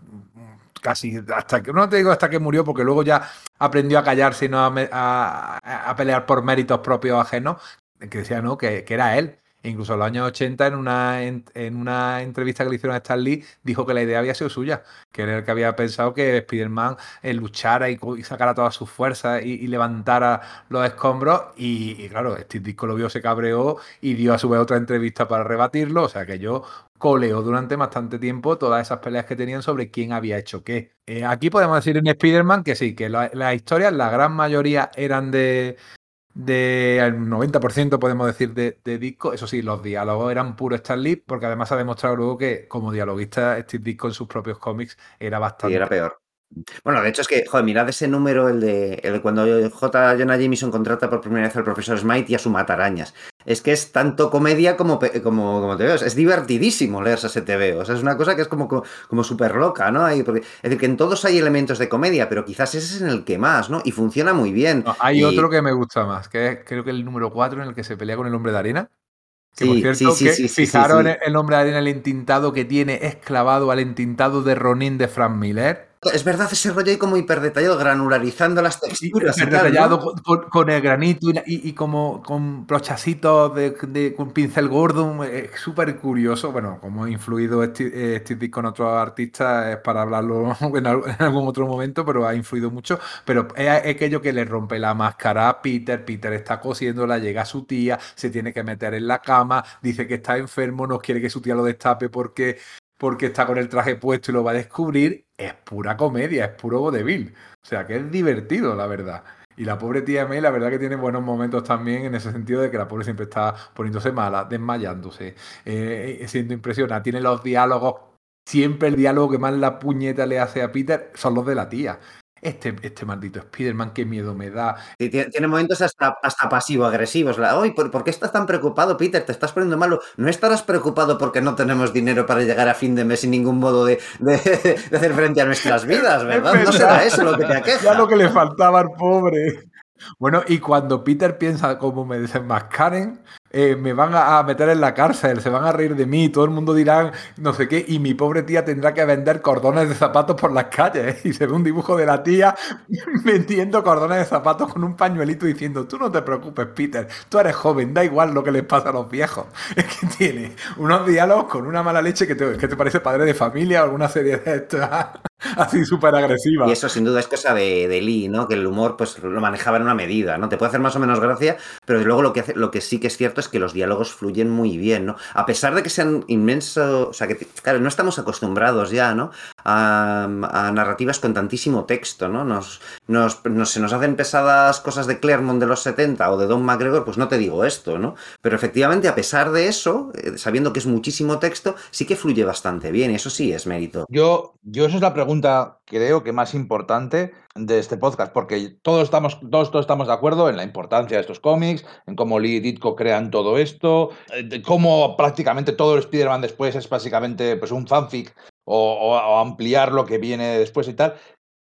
casi hasta que, no te digo hasta que murió, porque luego ya aprendió a callarse y no a- a- a pelear por méritos propios ajenos, que decía no, que, que era él. Incluso en los años 80, en una, en, una entrevista que le hicieron a Stan Lee, dijo que la idea había sido suya, que era el que había pensado que Spider-Man eh, luchara y, sacara todas sus fuerzas y, levantara los escombros. Y, claro, Steve Ditko lo vio, se cabreó y dio a su vez otra entrevista para rebatirlo. O sea que yo coleó durante bastante tiempo todas esas peleas que tenían sobre quién había hecho qué. Eh, aquí podemos decir en Spider-Man que sí, que la- las historias, la gran mayoría eran de, de al 90% podemos decir de, de disco. Eso sí, los diálogos eran puro Stan Lee, porque además ha demostrado luego que como dialoguista Steve Ditko en sus propios cómics era Sí, bastante... era peor. Bueno, de hecho es que, joder, mirad ese número, el de, el de cuando J. Jonah Jameson contrata por primera vez al profesor Smite y a su matarañas. Es que es tanto comedia como, como, como te veo. Es divertidísimo leerse ese TVO. O sea, es una cosa que es como, como, como súper loca, ¿no? Hay- porque- es decir, que en todos hay elementos de comedia, pero quizás ese es en el que más, ¿no? Y funciona muy bien. No, hay Y- otro que me gusta más, que es creo que el número 4 en el que se pelea con el hombre de arena. Que por Sí, cierto, sí, sí, que fijaron el hombre de arena, el entintado que tiene es clavado al entintado de Ronin de Frank Miller. Es verdad, ese rollo ahí como hiperdetallado, granularizando las texturas y Súper tal, detallado ¿no? con, el granito y, como con brochacitos de, de- con pincel gordo, es súper curioso. Bueno, como ha influido Steve, eh, Steve con otros artistas es para hablarlo en algún otro momento, pero ha influido mucho. Pero es aquello que le rompe la máscara a Peter, Peter está cosiéndola, llega su tía, se tiene que meter en la cama, dice que está enfermo, no quiere que su tía lo destape porque porque está con el traje puesto y lo va a descubrir, es pura comedia, es puro vodevil. O sea que es divertido, la verdad. Y la pobre tía May, la verdad que tiene buenos momentos también en ese sentido de que la pobre siempre está poniéndose mala, desmayándose, eh, siendo impresionada. Tiene los diálogos, siempre el diálogo que más la puñeta le hace a Peter son los de la tía. Este, este maldito Spider-Man, qué miedo me da. Sí, tiene, momentos hasta, hasta pasivo-agresivos. La, "Ay, ¿por, por qué estás tan preocupado, Peter? Te estás poniendo malo. ¿No estarás preocupado porque no tenemos dinero para llegar a fin de mes sin ningún modo de, de- de hacer frente a nuestras vidas, ¿verdad? No será eso lo que te Ya aqueja. lo que le faltaba al pobre. Bueno, y cuando Peter piensa como me desenmascaren, eh, me van a, meter en la cárcel, se van a reír de mí, todo el mundo dirá no sé qué, y mi pobre tía tendrá que vender cordones de zapatos por las calles. ¿eh? Y se ve un dibujo de la tía vendiendo cordones de zapatos con un pañuelito diciendo, tú no te preocupes, Peter, tú eres joven, da igual lo que les pasa a los viejos. Es que tiene unos diálogos con una mala leche que te, que te parece padre de familia o alguna serie de estas así súper agresiva. Y eso sin duda es cosa de, de Lee, ¿no? Que el humor pues lo manejaba en una medida, ¿no? Te puede hacer más o menos gracia, pero luego lo que, lo que sí que es cierto es que los diálogos fluyen muy bien, ¿no? A pesar de que sean inmensos, o sea, que claro, no estamos acostumbrados ya, ¿no? A, narrativas con tantísimo texto, ¿no? Nos, nos, se nos hacen pesadas cosas de Claremont de los 70 o de Don McGregor, pues no te digo esto, ¿no? Pero efectivamente, a pesar de eso, eh, sabiendo que es muchísimo texto, sí que fluye bastante bien, eso sí es mérito. Yo, yo esa es la pregunta, creo que más importante de este podcast, porque todos estamos, todos, todos estamos de acuerdo en la importancia de estos cómics, en cómo Lee y Ditko crean todo esto, eh, cómo prácticamente todo el Spider-Man después es básicamente pues, un fanfic o, ampliar lo que viene después y tal.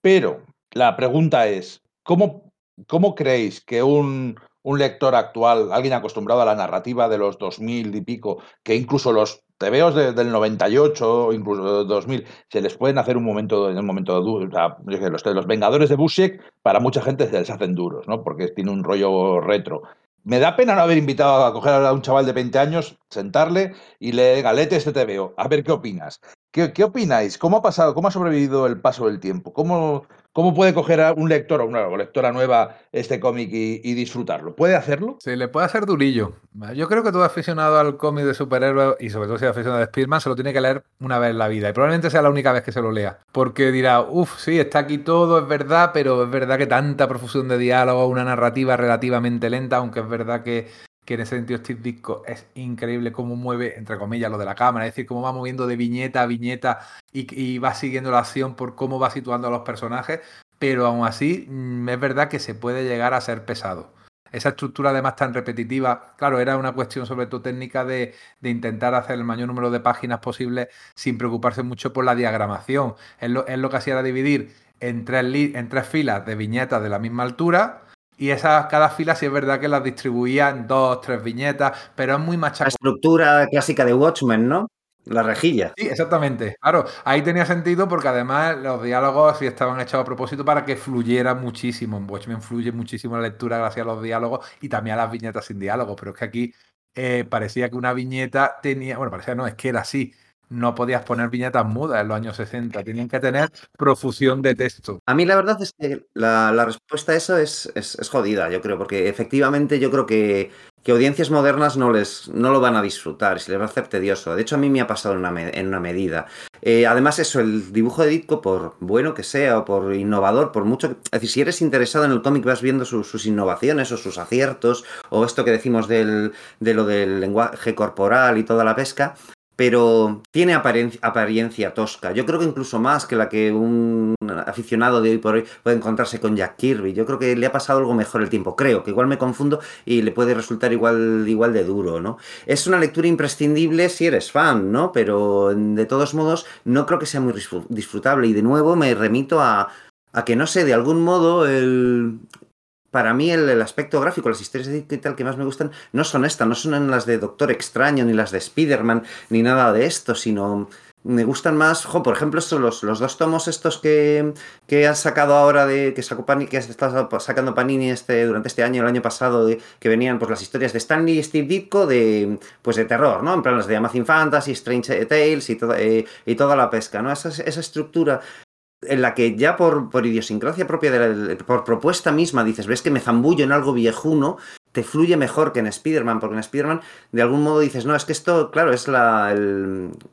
Pero la pregunta es, ¿cómo, cómo creéis que un, un lector actual, alguien acostumbrado a la narrativa de los 2000 y pico, que incluso los tebeos del 98 o incluso 2000 se les pueden hacer un momento en un momento duro. los, los, Vengadores de Busiek para mucha gente se les hacen duros, ¿no? Porque tiene un rollo retro. Me da pena no haber invitado a coger a un chaval de 20 años, sentarle y le galete este TVO, a ver qué opinas. ¿Qué, opináis? ¿Cómo ha pasado, cómo ha sobrevivido el paso del tiempo? ¿Cómo, cómo puede coger a un lector o una lectora nueva este cómic y, disfrutarlo? ¿Puede hacerlo? Se le puede hacer durillo. Yo creo que todo aficionado al cómic de superhéroes y sobre todo si es aficionado a Spiderman se lo tiene que leer una vez en la vida y probablemente sea la única vez que se lo lea. Porque dirá, uff, sí, está aquí todo, es verdad, pero es verdad que tanta profusión de diálogo, una narrativa relativamente lenta, aunque es verdad que que en ese sentido Steve Disco es increíble cómo mueve, entre comillas, lo de la cámara, es decir, cómo va moviendo de viñeta a viñeta y, va siguiendo la acción por cómo va situando a los personajes, pero aún así mm, es verdad que se puede llegar a ser pesado. Esa estructura además tan repetitiva, claro, era una cuestión sobre todo técnica de, intentar hacer el mayor número de páginas posible sin preocuparse mucho por la diagramación. Es lo, que hacía era dividir en en tres filas de viñetas de la misma altura, y esas, cada fila sí es verdad que las distribuía en dos, tres viñetas, pero es muy machacón. La estructura clásica de Watchmen, ¿no? La rejilla. Sí, exactamente. Claro, ahí tenía sentido porque además los diálogos sí estaban hechos a propósito para que fluyera muchísimo. En Watchmen fluye muchísimo la lectura gracias a los diálogos y también a las viñetas sin diálogo. Pero es que aquí eh, parecía que una viñeta tenía. Bueno, parecía no, es que era así no podías poner viñetas mudas en los años 60, tenían que tener profusión de texto. A mí la verdad es que la, respuesta a eso es, es, jodida, yo creo, porque efectivamente yo creo que, que audiencias modernas no, les, no lo van a disfrutar, se les va a hacer tedioso. De hecho, a mí me ha pasado en una, en una medida. Eh, además, eso, el dibujo de Ditko, por bueno que sea o por innovador, por mucho... Es decir, si eres interesado en el cómic, vas viendo sus innovaciones o sus aciertos, o esto que decimos del, de lo del lenguaje corporal y toda la pesca, pero tiene apariencia tosca. Yo creo que incluso más que la que un aficionado de hoy por hoy puede encontrarse con Jack Kirby. Yo creo que le ha pasado algo mejor el tiempo. Creo que igual me confundo y le puede resultar igual, igual de duro, ¿no? Es una lectura imprescindible si eres fan, ¿no? Pero de todos modos no creo que sea muy disfrutable. Y de nuevo me remito a, a que no sé, de algún modo el, para mí el, aspecto gráfico, las historias de tal que más me gustan, no son estas, no son las de Doctor Extraño, ni las de Spider-Man, ni nada de esto, sino me gustan más, por ejemplo, estos, los, los dos tomos estos que, que han sacado ahora de que sacó Panini, que está sacando Panini este, durante este año, el año pasado, que venían pues las historias de Stanley y Steve Ditko de pues de terror, ¿no? En plan las de Amazing Fantasy, Strange Tales y toda, eh, y toda la pesca, ¿no? Esa, esa estructura en la que ya por, por idiosincrasia propia, de por propuesta misma, dices, ves que me zambullo en algo viejuno te fluye mejor que en Spider-Man, porque en Spider-Man de algún modo dices, no, es que esto, claro, es la,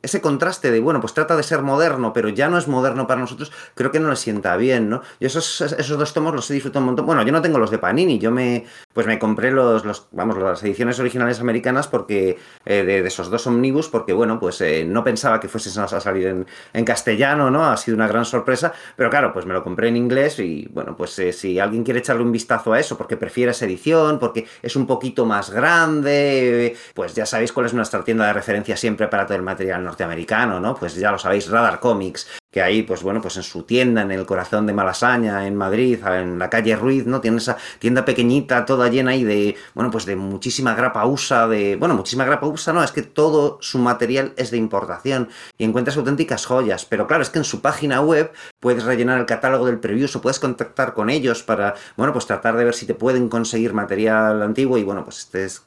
ese contraste de, bueno, pues trata de ser moderno, pero ya no es moderno para nosotros, creo que no le sienta bien, ¿no? Yo esos, esos dos tomos los he disfrutado un montón. Bueno, yo no tengo los de Panini, yo me, pues me compré los, los vamos, las ediciones originales americanas porque, eh, de, esos dos omnibus, porque, bueno, pues eh, no pensaba que fuesen a salir en, en, castellano, ¿no? Ha sido una gran sorpresa, pero claro, pues me lo compré en inglés y, bueno, pues eh, si alguien quiere echarle un vistazo a eso, porque prefiere esa edición, porque es un poquito más grande, pues ya sabéis cuál es nuestra tienda de referencia siempre para todo el material norteamericano, ¿no? Pues ya lo sabéis, Radar Comics, que ahí, pues bueno, pues en su tienda, en el corazón de Malasaña, en Madrid, en la calle Ruiz, ¿no? Tiene esa tienda pequeñita, toda llena ahí de, bueno, pues de muchísima grapa usa, de, bueno, muchísima grapa usa, no, es que todo su material es de importación y encuentras auténticas joyas, pero claro, es que en su página web puedes rellenar el catálogo del preview o puedes contactar con ellos para, bueno, pues tratar de ver si te pueden conseguir material antiguo y bueno, pues este es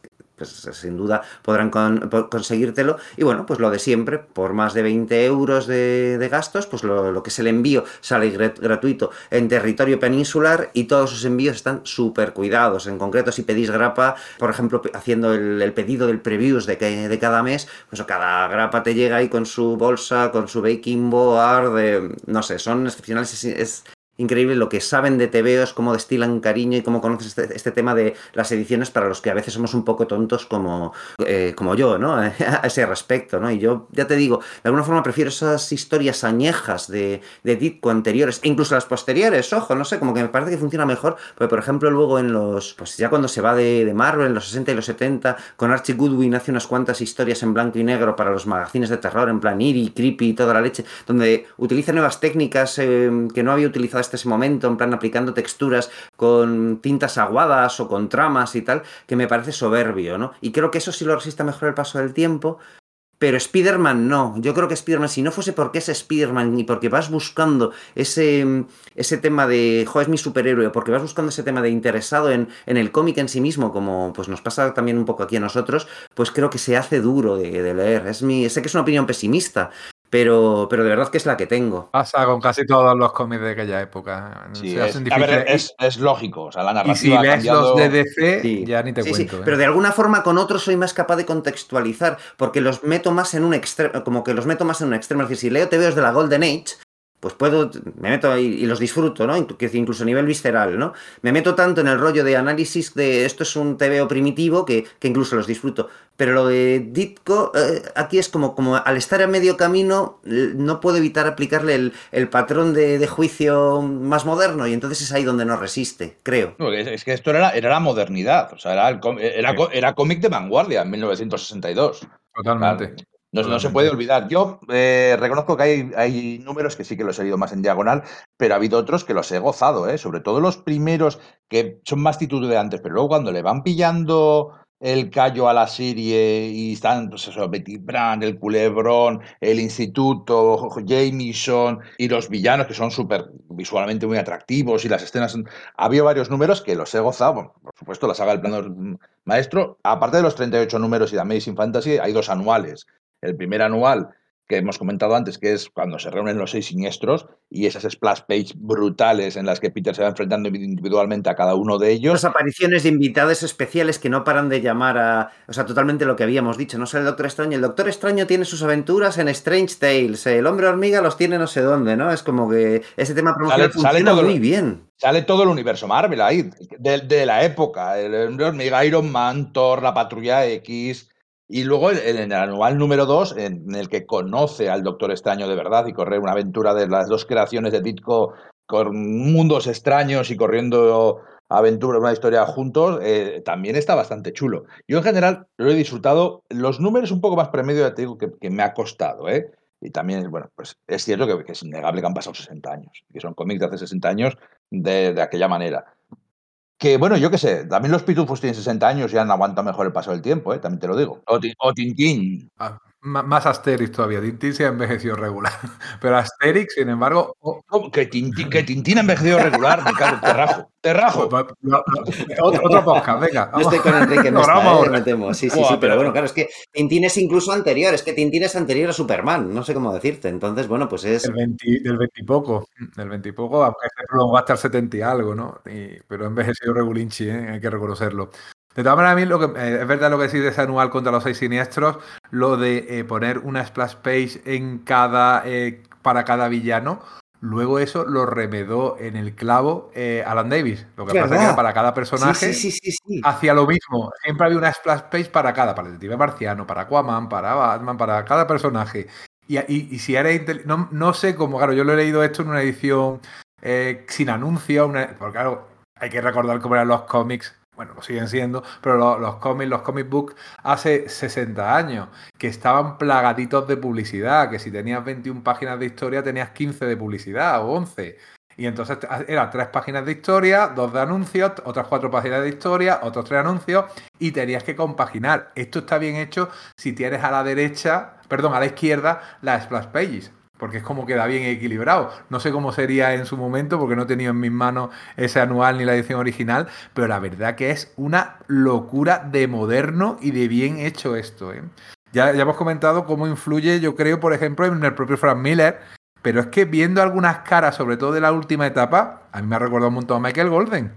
pues sin duda podrán conseguírtelo. Y bueno, pues lo de siempre, por más de 20 euros de, gastos, pues lo, que es el envío sale gratuito en territorio peninsular y todos sus envíos están súper cuidados. En concreto, si pedís grapa, por ejemplo, haciendo el, pedido del previews de, que, de cada mes, pues cada grapa te llega ahí con su bolsa, con su baking board, de, no sé, son excepcionales. es increíble lo que saben de TVOs, cómo destilan cariño y cómo conoces este, este, tema de las ediciones para los que a veces somos un poco tontos como, eh, como yo, ¿no? a ese respecto, ¿no? Y yo, ya te digo, de alguna forma prefiero esas historias añejas de, de Ditko anteriores, e incluso las posteriores, ojo, no sé, como que me parece que funciona mejor, porque por ejemplo luego en los, pues ya cuando se va de, de Marvel, en los 60 y los 70, con Archie Goodwin hace unas cuantas historias en blanco y negro para los magazines de terror, en plan Eerie, Creepy y toda la leche, donde utiliza nuevas técnicas eh, que no había utilizado hasta ese momento, en plan aplicando texturas con tintas aguadas o con tramas y tal, que me parece soberbio, ¿no? Y creo que eso sí lo resiste mejor el paso del tiempo, pero Spider-Man no. Yo creo que Spider-Man, si no fuese porque es Spider-Man y porque vas buscando ese, ese tema de, jo, es mi superhéroe, porque vas buscando ese tema de interesado en, en el cómic en sí mismo, como pues nos pasa también un poco aquí a nosotros, pues creo que se hace duro de, de leer. Es mi, sé que es una opinión pesimista, pero, pero de verdad que es la que tengo. Pasa con casi todos los cómics de aquella época. Sí, es, a ver, es, es, lógico, o sea, la narrativa y si lees los de DC, ya ni te cuento. ¿eh? Pero de alguna forma con otros soy más capaz de contextualizar, porque los meto más en un extremo, como que los meto más en un extremo. Es decir, si leo TVOs de la Golden Age, pues puedo, me meto ahí y los disfruto, ¿no? Incluso a nivel visceral, ¿no? Me meto tanto en el rollo de análisis de esto es un TVO primitivo que, incluso los disfruto. Pero lo de Ditko, eh, aquí es como, como al estar a medio camino, no puedo evitar aplicarle el, patrón de, juicio más moderno y entonces es ahí donde no resiste, creo. es que esto era, era la modernidad, o sea, era, era, era cómic de vanguardia en 1962. Totalmente. No, se puede olvidar. Yo eh, reconozco que hay, hay, números que sí que los he leído más en diagonal, pero ha habido otros que los he gozado, ¿eh? sobre todo los primeros que son más titubeantes, pero luego cuando le van pillando el callo a la serie y están, pues eso, Betty Brand, el culebrón, el instituto, Jameson y los villanos que son súper visualmente muy atractivos y las escenas. Ha habido varios números que los he gozado. por supuesto, la saga del plano maestro. Aparte de los 38 números y de Amazing Fantasy, hay dos anuales el primer anual que hemos comentado antes, que es cuando se reúnen los seis siniestros y esas splash page brutales en las que Peter se va enfrentando individualmente a cada uno de ellos. Las apariciones de invitados especiales que no paran de llamar a. O sea, totalmente lo que habíamos dicho. No sé el Doctor Extraño. El Doctor Extraño tiene sus aventuras en Strange Tales. El Hombre Hormiga los tiene no sé dónde, ¿no? Es como que ese tema promocional funciona muy bien. Sale todo el universo Marvel ahí, de, de la época. El Hombre Hormiga, Iron Man, Thor, la Patrulla X. Y luego en el anual número 2, en el que conoce al Doctor Extraño de verdad y corre una aventura de las dos creaciones de Ditko con mundos extraños y corriendo aventuras, una historia juntos, eh, también está bastante chulo. Yo en general lo he disfrutado. Los números un poco más premedio, ya te digo que, me ha costado, ¿eh? Y también, bueno, pues es cierto que, es innegable que han pasado 60 años, que son cómics de hace 60 años de aquella manera. Que bueno, yo qué sé, también los pitufos tienen 60 años y han aguantado mejor el paso del tiempo, ¿eh? también te lo digo. O, Tintín. Ah, más Asterix todavía. Tintín se ha envejecido regular. Pero Asterix, sin embargo. que, Tintín, que Tintín ha envejecido regular, me cago, te rajo. Te rajo. otro, podcast, venga. Yo estoy con Enrique, no, está, ¿eh? me temo. Sí, sí, sí, pero bueno, claro, es que Tintín es incluso anterior. Es que Tintín es anterior a Superman. No sé cómo decirte. Entonces, bueno, pues es. del 20 y poco. Del 20 y poco, aunque se prolongó hasta el 70 y algo, ¿no? pero ha envejecido regulinchi, ¿eh? hay que reconocerlo. De todas maneras, a mí lo que, eh, es verdad lo que decís de ese anual contra los seis siniestros, lo de eh, poner una splash page en cada, eh, para cada villano. Luego eso lo remedó en el clavo Alan Davis. Lo que pasa es que para cada personaje hacía lo mismo. Siempre había una splash page para cada, para el detective marciano, para Aquaman, para Batman, para cada personaje. Y, y, si eres no, no sé cómo, claro, yo lo he leído esto en una edición sin anuncio, porque claro, hay que recordar cómo eran los cómics bueno, lo siguen siendo, pero los, cómics, los comic books hace 60 años, que estaban plagaditos de publicidad, que si tenías 21 páginas de historia tenías 15 de publicidad o 11. Y entonces eran tres páginas de historia, dos de anuncios, otras cuatro páginas de historia, otros tres anuncios, y tenías que compaginar. Esto está bien hecho si tienes a la derecha, perdón, a la izquierda las splash pages. Porque es como queda bien equilibrado. No sé cómo sería en su momento, porque no he tenido en mis manos ese anual ni la edición original, pero la verdad que es una locura de moderno y de bien hecho esto. ¿eh? Ya, ya hemos comentado cómo influye, yo creo, por ejemplo, en el propio Frank Miller, pero es que viendo algunas caras, sobre todo de la última etapa, a mí me ha recordado un montón a Michael Golden.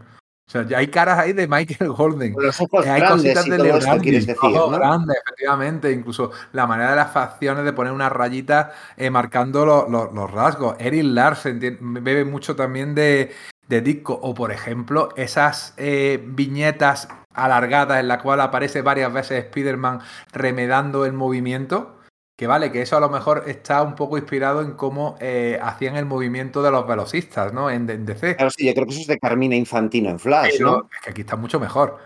O sea, ya hay caras ahí de Michael Golden. los ojos hay cositas de Leonardo, decir, ojos grandes, efectivamente. Incluso la manera de las facciones de poner una rayita eh, marcando los rasgos. Eric Larsen bebe mucho también de, disco. O, por ejemplo, esas eh, viñetas alargadas en la cual aparece varias veces Spider-Man remedando el movimiento. Que vale, que eso a lo mejor está un poco inspirado en cómo eh, hacían el movimiento de los velocistas, ¿no? En, DC. Claro, sí, yo creo que eso es de Carmina Infantino en Flash, ¿no? Es que aquí está mucho mejor.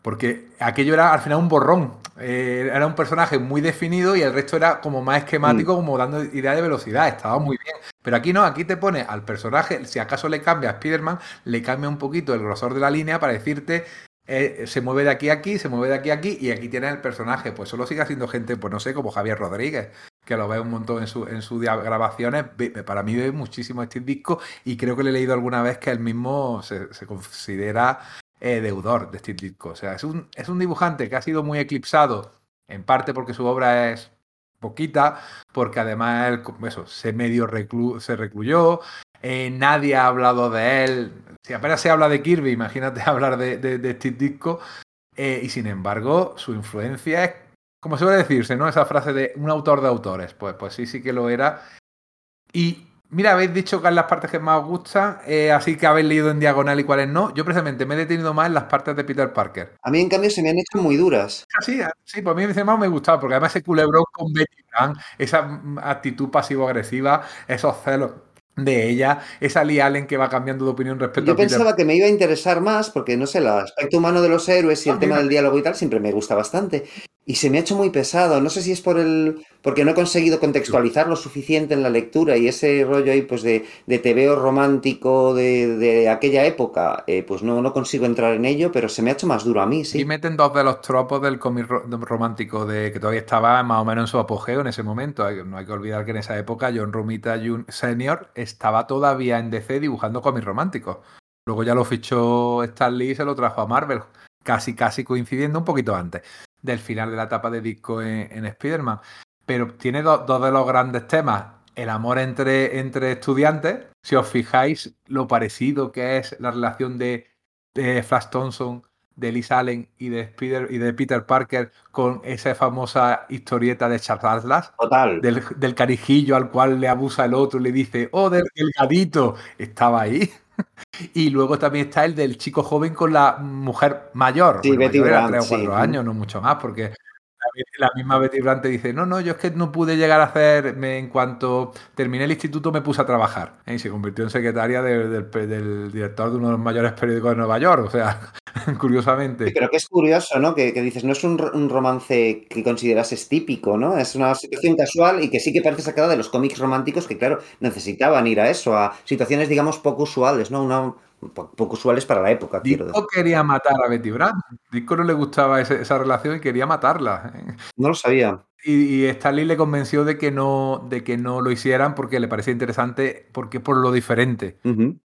Porque aquello era al final un borrón. Eh, era un personaje muy definido y el resto era como más esquemático, mm. como dando idea de velocidad. Estaba muy bien. Pero aquí no, aquí te pone al personaje, si acaso le cambia a Spider-Man, le cambia un poquito el grosor de la línea para decirte eh, se mueve de aquí a aquí, se mueve de aquí a aquí y aquí tiene el personaje. Pues solo sigue siendo gente, pues no sé, como Javier Rodríguez, que lo ve un montón en, su, en sus grabaciones. Para mí ve muchísimo este disco y creo que le he leído alguna vez que él mismo se, considera eh, deudor de este disco. O sea, es un, es un dibujante que ha sido muy eclipsado, en parte porque su obra es poquita, porque además él, eso, se medio se recluyó, eh, nadie ha hablado de él. Si apenas se habla de Kirby, imagínate hablar de, de, este disco. Eh, y sin embargo, su influencia es, como suele decirse, ¿no? Esa frase de un autor de autores. Pues, pues sí, sí que lo era. Y mira, habéis dicho que en las partes que más os gustan, eh, así que habéis leído en diagonal y cuáles no. Yo precisamente me he detenido más en las partes de Peter Parker. A mí, en cambio, se me han hecho muy duras. Ah, sí, ah, sí, pues a mí más me gustaba, porque además ese culebrón con Betty Brand, esa actitud pasivo-agresiva, esos celos de ella, esa Lee Allen que va cambiando de opinión respecto Yo a Yo pensaba que me iba a interesar más porque, no sé, el aspecto humano de los héroes y el tema del diálogo y tal siempre me gusta bastante. Y se me ha hecho muy pesado. No sé si es por el. porque no he conseguido contextualizar lo suficiente en la lectura y ese rollo ahí, pues de, de tebeo romántico de, de aquella época, eh, pues no, no consigo entrar en ello, pero se me ha hecho más duro a mí, sí. Y meten dos de los tropos del cómic romántico de que todavía estaba más o menos en su apogeo en ese momento. No hay que olvidar que en esa época John Romita Senior estaba todavía en DC dibujando cómics románticos. Luego ya lo fichó Stan Lee y se lo trajo a Marvel, casi casi coincidiendo un poquito antes del final de la etapa de disco en, en Spider-Man. Pero tiene dos de los grandes temas. El amor entre, entre estudiantes. Si os fijáis lo parecido que es la relación de, Flash Thompson, de Liz Allen y de, y de Peter Parker con esa famosa historieta de Charles. Total. Del, del carijillo al cual le abusa el otro y le dice, oh, del delgadito. Estaba ahí. Y luego también está el del chico joven con la mujer mayor. Sí, Betty Brant, o cuatro años, no mucho más, porque la misma Betty Brant dice, no, no, yo es que no pude llegar a hacer, en cuanto terminé el instituto me puse a trabajar. Y se convirtió en secretaria del, director de uno de los mayores periódicos de Nueva York, o sea, curiosamente. Pero que es curioso, ¿no? Que, dices, no es un, romance que considerases típico, ¿no? Es una situación casual y que sí que parece sacada de los cómics románticos que, claro, necesitaban ir a eso, a situaciones, digamos, poco usuales, ¿no? Una, poco usuales para la época. Disco quería matar a Betty Brant. Disco no le gustaba esa relación y quería matarla. No lo sabía. Y, y Stanley le convenció de que no de que no lo hicieran porque le parecía interesante, porque por lo diferente.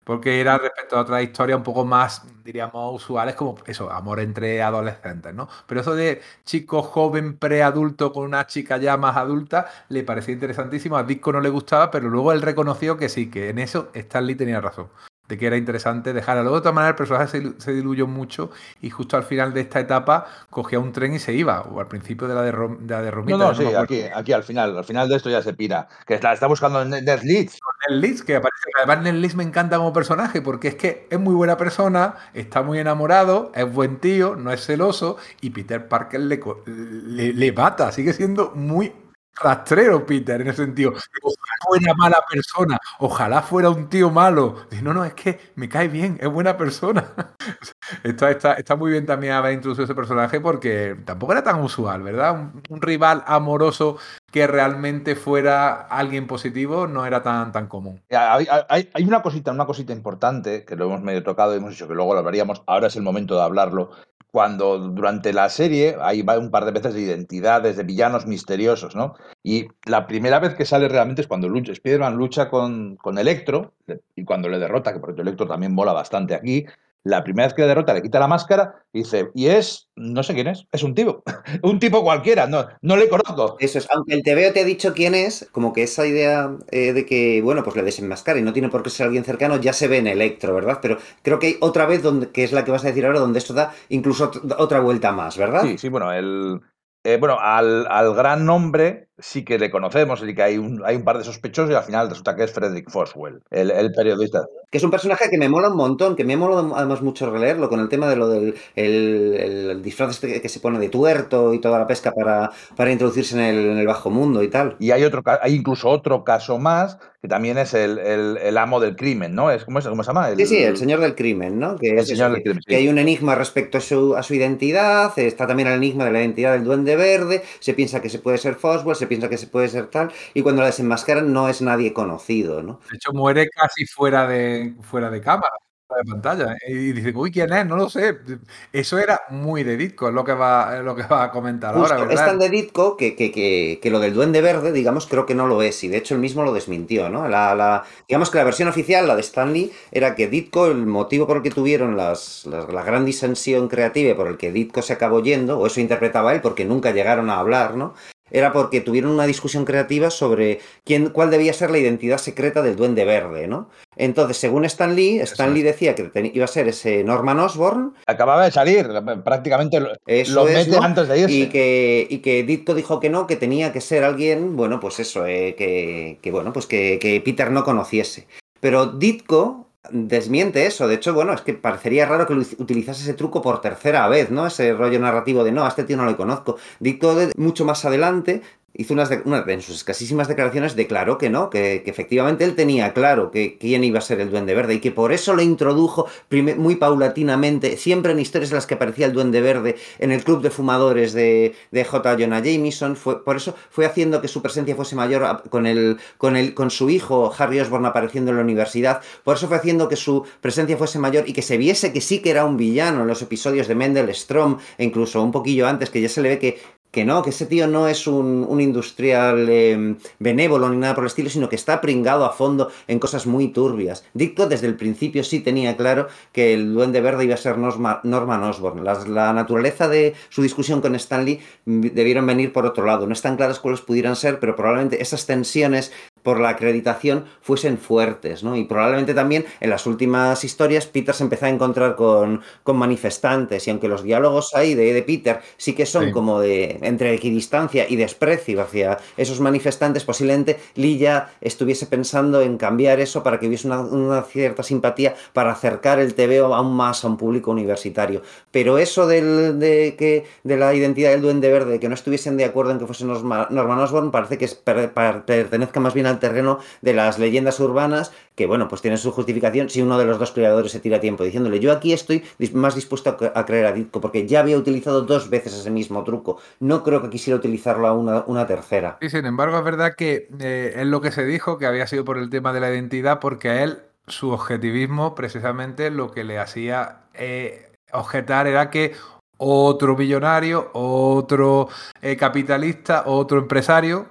Porque era respecto a otra historia un poco más, diríamos, usuales, como eso, amor entre adolescentes, ¿no? Pero eso de chico joven preadulto con una chica ya más adulta le parecía interesantísimo. A Disco no le gustaba, pero luego él reconoció que sí, que en eso Stanley tenía razón de que era interesante dejarlo. Luego, de todas maneras, el personaje se, diluyó mucho y justo al final de esta etapa cogía un tren y se iba, o al principio de la de, de, Romita. No, no, sí, aquí, aquí al final, al final de esto ya se pira. Que la está buscando en Ned Leeds. Ned Leeds, que aparece. Además, Ned Leeds me encanta como personaje porque es que es muy buena persona, está muy enamorado, es buen tío, no es celoso y Peter Parker le, le, le mata, sigue siendo muy rastrero, Peter, en ese sentido. Ojalá fuera mala persona, ojalá fuera un tío malo. no, no, es que me cae bien, es buena persona. está, está, está, muy bien también haber introducido ese personaje porque tampoco era tan usual, ¿verdad? Un, rival amoroso que realmente fuera alguien positivo no era tan, tan común. Hay, hay, una cosita, una cosita importante que lo hemos medio tocado y hemos dicho que luego lo hablaríamos. Ahora es el momento de hablarlo cuando durante la serie hay un par de veces de identidades, de villanos misteriosos, ¿no? Y la primera vez que sale realmente es cuando Spider-Man lucha con, con Electro, y cuando le derrota, que por ejemplo Electro también mola bastante aquí, la primera vez que le derrota le quita la máscara y dice, y es, no sé quién es, es un tipo, un tipo cualquiera, no, no le conozco. Eso es, aunque el TVO te ha dicho quién es, como que esa idea eh, de que, bueno, pues le desenmascara y no tiene por qué ser alguien cercano, ya se ve en Electro, ¿verdad? Pero creo que hay otra vez, donde, que es la que vas a decir ahora, donde esto da incluso otra vuelta más, ¿verdad? Sí, sí, bueno, el, eh, bueno, al, al, gran nombre sí que le conocemos, y que hay un, hay un par de sospechosos y al final resulta que es Frederick Foswell, el, el, periodista. Que es un personaje que me mola un montón, que me mola además mucho releerlo con el tema de lo del el, el disfraz este que se pone de tuerto y toda la pesca para, para introducirse en el, en el, bajo mundo y tal. Y hay, otro, hay incluso otro caso más que también es el, el amo del crimen, ¿no? Es, ¿cómo, es, ¿Cómo se llama? sí, sí, el señor del crimen, ¿no? Que, es eso, crimen, que, sí. que, hay un enigma respecto a su, a su identidad, está también el enigma de la identidad del duende verde, se piensa que se puede ser Foswell, se piensa que se puede ser tal, y cuando la desenmascaran no es nadie conocido, ¿no? De hecho, muere casi fuera de, fuera de cámara de pantalla y dice, uy, ¿quién es? No lo sé. Eso era muy de Ditko, es lo que va, es lo que va a comentar Justo, ahora. ¿verdad? Es tan de Ditko que, que, que, que, lo del Duende Verde, digamos, creo que no lo es. Y de hecho, él mismo lo desmintió, ¿no? La, la, digamos que la versión oficial, la de Stanley, era que Ditko, el motivo por el que tuvieron las, las, la gran disensión creativa por el que Ditko se acabó yendo, o eso interpretaba él, porque nunca llegaron a hablar, ¿no? Era porque tuvieron una discusión creativa sobre quién, cuál debía ser la identidad secreta del Duende Verde, ¿no? Entonces, según Stan Lee, Stan Lee decía que iba a ser ese Norman Osborn. Acababa de salir, prácticamente lo, lo es, mete ¿no? antes de irse. Y que, y que Ditko dijo que no, que tenía que ser alguien, bueno, pues eso, eh, que, que, bueno, pues que, que Peter no conociese. Pero Ditko desmiente eso. De hecho, bueno, es que parecería raro que utilizase ese truco por tercera vez, ¿no? Ese rollo narrativo de no, a este tío no lo conozco. Dicto mucho más adelante hizo unas en sus escasísimas declaraciones declaró que no, que, que, efectivamente él tenía claro que quién iba a ser el Duende Verde y que por eso lo introdujo muy paulatinamente, siempre en historias en las que aparecía el Duende Verde en el club de fumadores de, de J. Jonah Jameson, fue, por eso fue haciendo que su presencia fuese mayor con, el, con, el, con su hijo Harry Osborn apareciendo en la universidad, por eso fue haciendo que su presencia fuese mayor y que se viese que sí que era un villano en los episodios de Mendel Strom e incluso un poquillo antes, que ya se le ve que que no, que ese tío no es un, industrial eh, benévolo ni nada por el estilo, sino que está pringado a fondo en cosas muy turbias. Dicto desde el principio sí tenía claro que el duende verde iba a ser Norma, Norman Osborn. La, la, naturaleza de su discusión con Stanley debieron venir por otro lado. No están claras cuáles pudieran ser, pero probablemente esas tensiones por la acreditación fuesen fuertes, ¿no? Y probablemente también en las últimas historias Peter se empezó a encontrar con, con manifestantes y aunque los diálogos ahí de, de Peter sí que son sí. como de entre equidistancia y desprecio hacia esos manifestantes, posiblemente Lee ya estuviese pensando en cambiar eso para que hubiese una, una cierta simpatía para acercar el TVO aún más a un público universitario. Pero eso del, de, que, de la identidad del Duende Verde, que no estuviesen de acuerdo en que fuese Norman Osborn, parece que es, per, per, pertenezca más bien al terreno de las leyendas urbanas, que bueno, pues tienen su justificación si uno de los dos creadores se tira tiempo diciéndole, yo aquí estoy más dispuesto a creer a Ditko, porque ya había utilizado dos veces ese mismo truco. No creo que quisiera utilizarlo a una, una tercera. Y sin embargo, es verdad que eh, es lo que se dijo, que había sido por el tema de la identidad, porque a él su objetivismo, precisamente lo que le hacía eh, objetar era que otro millonario, otro eh, capitalista, otro empresario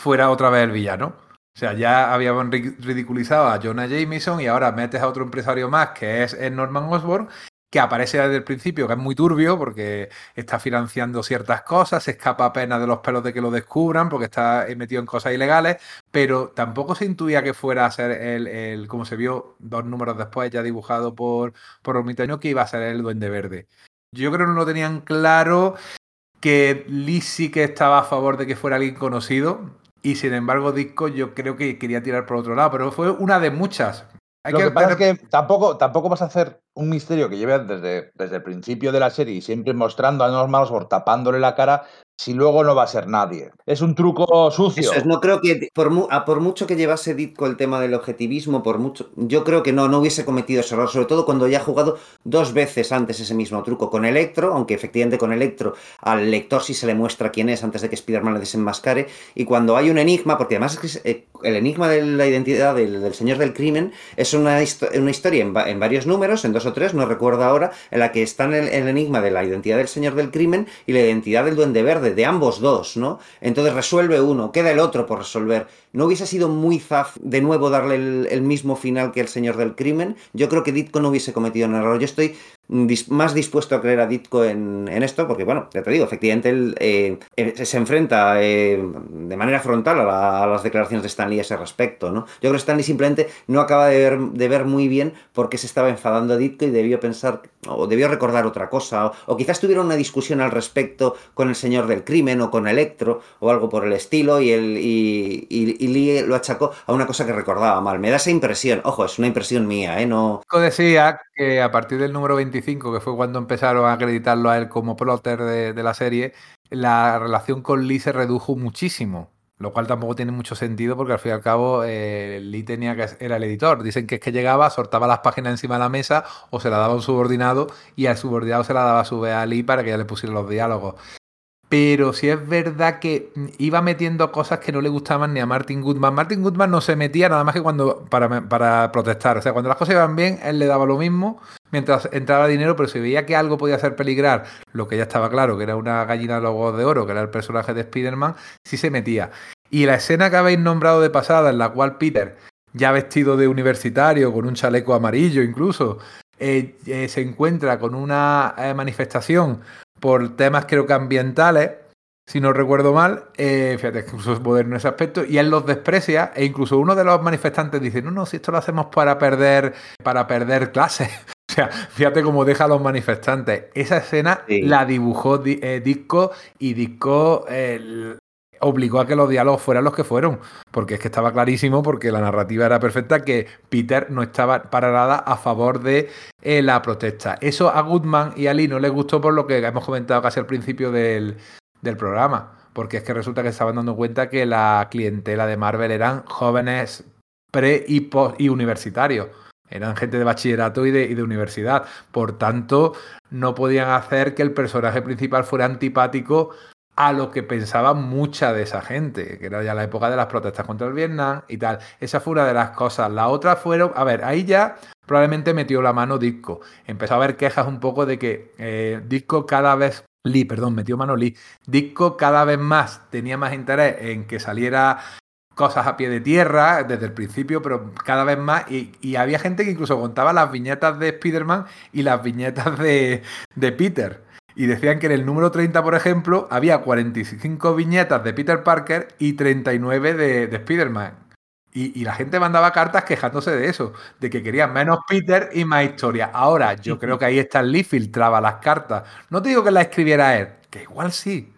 fuera otra vez el villano. O sea, ya habían ridiculizado a Jonah Jameson y ahora metes a otro empresario más que es Norman Osborn que aparece desde el principio, que es muy turbio porque está financiando ciertas cosas, se escapa apenas de los pelos de que lo descubran porque está metido en cosas ilegales, pero tampoco se intuía que fuera a ser el, el como se vio dos números después ya dibujado por, por Ormitaño, que iba a ser el Duende Verde. Yo creo que no lo tenían claro, que Lee sí que estaba a favor de que fuera alguien conocido, y sin embargo Disco yo creo que quería tirar por otro lado, pero fue una de muchas. Hay Lo que, que pasa es que tampoco, tampoco vas a hacer un misterio que lleve desde, desde el principio de la serie y siempre mostrando a Norman Osborn tapándole la cara si luego no va a ser nadie. Es un truco sucio. No creo que, por, mu por mucho que llevase Ditko el tema del objetivismo, por mucho, yo creo que no, no hubiese cometido ese error, sobre todo cuando ya ha jugado dos veces antes ese mismo truco con Electro, aunque efectivamente con Electro al lector sí se le muestra quién es antes de que Spider-Man le desenmascare, y cuando hay un enigma, porque además es que eh, el enigma de la identidad del, señor del crimen es una, historia en, varios números, en dos o tres, no recuerdo ahora, en la que está el, el, enigma de la identidad del señor del crimen y la identidad del duende verde, de ambos dos, ¿no? Entonces resuelve uno, queda el otro por resolver. ¿No hubiese sido muy zaf de nuevo darle el, mismo final que el señor del crimen? Yo creo que Ditko no hubiese cometido un error. Yo estoy más dispuesto a creer a Ditko en, esto, porque bueno, ya te digo, efectivamente él eh, eh, se enfrenta eh, de manera frontal a, las declaraciones de Stanley a ese respecto, ¿no? Yo creo que Stanley simplemente no acaba de ver, de ver muy bien por qué se estaba enfadando a Ditko y debió pensar, o debió recordar otra cosa, o, quizás tuviera una discusión al respecto con el señor del crimen o con Electro, o algo por el estilo, y, él, y, y, Lee lo achacó a una cosa que recordaba mal. Me da esa impresión, ojo, es una impresión mía, ¿eh? No... Decía que a partir del número 20 que fue cuando empezaron a acreditarlo a él como plotter de, la serie, la relación con Lee se redujo muchísimo. Lo cual tampoco tiene mucho sentido porque al fin y al cabo eh, Lee tenía que era el editor. Dicen que es que llegaba, soltaba las páginas encima de la mesa o se la daba a un subordinado y al subordinado se la daba a su vez a Lee para que ya le pusiera los diálogos. Pero sí es verdad que iba metiendo cosas que no le gustaban ni a Martin Goodman. Martin Goodman no se metía nada más que cuando para, para protestar. O sea, cuando las cosas iban bien, él le daba lo mismo mientras entraba dinero, pero si veía que algo podía hacer peligrar, lo que ya estaba claro, que era una gallina de de oro, que era el personaje de Spider-Man, sí se metía. Y la escena que habéis nombrado de pasada, en la cual Peter, ya vestido de universitario, con un chaleco amarillo incluso, eh, eh, se encuentra con una eh, manifestación por temas creo que ambientales, si no recuerdo mal, fíjate que incluso es moderno ese aspecto, y él los desprecia, e incluso uno de los manifestantes dice, no, no, si esto lo hacemos para perder, para perder clases, O sea, fíjate cómo deja a los manifestantes. Esa escena la dibujó eh, Disco y Disco eh, obligó a que los diálogos fueran los que fueron, porque es que estaba clarísimo, porque la narrativa era perfecta, que Peter no estaba para nada a favor de eh, la protesta. Eso a Goodman y a Lee no les gustó por lo que hemos comentado casi al principio del, del programa, porque es que resulta que estaban dando cuenta que la clientela de Marvel eran jóvenes pre y post y universitarios eran gente de bachillerato y de, universidad. Por tanto, no podían hacer que el personaje principal fuera antipático a lo que pensaba mucha de esa gente, que era ya la época de las protestas contra el Vietnam y tal. Esa fue una de las cosas. La otra fueron, a ver, ahí ya probablemente metió la mano Disco. Empezó a haber quejas un poco de que eh, Disco cada vez Lee, perdón, metió mano Lee. Disco cada vez más tenía más interés en que saliera cosas a pie de tierra desde el principio, pero cada vez más. Y, había gente que incluso contaba las viñetas de Spider-Man y las viñetas de, Peter. Y decían que en el número 30, por ejemplo, había 45 viñetas de Peter Parker y 39 de, de Spider-Man. Y, y, la gente mandaba cartas quejándose de eso, de que querían menos Peter y más historia. Ahora, yo creo que ahí Stan Lee filtraba las cartas. No te digo que las escribiera él, que igual sí,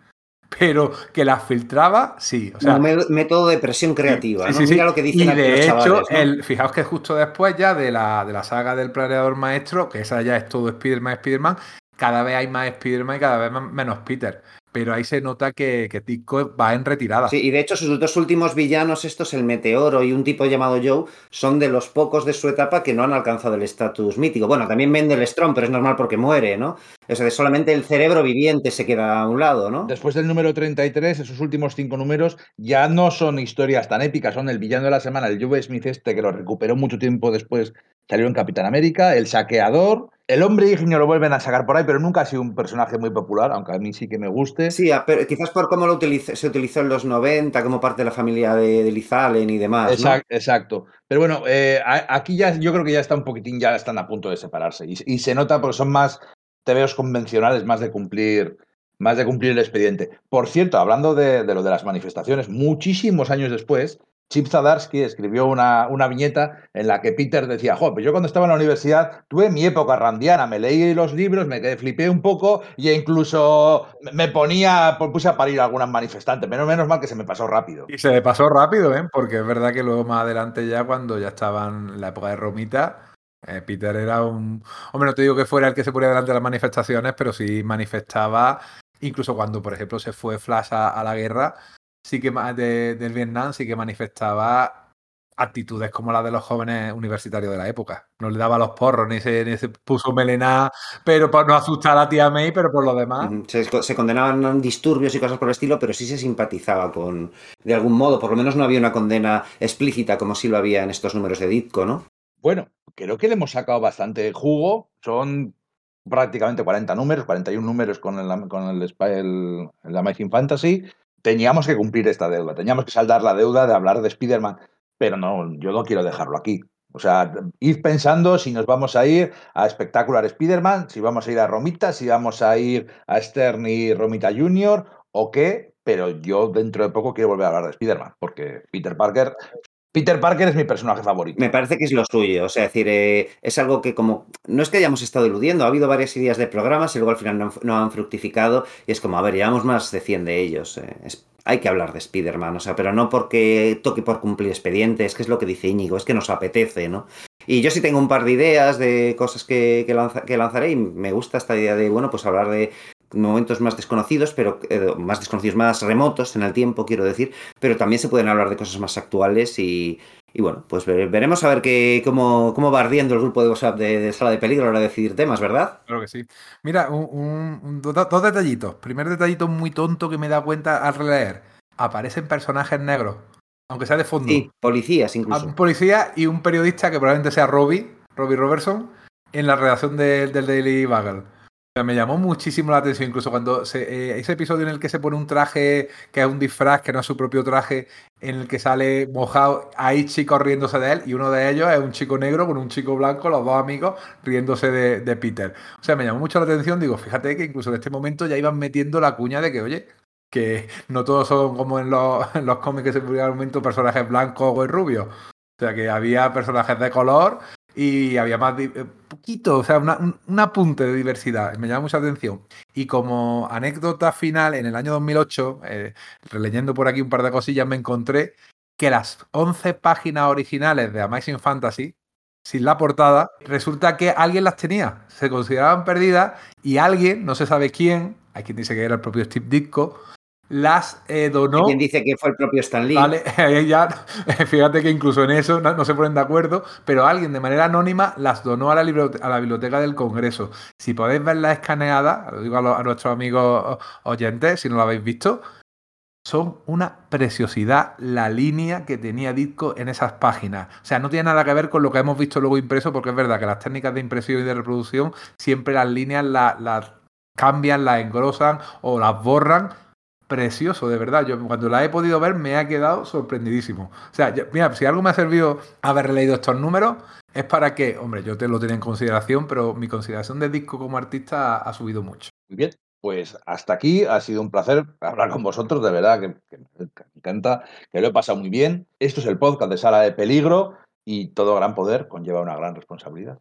pero que las filtraba, sí. O sea, un método de presión creativa. Sí, Mira lo que dicen y de hecho, el, fijaos que justo después ya de la, de la saga del planeador maestro, que esa ya es todo Spider-Man, Spider-Man, cada vez hay más Spider-Man y cada vez menos Peter pero ahí se nota que, Tico va en retirada. Sí, y de hecho sus dos últimos villanos, estos, el Meteoro y un tipo llamado Joe, son de los pocos de su etapa que no han alcanzado el estatus mítico. Bueno, también Mendel Strong, pero es normal porque muere, ¿no? O sea, de solamente el cerebro viviente se queda a un lado, ¿no? Después del número 33, esos últimos cinco números ya no son historias tan épicas, son el villano de la semana, el Joe Smith este, que lo recuperó mucho tiempo después, salió en Capitán América, el saqueador, el hombre ignio lo vuelven a sacar por ahí, pero nunca ha sido un personaje muy popular, aunque a mí sí que me guste. Sí, pero quizás por cómo lo se utilizó en los 90 como parte de la familia de, de Liz Allen y demás. Exacto, exacto. Pero bueno, eh, aquí ya yo creo que ya está un poquitín, ya están a punto de separarse. Y, se nota porque son más TVOs convencionales, más de cumplir más de cumplir el expediente. Por cierto, hablando de, lo de las manifestaciones, muchísimos años después, Chip Zadarsky escribió una, una, viñeta en la que Peter decía, jo, pues yo cuando estaba en la universidad tuve mi época randiana, me leí los libros, me flipé un poco e incluso me ponía, puse a parir a algunas manifestantes, menos, menos mal que se me pasó rápido. Y se me pasó rápido, ¿eh? porque es verdad que luego más adelante ya, cuando ya estaban en la época de Romita, eh, Peter era un... Hombre, no te digo que fuera el que se ponía delante de las manifestaciones, pero sí manifestaba, incluso cuando, por ejemplo, se fue Flash a la guerra, sí que de, del Vietnam sí que manifestaba actitudes como la de los jóvenes universitarios de la época. No le daba los porros, ni se, puso melena, pero para no asustar a la tía May, pero por lo demás. Se, se, condenaban disturbios y cosas por el estilo, pero sí se simpatizaba con, de algún modo, por lo menos no había una condena explícita como sí lo había en estos números de Ditko, ¿no? Bueno, creo que le hemos sacado bastante jugo. Son prácticamente 40 números, 41 números con el, con el, el, el Amazing Fantasy. Teníamos que cumplir esta deuda, teníamos que saldar la deuda de hablar de Spider-Man, pero no, yo no quiero dejarlo aquí. O sea, ir pensando si nos vamos a ir a Espectacular Spider-Man, si vamos a ir a Romita, si vamos a ir a Stern y Romita Jr. o qué, pero yo dentro de poco quiero volver a hablar de Spider-Man, porque Peter Parker Peter Parker es mi personaje favorito. Me parece que es lo suyo, o sea, es decir, eh, es algo que como, no es que hayamos estado eludiendo, ha habido varias ideas de programas y luego al final no, han fructificado y es como, a ver, llevamos más de 100 de ellos. Eh, hay que hablar de Spider-Man, o sea, pero no porque toque por cumplir expedientes, que es lo que dice Íñigo, es que nos apetece, ¿no? Y yo sí tengo un par de ideas de cosas que, que lanzaré y me gusta esta idea de, bueno, pues hablar de momentos más desconocidos, pero eh, más desconocidos, más remotos en el tiempo, quiero decir, pero también se pueden hablar de cosas más actuales y, y bueno, pues veremos a ver qué, cómo, cómo va ardiendo el grupo de WhatsApp de, de, Sala de Peligro a la hora de decidir temas, ¿verdad? Claro que sí. Mira, un, un, dos, dos detallitos. Primer detallito muy tonto que me da cuenta al releer. Aparecen personajes negros, aunque sea de fondo. Sí, policías incluso. Un policía y un periodista que probablemente sea Robbie, Robbie Robertson, en la redacción de, del Daily Bugle. Me llamó muchísimo la atención, incluso cuando se, eh, ese episodio en el que se pone un traje que es un disfraz, que no es su propio traje, en el que sale mojado, hay chicos riéndose de él, y uno de ellos es un chico negro con un chico blanco, los dos amigos riéndose de, Peter. O sea, me llamó mucho la atención, digo, fíjate que incluso en este momento ya iban metiendo la cuña de que, oye, que no todos son como en los, cómics que se publican momento personajes blancos o rubios. O sea, que había personajes de color y había más, poquito, o sea, una, un, un, apunte de diversidad, me llama mucha atención. Y como anécdota final, en el año 2008, eh, releyendo por aquí un par de cosillas, me encontré que las 11 páginas originales de Amazing Fantasy, sin la portada, resulta que alguien las tenía, se consideraban perdidas y alguien, no se sabe quién, hay quien dice que era el propio Steve Ditko, las eh, donó. Quien dice que fue el propio Stan Lee. Vale, ya, fíjate que incluso en eso no, no, se ponen de acuerdo, pero alguien de manera anónima las donó a la, a la biblioteca del Congreso. Si podéis verla escaneada, lo digo a, lo, a nuestros amigos oyentes, si no lo habéis visto, son una preciosidad la línea que tenía Ditko en esas páginas. O sea, no tiene nada que ver con lo que hemos visto luego impreso, porque es verdad que las técnicas de impresión y de reproducción siempre las líneas las la cambian, las engrosan o las borran precioso, de verdad. Yo cuando la he podido ver me ha quedado sorprendidísimo. O sea, mira, si algo me ha servido haber leído estos números es para que, hombre, yo te lo tenía en consideración, pero mi consideración de disco como artista ha, subido mucho. Bien. Pues hasta aquí ha sido un placer hablar con vosotros, de verdad, que, que me encanta, que lo he pasado muy bien. Esto es el podcast de Sala de Peligro y todo gran poder conlleva una gran responsabilidad.